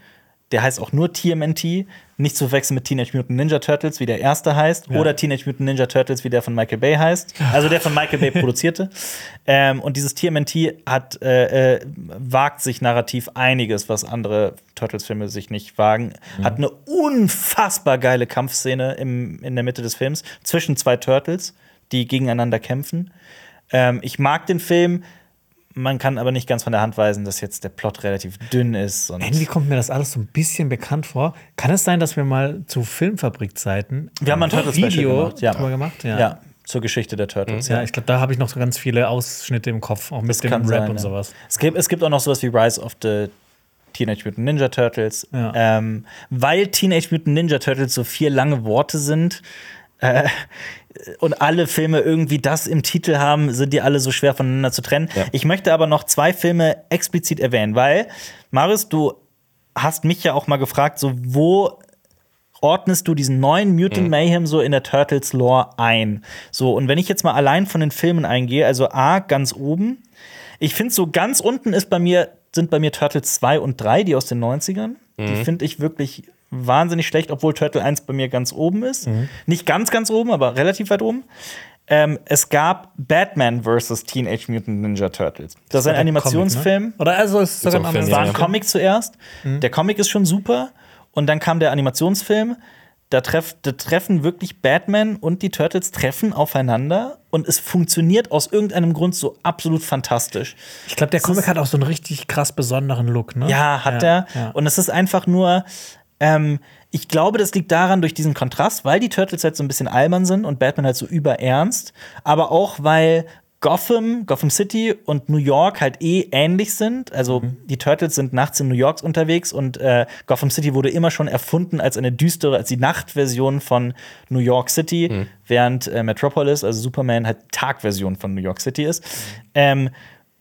[SPEAKER 1] der heißt auch nur TMNT, nicht zu verwechseln mit Teenage Mutant Ninja Turtles, wie der erste heißt, oder Teenage Mutant Ninja Turtles, wie der von Michael Bay heißt, also der von Michael Bay [laughs] produzierte. Ähm, und dieses TMNT hat äh, äh, wagt sich narrativ einiges, was andere Turtles-Filme sich nicht wagen. Hat eine unfassbar geile Kampfszene im, in der Mitte des Films zwischen zwei Turtles, die gegeneinander kämpfen. Ähm, ich mag den Film. Man kann aber nicht ganz von der Hand weisen, dass jetzt der Plot relativ dünn ist.
[SPEAKER 3] Irgendwie kommt mir das alles so ein bisschen bekannt vor. Kann es sein, dass wir mal zu Filmfabrikzeiten
[SPEAKER 1] Wir haben ein Turtles-Special
[SPEAKER 3] Video
[SPEAKER 1] gemacht, ja.
[SPEAKER 3] gemacht?
[SPEAKER 1] ja. zur Geschichte der Turtles.
[SPEAKER 3] Ja, ich glaube, da habe ich noch so ganz viele Ausschnitte im Kopf, auch mit
[SPEAKER 1] Das
[SPEAKER 3] dem Rap
[SPEAKER 1] sein,
[SPEAKER 3] und
[SPEAKER 1] ja.
[SPEAKER 3] sowas.
[SPEAKER 1] Es gibt, es gibt auch noch sowas wie Rise of the Teenage Mutant Ninja Turtles.
[SPEAKER 3] Ja.
[SPEAKER 1] Ähm, weil Teenage Mutant Ninja Turtles so vier lange Worte sind äh, und alle Filme irgendwie das im Titel haben, sind die alle so schwer voneinander zu trennen.
[SPEAKER 2] Ja.
[SPEAKER 1] Ich möchte aber noch zwei Filme explizit erwähnen, weil, Marius, du hast mich ja auch mal gefragt, so wo ordnest du diesen neuen Mutant Mayhem so in der Turtles Lore ein? So, und wenn ich jetzt mal allein von den Filmen eingehe, also A, ganz oben, ich finde so ganz unten ist bei mir, sind bei mir Turtles 2 und 3, die aus den 90ern. Die finde ich wirklich wahnsinnig schlecht, obwohl Turtle 1 bei mir ganz oben ist. Nicht ganz, ganz oben, aber relativ weit oben. Ähm, es gab Batman vs. Teenage Mutant Ninja Turtles. Das ist ein Animationsfilm.
[SPEAKER 3] Comic, ne? Oder also es ist ein
[SPEAKER 2] auch ein
[SPEAKER 1] war ein
[SPEAKER 2] Ja.
[SPEAKER 1] Comic zuerst. Der Comic ist schon super. Und dann kam der Animationsfilm. Da, treff, da treffen wirklich Batman und die Turtles treffen aufeinander. Und es funktioniert aus irgendeinem Grund so absolut fantastisch.
[SPEAKER 3] Ich glaube, der Comic hat auch so einen richtig krass besonderen Look, ne?
[SPEAKER 1] Ja, hat er.
[SPEAKER 3] Ja.
[SPEAKER 1] Und es ist einfach nur. Ähm, ich glaube, das liegt daran durch diesen Kontrast, weil die Turtles halt so ein bisschen albern sind und Batman halt so überernst, aber auch weil Gotham, Gotham City und New York halt eh ähnlich sind. Also die Turtles sind nachts in New York unterwegs und äh, Gotham City wurde immer schon erfunden als eine düstere, als die Nachtversion von New York City, während äh, Metropolis, also Superman, halt Tagversion von New York City ist. Ähm,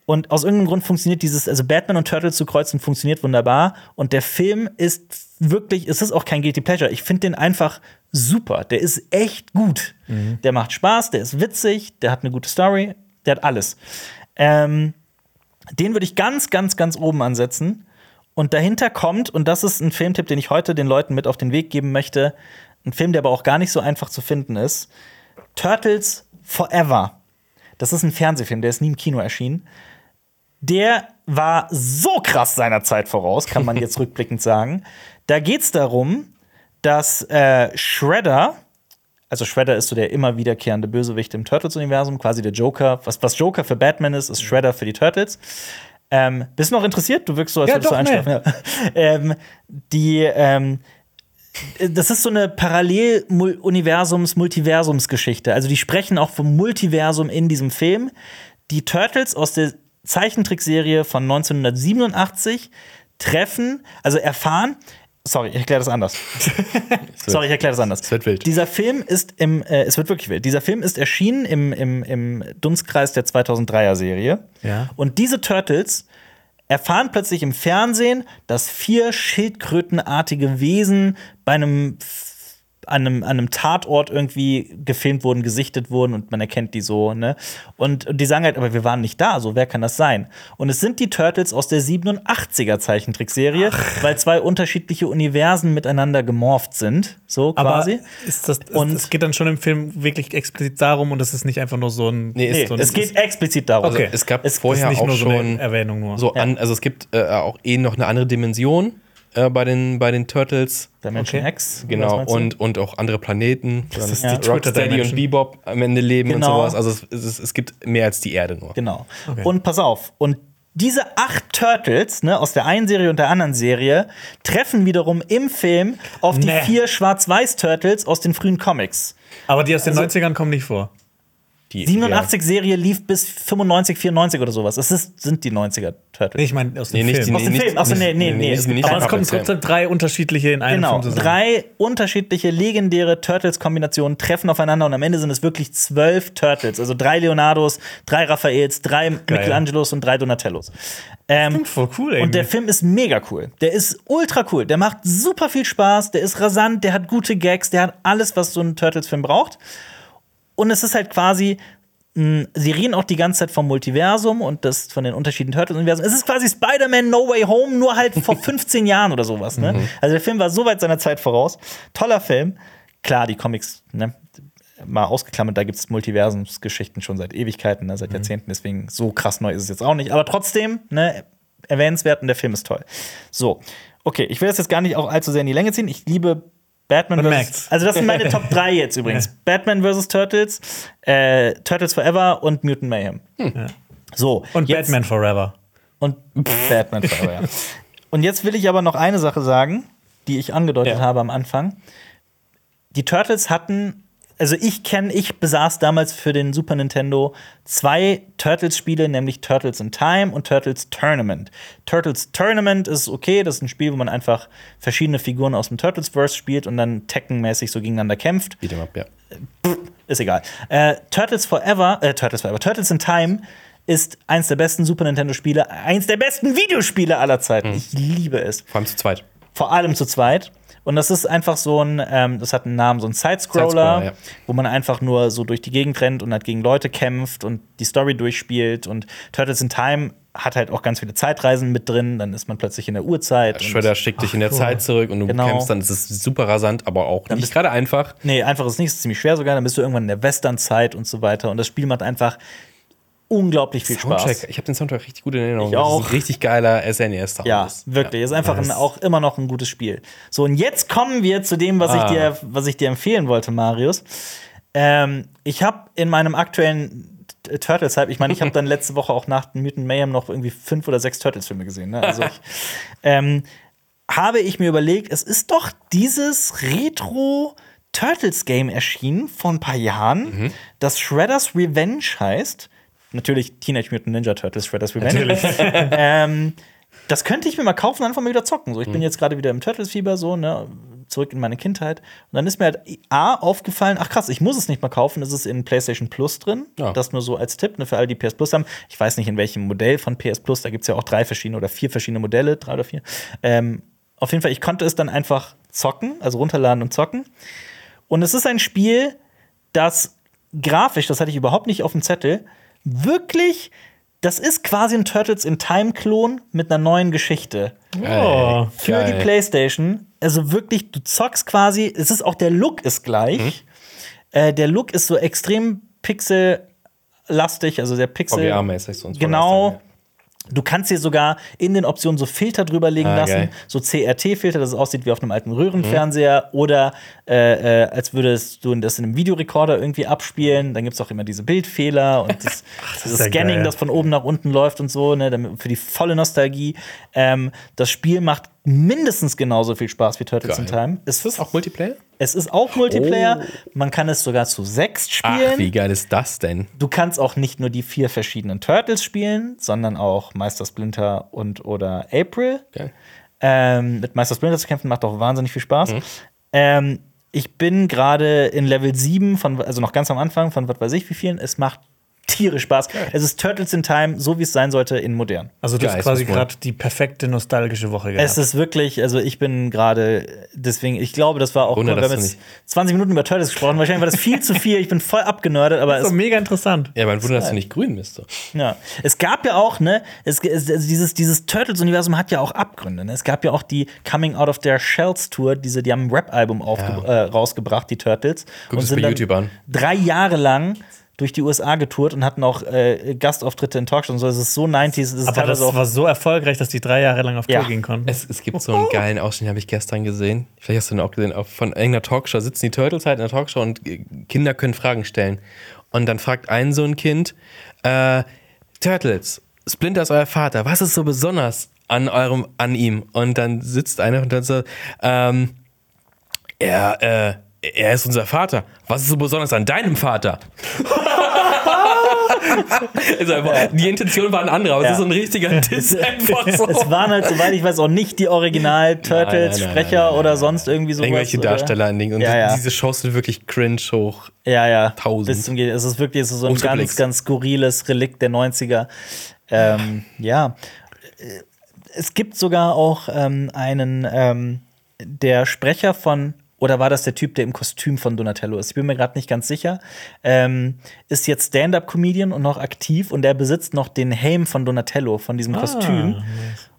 [SPEAKER 1] und aus irgendeinem Grund funktioniert dieses, also Batman und Turtles zu kreuzen, funktioniert wunderbar. Und der Film ist wirklich, es ist auch kein Guilty Pleasure. Ich finde den einfach super. Der ist echt gut. Der macht Spaß, der ist witzig, der hat eine gute Story, der hat alles. Ähm, den würde ich ganz, ganz, ganz oben ansetzen. Und dahinter kommt, und das ist ein Filmtipp, den ich heute den Leuten mit auf den Weg geben möchte, ein Film, der aber auch gar nicht so einfach zu finden ist: Turtles Forever. Das ist ein Fernsehfilm, der ist nie im Kino erschienen. Der war so krass seiner Zeit voraus, kann man jetzt [laughs] rückblickend sagen. Da geht es darum, dass äh, Shredder, also Shredder ist so der immer wiederkehrende Bösewicht im Turtles-Universum, quasi der Joker. Was, was Joker für Batman ist, ist Shredder für die Turtles. Ähm, bist du noch interessiert? Du wirkst so, als
[SPEAKER 3] Ja,
[SPEAKER 1] würdest du einschlafen. Ja. [laughs] ähm, die, ähm, das ist so eine Parallel-Universums-Multiversums-Geschichte. Also die sprechen auch vom Multiversum in diesem Film. Die Turtles aus der Zeichentrickserie von 1987 treffen, also erfahren, sorry, ich erkläre das anders. [laughs] sorry, ich erkläre das anders.
[SPEAKER 2] Es wird wild.
[SPEAKER 1] Dieser Film ist im, äh, es wird wirklich wild. Dieser Film ist erschienen im, im, im Dunstkreis der 2003er Serie.
[SPEAKER 3] Ja.
[SPEAKER 1] Und diese Turtles erfahren plötzlich im Fernsehen, dass vier schildkrötenartige Wesen bei einem an einem, an einem Tatort irgendwie gefilmt wurden, gesichtet wurden und man erkennt die so, ne? Und, und die sagen halt, aber wir waren nicht da, so wer kann das sein? Und es sind die Turtles aus der 87er Zeichentrickserie, weil zwei unterschiedliche Universen miteinander gemorpht sind, so
[SPEAKER 3] Aber
[SPEAKER 1] quasi.
[SPEAKER 3] ist das,
[SPEAKER 1] Und-
[SPEAKER 3] es geht dann schon im Film wirklich explizit darum und es ist nicht einfach nur so ein.
[SPEAKER 2] Nee,
[SPEAKER 1] Nee,
[SPEAKER 2] so
[SPEAKER 1] es geht explizit darum.
[SPEAKER 2] Also
[SPEAKER 3] Okay.
[SPEAKER 2] es gab
[SPEAKER 1] Es ist
[SPEAKER 2] vorher
[SPEAKER 3] nicht
[SPEAKER 2] auch
[SPEAKER 3] nur so
[SPEAKER 2] schon
[SPEAKER 3] eine Erwähnung nur.
[SPEAKER 2] so an, also es gibt äh, auch eh noch eine andere Dimension äh, bei den bei den Turtles.
[SPEAKER 1] Dimension
[SPEAKER 3] Okay.
[SPEAKER 1] X.
[SPEAKER 2] Genau, und, und auch andere Planeten.
[SPEAKER 3] Das ist
[SPEAKER 1] Ja.
[SPEAKER 3] die
[SPEAKER 2] Rocksteady und. Bebop am Ende leben
[SPEAKER 1] Genau.
[SPEAKER 2] und sowas. Also es, es, es gibt mehr als die Erde nur.
[SPEAKER 1] Genau. Und pass auf. Und diese acht Turtles, ne, aus der einen Serie und der anderen Serie, treffen wiederum im Film auf die
[SPEAKER 3] Nee.
[SPEAKER 1] vier Schwarz-Weiß-Turtles aus den frühen Comics.
[SPEAKER 3] Aber die aus den
[SPEAKER 1] Also
[SPEAKER 3] 90ern kommen nicht vor.
[SPEAKER 2] Die,
[SPEAKER 1] 87-Serie lief bis 95, 94 oder sowas. Es ist, sind die 90er Turtles.
[SPEAKER 3] Nee, ich meine aus dem
[SPEAKER 2] Nee, nicht
[SPEAKER 3] Film.
[SPEAKER 2] die-
[SPEAKER 1] Aus dem
[SPEAKER 2] nicht-
[SPEAKER 1] Film. Achso, nee, nee, nee.
[SPEAKER 2] nicht- nicht
[SPEAKER 3] Aber es kommen trotzdem drei unterschiedliche in einem
[SPEAKER 1] Genau,
[SPEAKER 3] Film zusammen.
[SPEAKER 1] drei unterschiedliche legendäre Turtles-Kombinationen treffen aufeinander und am Ende sind es wirklich zwölf Turtles. Also drei Leonardos, drei Raffaels, drei Michelangelos und drei Donatellos. Ähm,
[SPEAKER 3] Voll cool,
[SPEAKER 1] und der. Film ist mega cool. Der ist ultra cool. Der macht super viel Spaß. Der ist rasant. Der hat gute Gags. Der hat alles, was so ein Turtles-Film braucht. Und es ist halt quasi. mh, Sie reden auch die ganze Zeit vom Multiversum und das von den unterschiedlichen Turtles-Universen. Es ist quasi Spider-Man No Way Home, nur halt vor [laughs] 15 Jahren oder sowas. Ne? Also der Film war so weit seiner Zeit voraus. Toller Film. Klar, die Comics, ne? mal ausgeklammert, da gibt es Multiversumsgeschichten schon seit Ewigkeiten, ne? seit Jahrzehnten, deswegen so krass neu ist es jetzt auch nicht. Aber trotzdem, ne, erwähnenswert und der Film ist toll. So, okay, ich will das jetzt gar nicht auch allzu sehr in die Länge ziehen. Ich liebe Batman
[SPEAKER 3] Man
[SPEAKER 1] vs. Also, das sind meine Top [laughs] 3 jetzt übrigens: Batman vs. Turtles, äh, Turtles Forever und Mutant Mayhem. So,
[SPEAKER 3] Und
[SPEAKER 1] jetzt,
[SPEAKER 3] Batman Forever.
[SPEAKER 1] Und [laughs] Batman Forever, ja. Und jetzt will ich aber noch eine Sache sagen, die ich angedeutet
[SPEAKER 2] Ja.
[SPEAKER 1] habe am Anfang. Die Turtles hatten, also ich kenne, ich besaß damals für den Super Nintendo zwei Turtles-Spiele, nämlich Turtles in Time und Turtles Tournament. Turtles Tournament ist okay, das ist ein Spiel, wo man einfach verschiedene Figuren aus dem Turtles-Verse spielt und dann Tekken-mäßig so gegeneinander kämpft
[SPEAKER 2] Beat'em up, ja.
[SPEAKER 1] ist egal. Äh, Turtles Forever, äh, Turtles Forever, Turtles in Time ist eins der besten Super Nintendo-Spiele, eins der besten Videospiele aller Zeiten. Ich liebe es.
[SPEAKER 2] Vor allem zu zweit.
[SPEAKER 1] Vor allem zu zweit. Und das ist einfach so ein, ähm, das hat einen Namen, so ein Sidescroller,
[SPEAKER 2] Sidescroller, ja.
[SPEAKER 1] wo man einfach nur so durch die Gegend rennt und halt gegen Leute kämpft und die Story durchspielt. Und Turtles in Time hat halt auch ganz viele Zeitreisen mit drin. Dann ist man plötzlich in der Uhrzeit. und-
[SPEAKER 2] Shredder schickt dich in der Zeit zurück und du
[SPEAKER 1] Genau.
[SPEAKER 2] kämpfst dann. Das ist super rasant, aber auch nicht
[SPEAKER 1] bist-
[SPEAKER 2] gerade einfach.
[SPEAKER 1] Nee, einfach ist nicht, ist ziemlich schwer sogar. Dann bist du irgendwann in der Westernzeit und so weiter. Und das Spiel macht einfach unglaublich viel Spaß.
[SPEAKER 2] Soundtrack, ich habe den Soundtrack richtig gut in Erinnerung.
[SPEAKER 1] Ich
[SPEAKER 2] Das ist
[SPEAKER 1] auch.
[SPEAKER 2] ein richtig geiler SNES-Sound.
[SPEAKER 1] Ja, wirklich. Ist einfach ein, auch immer noch ein gutes Spiel. So, und jetzt kommen wir zu dem, was, ich,
[SPEAKER 2] Ah.
[SPEAKER 1] dir, was ich dir empfehlen wollte, Marius. Ähm, ich habe in meinem aktuellen T- Turtles-Hype, ich meine, ich habe [laughs] dann letzte Woche auch nach Mutant Mayhem noch irgendwie fünf oder sechs Turtles-Filme gesehen. Ne? Also ich, [laughs] ähm, habe ich mir überlegt, es ist doch dieses Retro Turtles Game erschienen vor ein paar Jahren, das Shredder's Revenge heißt. Natürlich Teenage Mutant Ninja Turtles Shredder's Revenge. [laughs] ähm, das könnte ich mir mal kaufen und einfach mal wieder zocken. So, ich bin
[SPEAKER 2] Mhm.
[SPEAKER 1] jetzt gerade wieder im Turtles-Fieber, so, ne, zurück in meine Kindheit. Und dann ist mir halt A aufgefallen, ach krass, ich muss es nicht mal kaufen, es ist in PlayStation Plus drin.
[SPEAKER 2] Ja.
[SPEAKER 1] Das nur so als Tipp, ne, für alle, die PS Plus haben. Ich weiß nicht, in welchem Modell von PS Plus, da gibt es ja auch drei verschiedene oder vier verschiedene Modelle, drei oder vier. Ähm, auf jeden Fall, ich konnte es dann einfach zocken, also runterladen und zocken. Und es ist ein Spiel, das grafisch, das hatte ich überhaupt nicht auf dem Zettel, wirklich, das ist quasi ein Turtles in Time-Klon mit einer neuen Geschichte.
[SPEAKER 3] Oh.
[SPEAKER 1] Für
[SPEAKER 2] Geil.
[SPEAKER 1] die PlayStation. Also wirklich, du zockst quasi, es ist auch der Look ist gleich.
[SPEAKER 2] Mhm.
[SPEAKER 1] Äh, der Look ist so extrem pixellastig, also sehr pixel.
[SPEAKER 2] VGA-mäßig so.
[SPEAKER 1] Genau. Du kannst dir sogar in den Optionen so Filter drüber legen
[SPEAKER 2] Ah,
[SPEAKER 1] lassen,
[SPEAKER 2] geil.
[SPEAKER 1] so CRT-Filter, dass es aussieht wie auf einem alten Röhrenfernseher oder äh, äh, als würdest du das in einem Videorekorder irgendwie abspielen. Dann gibt es auch immer diese Bildfehler und [laughs] das, dieses
[SPEAKER 3] ist ja
[SPEAKER 1] Scanning,
[SPEAKER 3] geil.
[SPEAKER 1] das von oben nach unten läuft und so, ne, für die volle Nostalgie. Ähm, das Spiel macht mindestens genauso viel Spaß wie Turtles in
[SPEAKER 2] Geil.
[SPEAKER 1] Time. Es,
[SPEAKER 2] Ist das auch Multiplayer?
[SPEAKER 1] es ist auch Multiplayer. Man kann es sogar zu sechst spielen.
[SPEAKER 2] Ach, wie geil ist das denn?
[SPEAKER 1] Du kannst auch nicht nur die vier verschiedenen Turtles spielen, sondern auch Meister Splinter und oder April.
[SPEAKER 2] Geil.
[SPEAKER 1] Ähm, mit Meister Splinter zu kämpfen macht auch wahnsinnig viel Spaß.
[SPEAKER 2] Mhm.
[SPEAKER 1] Ähm, ich bin gerade in Level 7 von, also noch ganz am Anfang von was weiß ich wie vielen. Es macht tierisch Spaß. Es ist Turtles in Time, so wie es sein sollte, in modern.
[SPEAKER 3] Also du
[SPEAKER 2] Geil,
[SPEAKER 3] hast
[SPEAKER 2] ist
[SPEAKER 3] quasi gerade die perfekte nostalgische Woche gehabt.
[SPEAKER 1] Es ist wirklich, also ich bin gerade, deswegen, ich glaube, das war auch,
[SPEAKER 2] Wunder,
[SPEAKER 1] wir haben jetzt 20 Minuten über Turtles gesprochen. Wahrscheinlich war das viel zu viel. Ich bin voll abgenördet, aber
[SPEAKER 3] Das ist
[SPEAKER 1] es
[SPEAKER 3] doch mega interessant.
[SPEAKER 2] Ja, mein Wunder, dass du nicht grün bist. So.
[SPEAKER 1] Ja, es gab ja auch, ne, es, es, also dieses, dieses Turtles-Universum hat ja auch Abgründe. Ne? Es gab ja auch die Coming Out of Their Shells Tour, diese, die haben ein Rap-Album aufge- äh, rausgebracht, die Turtles.
[SPEAKER 2] Guck das bei YouTube an.
[SPEAKER 1] Drei Jahre lang durch die USA getourt und hatten auch äh, Gastauftritte in Talkshows und so. Es ist so 90s, es ist
[SPEAKER 3] Aber das war so erfolgreich, dass die drei Jahre lang auf Tour
[SPEAKER 1] Ja.
[SPEAKER 3] gehen konnten.
[SPEAKER 2] Es, es gibt so einen geilen Ausschnitt, den habe ich gestern gesehen. Vielleicht hast du den auch gesehen. Von irgendeiner Talkshow sitzen die Turtles halt in der Talkshow und äh, Kinder können Fragen stellen. Und dann fragt ein so ein Kind: äh, Turtles, Splinter ist euer Vater. Was ist so besonders an eurem, an ihm? Und dann sitzt einer und dann so: ähm, er, äh, er ist unser Vater. Was ist so besonders an deinem Vater? [laughs] also einfach, die Intention war ein anderer, aber
[SPEAKER 1] Ja.
[SPEAKER 2] es ist so ein richtiger Diss einfach so.
[SPEAKER 1] Es waren halt, soweit ich weiß, auch nicht die Original-Turtles-Sprecher oder sonst irgendwie sowas.
[SPEAKER 2] Irgendwelche? Darsteller in Dingen. Und
[SPEAKER 1] Ja, ja.
[SPEAKER 2] diese Shows sind wirklich cringe hoch.
[SPEAKER 1] Ja, ja.
[SPEAKER 2] Tausend.
[SPEAKER 1] Bis zum Ge es ist wirklich so ein ganz, ganz skurriles Relikt der 90er. Ähm, ja. Es gibt sogar auch ähm, einen, ähm, der Sprecher von, oder war das der Typ, der im Kostüm von Donatello ist? Ich bin mir gerade nicht ganz sicher. Ähm, ist jetzt Stand-up-Comedian und noch aktiv und der besitzt noch den Helm von Donatello, von diesem Kostüm.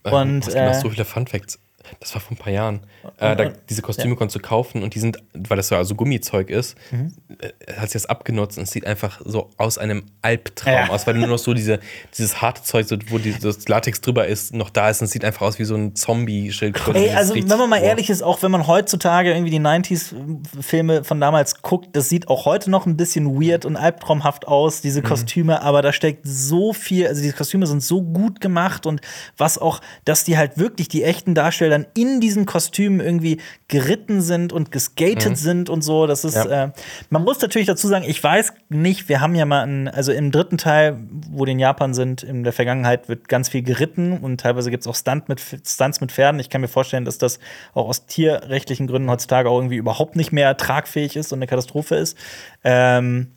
[SPEAKER 1] Und
[SPEAKER 2] es gibt noch
[SPEAKER 1] äh,
[SPEAKER 2] so viele Fun-Facts. Das war vor ein paar Jahren. Äh, da, diese Kostüme konntest du kaufen und die sind, weil das ja also Gummizeug ist,
[SPEAKER 1] Mhm.
[SPEAKER 2] äh, hat sie das abgenutzt und es sieht einfach so aus einem Albtraum
[SPEAKER 1] Ja.
[SPEAKER 2] aus, weil nur noch so diese, dieses harte Zeug, so, wo die, das Latex drüber ist, noch da ist und es sieht einfach aus wie so ein Zombie-Schildkröte.
[SPEAKER 1] Ey, also wenn man mal
[SPEAKER 2] boah.
[SPEAKER 1] ehrlich ist, auch wenn man heutzutage irgendwie die 90s-Filme von damals guckt, das sieht auch heute noch ein bisschen weird und albtraumhaft aus, diese
[SPEAKER 2] Mhm.
[SPEAKER 1] Kostüme, aber da steckt so viel, also diese Kostüme sind so gut gemacht und was auch, dass die halt wirklich die echten Darsteller dann in diesen Kostümen irgendwie geritten sind und geskatet sind und so, das ist,
[SPEAKER 2] Mhm. Ja.
[SPEAKER 1] äh, man muss natürlich dazu sagen, ich weiß nicht, wir haben ja mal, einen, also im dritten Teil, wo die in Japan sind, in der Vergangenheit wird ganz viel geritten und teilweise gibt es auch Stunt mit, Stunts mit Pferden. Ich kann mir vorstellen, dass das auch aus tierrechtlichen Gründen heutzutage auch irgendwie überhaupt nicht mehr tragfähig ist und eine Katastrophe ist. Ähm,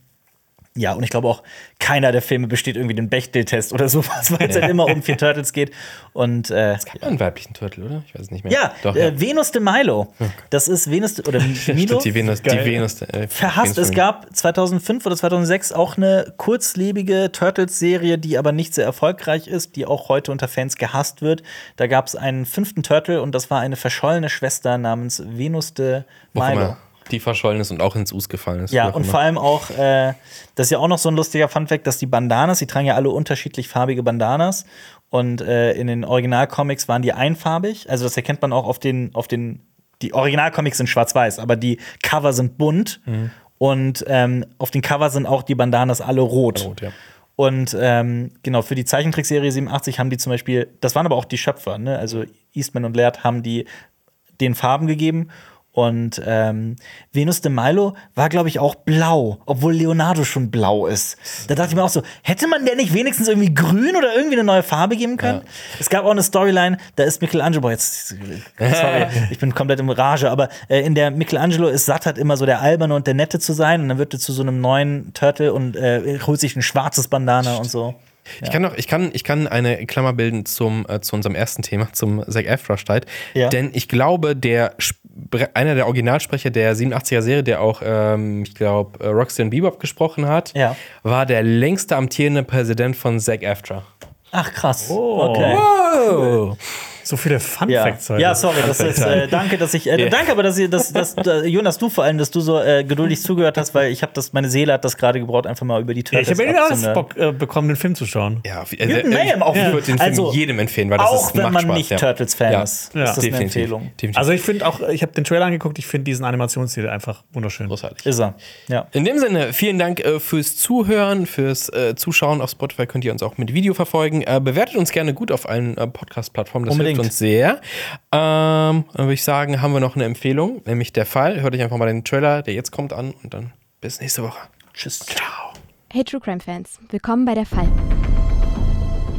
[SPEAKER 1] ja, und ich glaube auch, keiner der Filme besteht irgendwie den Bechdel-Test oder sowas, [laughs] weil es halt immer um vier Turtles geht. Und äh,
[SPEAKER 2] Es gab einen weiblichen Turtle, oder? Ich weiß es nicht mehr.
[SPEAKER 1] ja,
[SPEAKER 2] Doch,
[SPEAKER 1] äh,
[SPEAKER 2] ja.
[SPEAKER 1] Venus de Milo. Das ist Venus de, oder [laughs] Milo.
[SPEAKER 2] Die Venus, die. Venus. Äh,
[SPEAKER 1] Verhasst. Es
[SPEAKER 2] Venus-
[SPEAKER 1] gab 2005 oder 2006 auch eine kurzlebige Turtles-Serie, die aber nicht sehr erfolgreich ist, die auch heute unter Fans gehasst wird. Da gab es einen fünften Turtle und das war eine verschollene Schwester namens Venus de Milo.
[SPEAKER 2] Die verschollen ist und auch ins Us gefallen ist.
[SPEAKER 1] Ja, und
[SPEAKER 2] immer.
[SPEAKER 1] vor allem auch, äh, das ist ja auch noch so ein lustiger Funfact, dass die Bandanas, die tragen ja alle unterschiedlich farbige Bandanas. Und äh, in den Originalcomics waren die einfarbig. Also das erkennt man auch auf den, auf den, die Originalcomics sind schwarz-weiß, aber die Cover sind bunt.
[SPEAKER 2] Mhm.
[SPEAKER 1] Und ähm, auf den Cover sind auch die Bandanas alle rot.
[SPEAKER 2] Rot, ja.
[SPEAKER 1] Und ähm, genau, für die Zeichentrickserie 87 haben die zum Beispiel, das waren aber auch die Schöpfer, ne? Also Eastman und Laird haben die den Farben gegeben. Und ähm, Venus de Milo war, glaube ich, auch blau, obwohl Leonardo schon blau ist. Da dachte ich mir auch so, hätte man der nicht wenigstens irgendwie grün oder irgendwie eine neue Farbe geben können? Es gab auch eine Storyline, da ist Michelangelo, boah, jetzt, sorry, [laughs] ich bin komplett im Rage, aber äh, in der Michelangelo ist satt hat immer so der Alberne und der Nette zu sein und dann wird er zu so einem neuen Turtle und äh, holt sich ein schwarzes Bandana und so.
[SPEAKER 2] Ich kann noch, ich kann, ich kann eine Klammer bilden zum, äh, zu unserem ersten Thema, zum Zac Efron Streit.
[SPEAKER 1] Ja.
[SPEAKER 2] Denn ich glaube, der einer der Originalsprecher der 87er Serie, der auch, ähm, ich glaube, äh, Roxanne Bebop gesprochen hat,
[SPEAKER 1] Ja.
[SPEAKER 2] war der längste amtierende Präsident von Zac Efron.
[SPEAKER 1] Ach krass.
[SPEAKER 3] Oh.
[SPEAKER 1] Okay.
[SPEAKER 2] Oh.
[SPEAKER 3] So viele Fun
[SPEAKER 1] Ja.
[SPEAKER 3] Facts heute.
[SPEAKER 1] ja, sorry, das ist, äh, danke, dass ich, äh, danke aber, dass ihr, dass, dass, äh, Jonas, du vor allem, dass du so äh, geduldig zugehört hast, weil ich habe das, meine Seele hat das gerade gebraucht, einfach mal über die
[SPEAKER 3] Ja,
[SPEAKER 1] Turtles
[SPEAKER 3] ich habe ja auch. Bock äh, bekommen, den Film zu schauen.
[SPEAKER 2] Ja, auf-
[SPEAKER 1] Newton Mayhem auch
[SPEAKER 2] ich
[SPEAKER 1] wieder.
[SPEAKER 2] würde den Film
[SPEAKER 1] Also,
[SPEAKER 2] jedem empfehlen, weil das
[SPEAKER 1] Auch
[SPEAKER 2] ist,
[SPEAKER 1] wenn man
[SPEAKER 2] Spaß,
[SPEAKER 1] nicht
[SPEAKER 2] ja.
[SPEAKER 1] Turtles-Fan
[SPEAKER 2] Ja.
[SPEAKER 1] ist,
[SPEAKER 3] Ja,
[SPEAKER 1] ist das eine. Empfehlung.
[SPEAKER 2] Definitiv.
[SPEAKER 3] Also ich finde auch, ich habe den Trailer angeguckt, ich finde diesen Animationsstil einfach wunderschön.
[SPEAKER 2] großartig.
[SPEAKER 1] Ist er. Ja.
[SPEAKER 2] In dem Sinne, vielen Dank äh, fürs Zuhören, fürs äh, Zuschauen. Auf Spotify könnt ihr uns auch mit Video verfolgen. Äh, bewertet uns gerne gut auf allen äh, Podcast-Plattformen.
[SPEAKER 1] Unbedingt.
[SPEAKER 2] Hilft uns sehr. Ähm, dann würde ich sagen, haben wir noch eine Empfehlung, nämlich der Fall. Hört euch einfach mal den Trailer, der jetzt kommt, an und dann bis nächste Woche.
[SPEAKER 1] Tschüss.
[SPEAKER 2] Ciao.
[SPEAKER 6] Hey True Crime Fans, willkommen bei der Fall.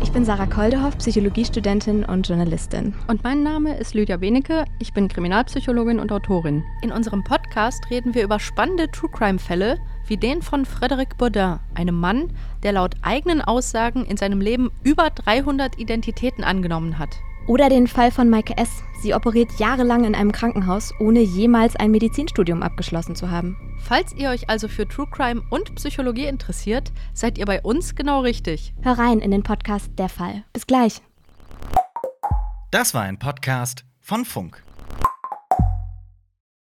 [SPEAKER 6] Ich bin Sarah Koldehoff, Psychologiestudentin und Journalistin.
[SPEAKER 7] Und mein Name ist Lydia Benecke. Ich bin Kriminalpsychologin und Autorin. In unserem Podcast reden wir über spannende True Crime-Fälle, wie den von Frédéric Baudin, einem Mann, der laut eigenen Aussagen in seinem Leben über 300 Identitäten angenommen hat.
[SPEAKER 6] Oder den Fall von Maike S. Sie operiert jahrelang in einem Krankenhaus, ohne jemals ein Medizinstudium abgeschlossen zu haben.
[SPEAKER 7] Falls ihr euch also für True Crime und Psychologie interessiert, seid ihr bei uns genau richtig.
[SPEAKER 6] Hör rein in den Podcast Der Fall. Bis gleich.
[SPEAKER 4] Das war ein Podcast von Funk.